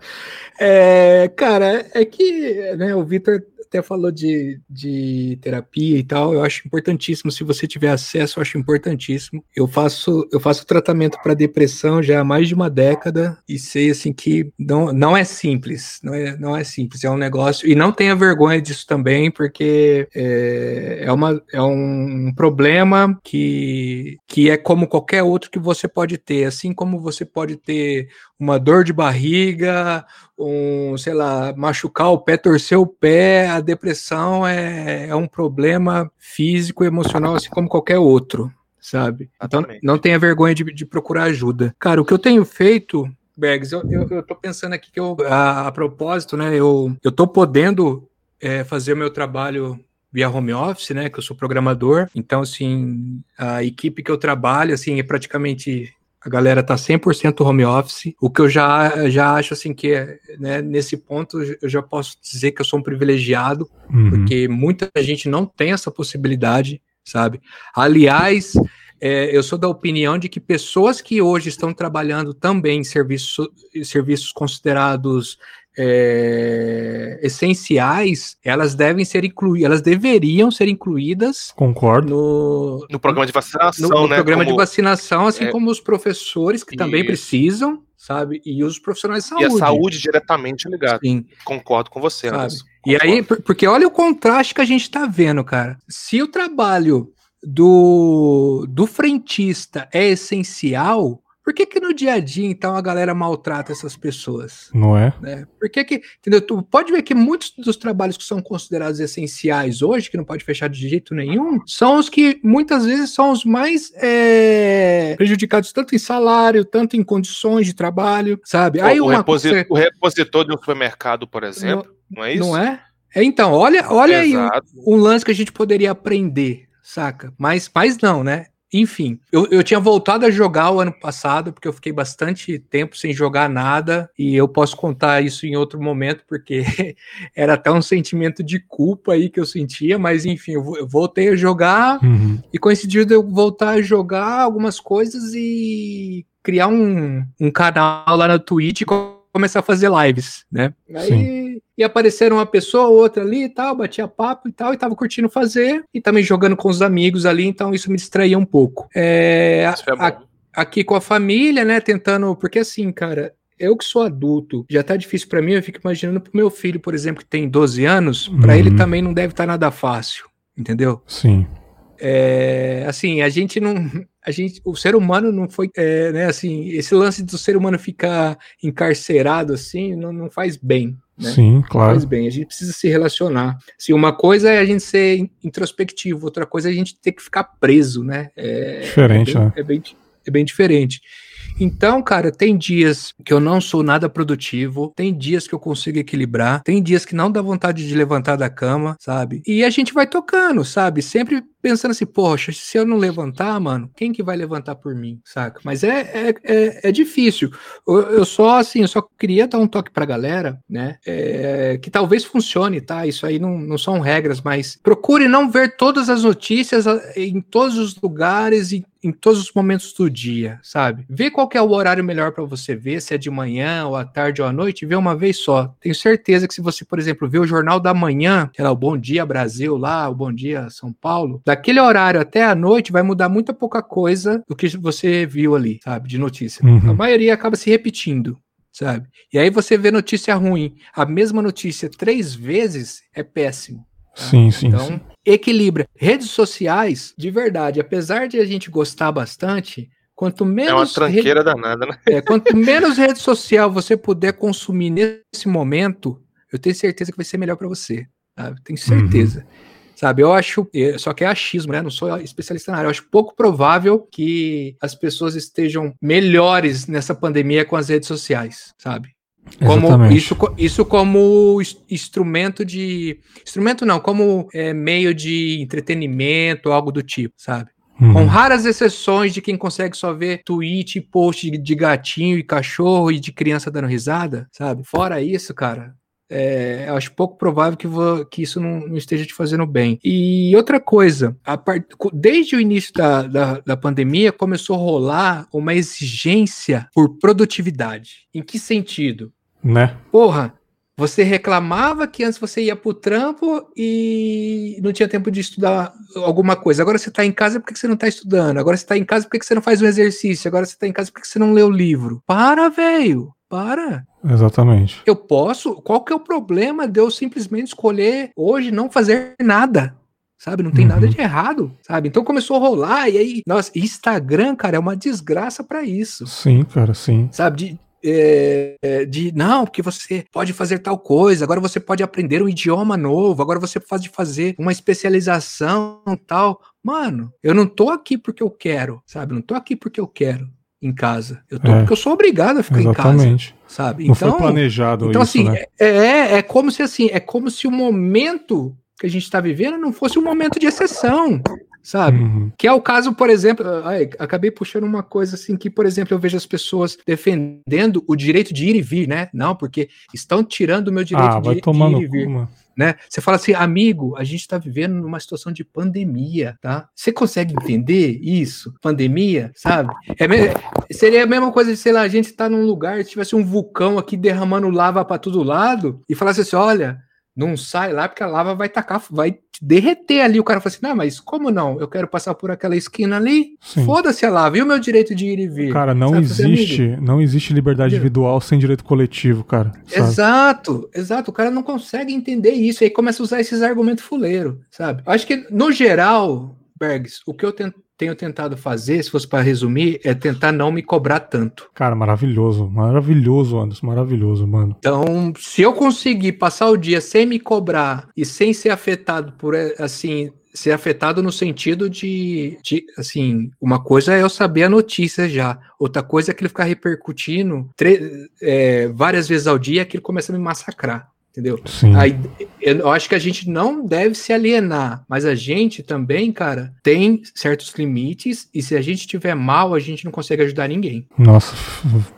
É, cara, é que né, o Vitor até falou de, de terapia e tal, eu acho importantíssimo, se você tiver acesso, eu acho importantíssimo. Eu faço, eu faço tratamento para depressão já há mais de uma década e sei assim que não, não é simples, não é, não é simples, é um negócio, e não tenha vergonha disso também, porque é, é, uma, é um problema que, que é como qualquer outro que você pode ter, assim como você pode ter uma dor de barriga, um, sei lá, machucar o pé, torcer o pé, a depressão é, é um problema físico e emocional, assim como qualquer outro, sabe? Então, não tenha vergonha de, de procurar ajuda. Cara, o que eu tenho feito, Bergs, eu, eu, eu tô pensando aqui que eu, a, a propósito, né, eu, eu tô podendo é, fazer o meu trabalho via home office, né, que eu sou programador, então, assim, a equipe que eu trabalho, assim, é praticamente a galera tá 100% home office, o que eu já, já acho assim que é, né, nesse ponto eu já posso dizer que eu sou um privilegiado, Uhum. porque muita gente não tem essa possibilidade, sabe? Aliás, é, eu sou da opinião de que pessoas que hoje estão trabalhando também em serviço, serviços considerados é, essenciais, elas devem ser incluídas, elas deveriam ser incluídas Concordo. no, No programa de vacinação, no, no né? programa como- de vacinação, assim é, como os professores que também isso. precisam, sabe? E os profissionais de E a saúde. saúde diretamente ligada. Sim. Concordo com você? Anderson. E aí, porque olha o contraste que a gente tá vendo, cara. Se o trabalho do, do frentista é essencial, por que que no dia a dia, então, a galera maltrata essas pessoas? Não é? né? Por que que, entendeu? Tu pode ver que muitos dos trabalhos que são considerados essenciais hoje, que não pode fechar de jeito nenhum, são os que muitas vezes são os mais é, prejudicados tanto em salário, tanto em condições de trabalho, sabe? Aí o, uma reposi- coisa, o repositor de um supermercado, por exemplo, não, é isso? não é? É, Então, olha, olha aí um, um lance que a gente poderia aprender, saca? Mas, mas não, né? Enfim, eu, eu tinha voltado a jogar o ano passado, porque eu fiquei bastante tempo sem jogar nada, e eu posso contar isso em outro momento, porque [LAUGHS] era até um sentimento de culpa aí que eu sentia, mas enfim, eu vo- eu voltei a jogar, Uhum. e coincidiu de eu voltar a jogar algumas coisas e criar um, um canal lá na Twitch e co- começar a fazer lives, né? Aí e apareceram uma pessoa ou outra ali e tal, batia papo e tal, e tava curtindo fazer, e também jogando com os amigos ali, então isso me distraía um pouco. É, Isso é a- bom. aqui com a família, né, tentando, porque assim, cara, eu que sou adulto, já tá difícil pra mim, eu fico imaginando pro meu filho, por exemplo, que tem 12 anos, pra Uhum. ele também não deve estar nada fácil, entendeu? Sim. É, assim, a gente não. A gente, o ser humano não foi. é, né, assim, esse lance do ser humano ficar encarcerado assim não, não faz bem. Né? Sim, claro. Faz bem, a gente precisa se relacionar. Assim, uma coisa é a gente ser in- introspectivo, outra coisa é a gente ter que ficar preso, né? É, Diferente, é bem, né? é, bem, é bem diferente. Então, cara, tem dias que eu não sou nada produtivo, tem dias que eu consigo equilibrar, tem dias que não dá vontade de levantar da cama, sabe? E a gente vai tocando, sabe? Sempre pensando assim, poxa, se eu não levantar, mano, quem que vai levantar por mim, saca? Mas é, é, é, é difícil. Eu, eu só, assim, eu só queria dar um toque pra galera, né? É, que talvez funcione, tá? Isso aí não, não são regras, mas procure não ver todas as notícias em todos os lugares e em todos os momentos do dia, sabe? Vê qual que é o horário melhor pra você ver, se é de manhã ou à tarde ou à noite, vê uma vez só. Tenho certeza que se você, por exemplo, vê o Jornal da Manhã, sei lá, o Bom Dia Brasil lá, o Bom Dia São Paulo, daquele horário até a noite vai mudar muita pouca coisa do que você viu ali, sabe, de notícia. Uhum. A maioria acaba se repetindo, sabe? E aí você vê notícia ruim, a mesma notícia três vezes é péssimo. Sim, sim, Então, sim. Equilibra. Redes sociais, de verdade, apesar de a gente gostar bastante, quanto menos É uma rede- tranqueira danada, né? é, quanto menos rede social você puder consumir nesse momento, eu tenho certeza que vai ser melhor para você. Sabe? Tenho certeza. Sabe, eu acho, é, só que é achismo, né? Não sou especialista na área. Eu acho pouco provável que as pessoas estejam melhores nessa pandemia com as redes sociais, sabe? Como Exatamente. isso, isso como ins- instrumento de. Instrumento não, como é, meio de entretenimento, algo do tipo, sabe? Uhum. Com raras exceções de quem consegue só ver tweet e post de gatinho e cachorro e de criança dando risada, sabe? Fora isso, cara, é, acho pouco provável que, vou, que isso não, não, esteja te fazendo bem. E outra coisa, part, desde o início da, da, da, pandemia começou a rolar uma exigência por produtividade. Em que sentido? Né? Porra, você reclamava que antes você ia pro trampo e não tinha tempo de estudar alguma coisa. Agora você tá em casa, por que você não tá estudando? Agora você tá em casa, por que você não faz um exercício? Agora você tá em casa, por que você não lê o livro? Para, velho! Para! Exatamente. Eu posso. Qual que é o problema de eu simplesmente escolher hoje não fazer nada? sabe? Não tem uhum. nada de errado, sabe? Então começou a rolar e aí, nossa, Instagram, cara, é uma desgraça para isso. Sim, cara, sim. Sabe? De, é, de não, porque você pode fazer tal coisa, agora você pode aprender um idioma novo, agora você pode fazer uma especialização tal. Mano, eu não tô aqui porque eu quero, sabe? Não tô aqui porque eu quero em casa. Eu tô é, porque eu sou obrigado a ficar exatamente. em casa, sabe? Não então, foi planejado então, isso, assim, né? É, é, é como se assim, é como se o momento que a gente está vivendo não fosse um momento de exceção, sabe? Uhum. Que é o caso, por exemplo, ai, acabei puxando uma coisa assim que, por exemplo, eu vejo as pessoas defendendo o direito de ir e vir, né? Não, porque estão tirando o meu direito ah, de, vai de ir e vir. Né? Você fala assim, amigo, a gente está vivendo numa situação de pandemia, tá? Você consegue entender isso? Pandemia, sabe? É, seria a mesma coisa de, sei lá, a gente está num lugar, se tivesse um vulcão aqui derramando lava para todo lado e falasse assim, olha, não sai lá porque a lava vai tacar, vai derreter ali. O cara fala assim: não, mas como não? Eu quero passar por aquela esquina ali. Foda-se a lava. E o meu direito de ir e vir? Cara, não sabe, existe, não existe liberdade individual sem direito coletivo, cara. Sabe? Exato, exato. O cara não consegue entender isso. E aí começa a usar esses argumentos fuleiros, sabe? Acho que, no geral, Bergs, o que eu tento tenho tentado fazer, se fosse para resumir, é tentar não me cobrar tanto. Cara, maravilhoso, maravilhoso, Anderson, maravilhoso, mano. Então, se eu conseguir passar o dia sem me cobrar e sem ser afetado por, assim, ser afetado no sentido de, de, assim, uma coisa é eu saber a notícia já, outra coisa é que ele ficar repercutindo é, várias vezes ao dia que ele começa a me massacrar entendeu? Sim. Aí, eu acho que a gente não deve se alienar, mas a gente também, cara, tem certos limites e se a gente tiver mal, a gente não consegue ajudar ninguém. Nossa,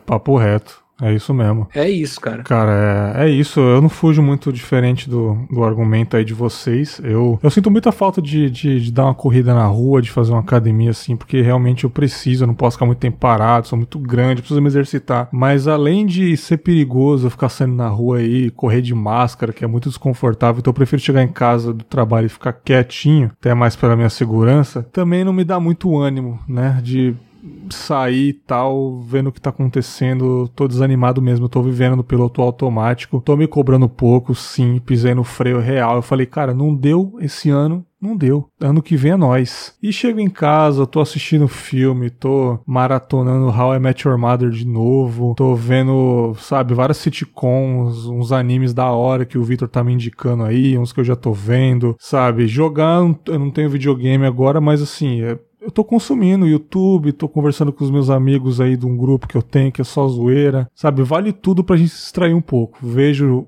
papo reto. É isso mesmo. É isso, cara. Cara, é, é isso. Eu não fujo muito diferente do, do argumento aí de vocês. Eu, eu sinto muita falta de, de, de, dar uma corrida na rua, de fazer uma academia assim, porque realmente eu preciso, eu não posso ficar muito tempo parado, sou muito grande, preciso me exercitar. Mas além de ser perigoso ficar saindo na rua aí, correr de máscara, que é muito desconfortável, então eu prefiro chegar em casa do trabalho e ficar quietinho, até mais pela minha segurança, também não me dá muito ânimo, né? De sair e tal, vendo o que tá acontecendo, tô desanimado mesmo, tô vivendo no piloto automático, tô me cobrando pouco, sim, pisei no freio real. Eu falei, cara, não deu esse ano, não deu. Ano que vem é nós. E chego em casa, tô assistindo filme, tô maratonando How I Met Your Mother de novo, tô vendo, sabe, várias sitcoms, uns animes da hora que o Victor tá me indicando aí, uns que eu já tô vendo, sabe? Jogar, eu não tenho videogame agora, mas assim, é eu tô consumindo YouTube, tô conversando com os meus amigos aí de um grupo que eu tenho que é só zoeira, sabe? Vale tudo pra gente se distrair um pouco. Vejo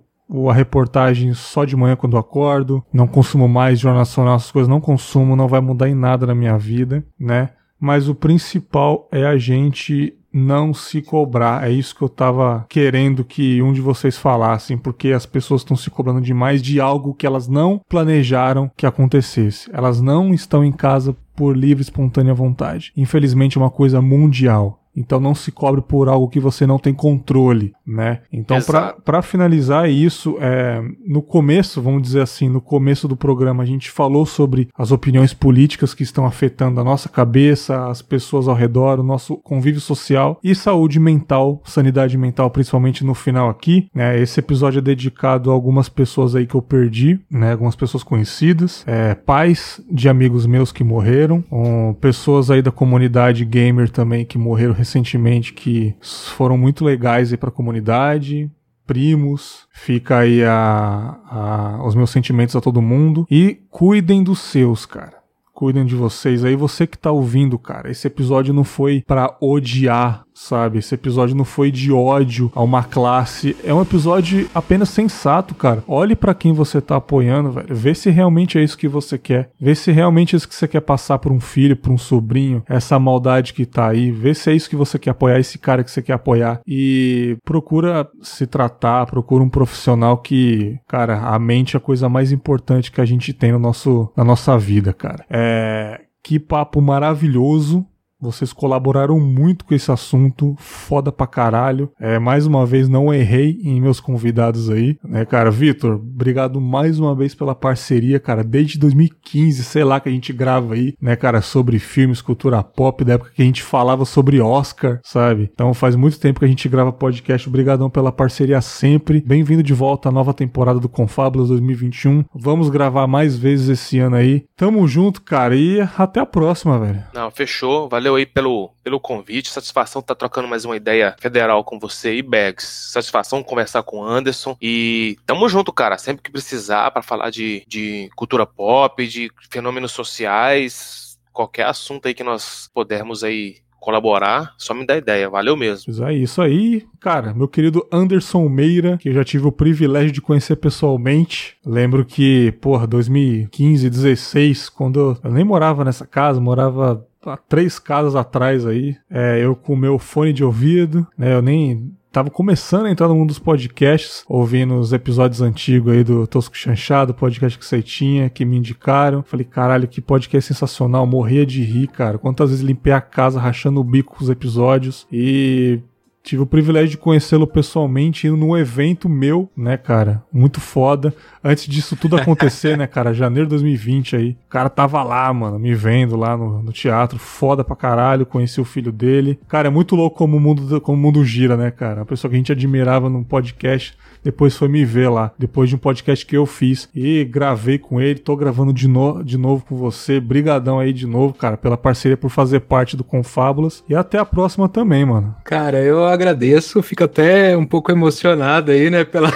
a reportagem só de manhã quando acordo, não consumo mais jornal nacional, essas coisas não consumo, não vai mudar em nada na minha vida, né? Mas o principal é a gente não se cobrar. É isso que eu tava querendo que um de vocês falassem, porque as pessoas estão se cobrando demais de algo que elas não planejaram que acontecesse. Elas não estão em casa por livre e espontânea vontade. Infelizmente é uma coisa mundial. Então não se cobre por algo que você não tem controle, né? Então para finalizar isso, é, no começo, vamos dizer assim, no começo do programa a gente falou sobre as opiniões políticas que estão afetando a nossa cabeça, as pessoas ao redor, o nosso convívio social e saúde mental, sanidade mental, principalmente no final aqui. Né? Esse episódio é dedicado a algumas pessoas aí que eu perdi, né? Algumas pessoas conhecidas, é, pais de amigos meus que morreram, um, pessoas aí da comunidade gamer também que morreram recentemente que foram muito legais aí para a comunidade, primos, fica aí a, a, os meus sentimentos a todo mundo e cuidem dos seus, cara. Cuidem de vocês aí, você que tá ouvindo, cara. Esse episódio não foi para odiar sabe? Esse episódio não foi de ódio a uma classe. É um episódio apenas sensato, cara. Olhe para quem você tá apoiando, velho. Vê se realmente é isso que você quer. Vê se realmente é isso que você quer passar por um filho, por um sobrinho. Essa maldade que tá aí. Vê se é isso que você quer apoiar, esse cara que você quer apoiar. E procura se tratar, procura um profissional que, cara, a mente é a coisa mais importante que a gente tem no nosso, na nossa vida, cara. É. Que papo maravilhoso. Vocês colaboraram muito com esse assunto, foda pra caralho. É, mais uma vez, não errei em meus convidados aí, né, cara? Vitor, obrigado mais uma vez pela parceria, cara. Desde 2015, sei lá, que a gente grava aí, né, cara, sobre filmes, cultura pop, da época que a gente falava sobre Oscar, sabe? Então faz muito tempo que a gente grava podcast. Obrigadão pela parceria sempre. Bem-vindo de volta à nova temporada do Confábulas 2021. Vamos gravar mais vezes esse ano aí. Tamo junto, cara, e até a próxima, velho. Não, fechou. Valeu aí pelo, pelo convite. Satisfação estar tá trocando mais uma ideia federal com você e Bags. Satisfação conversar com o Anderson. E tamo junto, cara. Sempre que precisar para falar de, de cultura pop, de fenômenos sociais, qualquer assunto aí que nós pudermos aí colaborar, só me dá ideia, valeu mesmo. É isso aí, cara, meu querido Anderson Meira, que eu já tive o privilégio de conhecer pessoalmente. Lembro que, porra, 2015, 16, quando eu nem morava nessa casa, morava há três casas atrás aí, é, eu com o meu fone de ouvido, né, eu nem tava começando a entrar no mundo dos podcasts, ouvindo os episódios antigos aí do Tosco Chanchado, podcast que você tinha, que me indicaram. Falei, caralho, que podcast sensacional, morria de rir, cara. Quantas vezes limpei a casa rachando o bico com os episódios e Tive o privilégio de conhecê-lo pessoalmente indo num evento meu, né, cara? Muito foda. Antes disso tudo [LAUGHS] acontecer, né, cara? Janeiro de 2020 aí. O cara tava lá, mano, me vendo lá no, no, teatro. Foda pra caralho. Conheci o filho dele. Cara, é muito louco como o mundo, como o mundo gira, né, cara? Uma pessoa que a gente admirava num podcast depois foi me ver lá, depois de um podcast que eu fiz. E gravei com ele, tô gravando de, no de novo com você, brigadão aí de novo, cara, pela parceria, por fazer parte do Confábulas. E até a próxima também, mano. Cara, eu agradeço, fico até um pouco emocionado aí, né, pela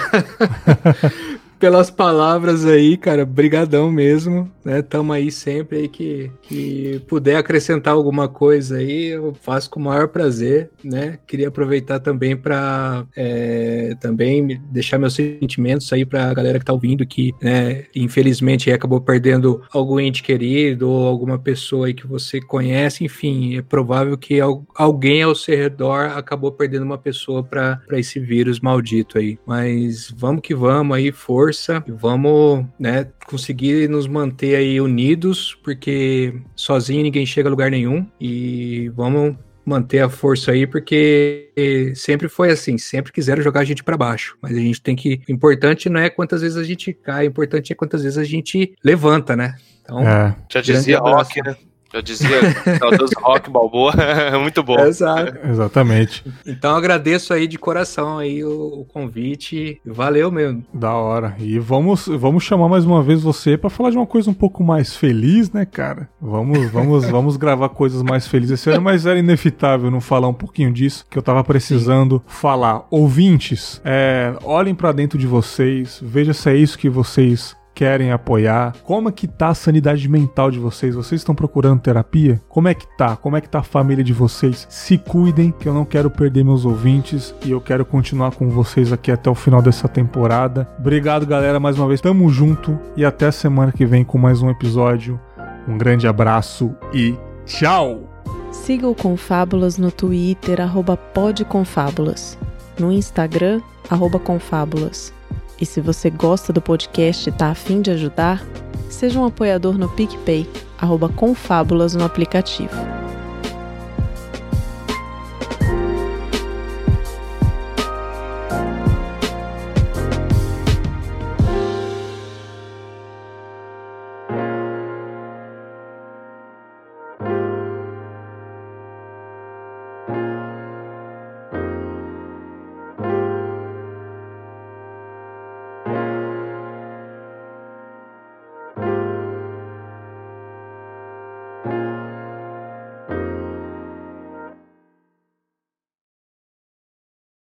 [LAUGHS] pelas palavras aí, cara. Brigadão mesmo, né? Tamo aí sempre aí que, que puder acrescentar alguma coisa aí, eu faço com o maior prazer, né? Queria aproveitar também para é, também deixar meus sentimentos aí para a galera que tá ouvindo que, né, infelizmente acabou perdendo algum ente querido ou alguma pessoa aí que você conhece, enfim, é provável que alguém ao seu redor acabou perdendo uma pessoa para esse vírus maldito aí. Mas vamos que vamos aí, força força e vamos, né, conseguir nos manter aí unidos, porque sozinho ninguém chega a lugar nenhum e vamos manter a força aí, porque sempre foi assim, sempre quiseram jogar a gente para baixo, mas a gente tem que, o importante não é quantas vezes a gente cai, o importante é quantas vezes a gente levanta, né? Então, é. já dizia Rock, né? Eu dizia saudoso [LAUGHS] rock balboa, [LAUGHS] muito bom. Exato. Exatamente. Então agradeço aí de coração aí o, o, convite, valeu mesmo. Da hora. E vamos, vamos chamar mais uma vez você para falar de uma coisa um pouco mais feliz, né, cara? Vamos, vamos, [LAUGHS] vamos gravar coisas mais felizes esse ano, mas era inevitável não falar um pouquinho disso que eu tava precisando Sim. falar. Ouvintes, é, olhem para dentro de vocês, veja se é isso que vocês querem apoiar? Como é que tá a sanidade mental de vocês? Vocês estão procurando terapia? Como é que tá? Como é que tá a família de vocês? Se cuidem, que eu não quero perder meus ouvintes e eu quero continuar com vocês aqui até o final dessa temporada. Obrigado, galera, mais uma vez. Tamo junto e até semana que vem com mais um episódio. Um grande abraço e tchau! Siga o Confábulas no Twitter, arroba podconfábulas. No Instagram, arroba confábulas. E se você gosta do podcast e está afim de ajudar, seja um apoiador no PicPay, arroba Confábulas no aplicativo.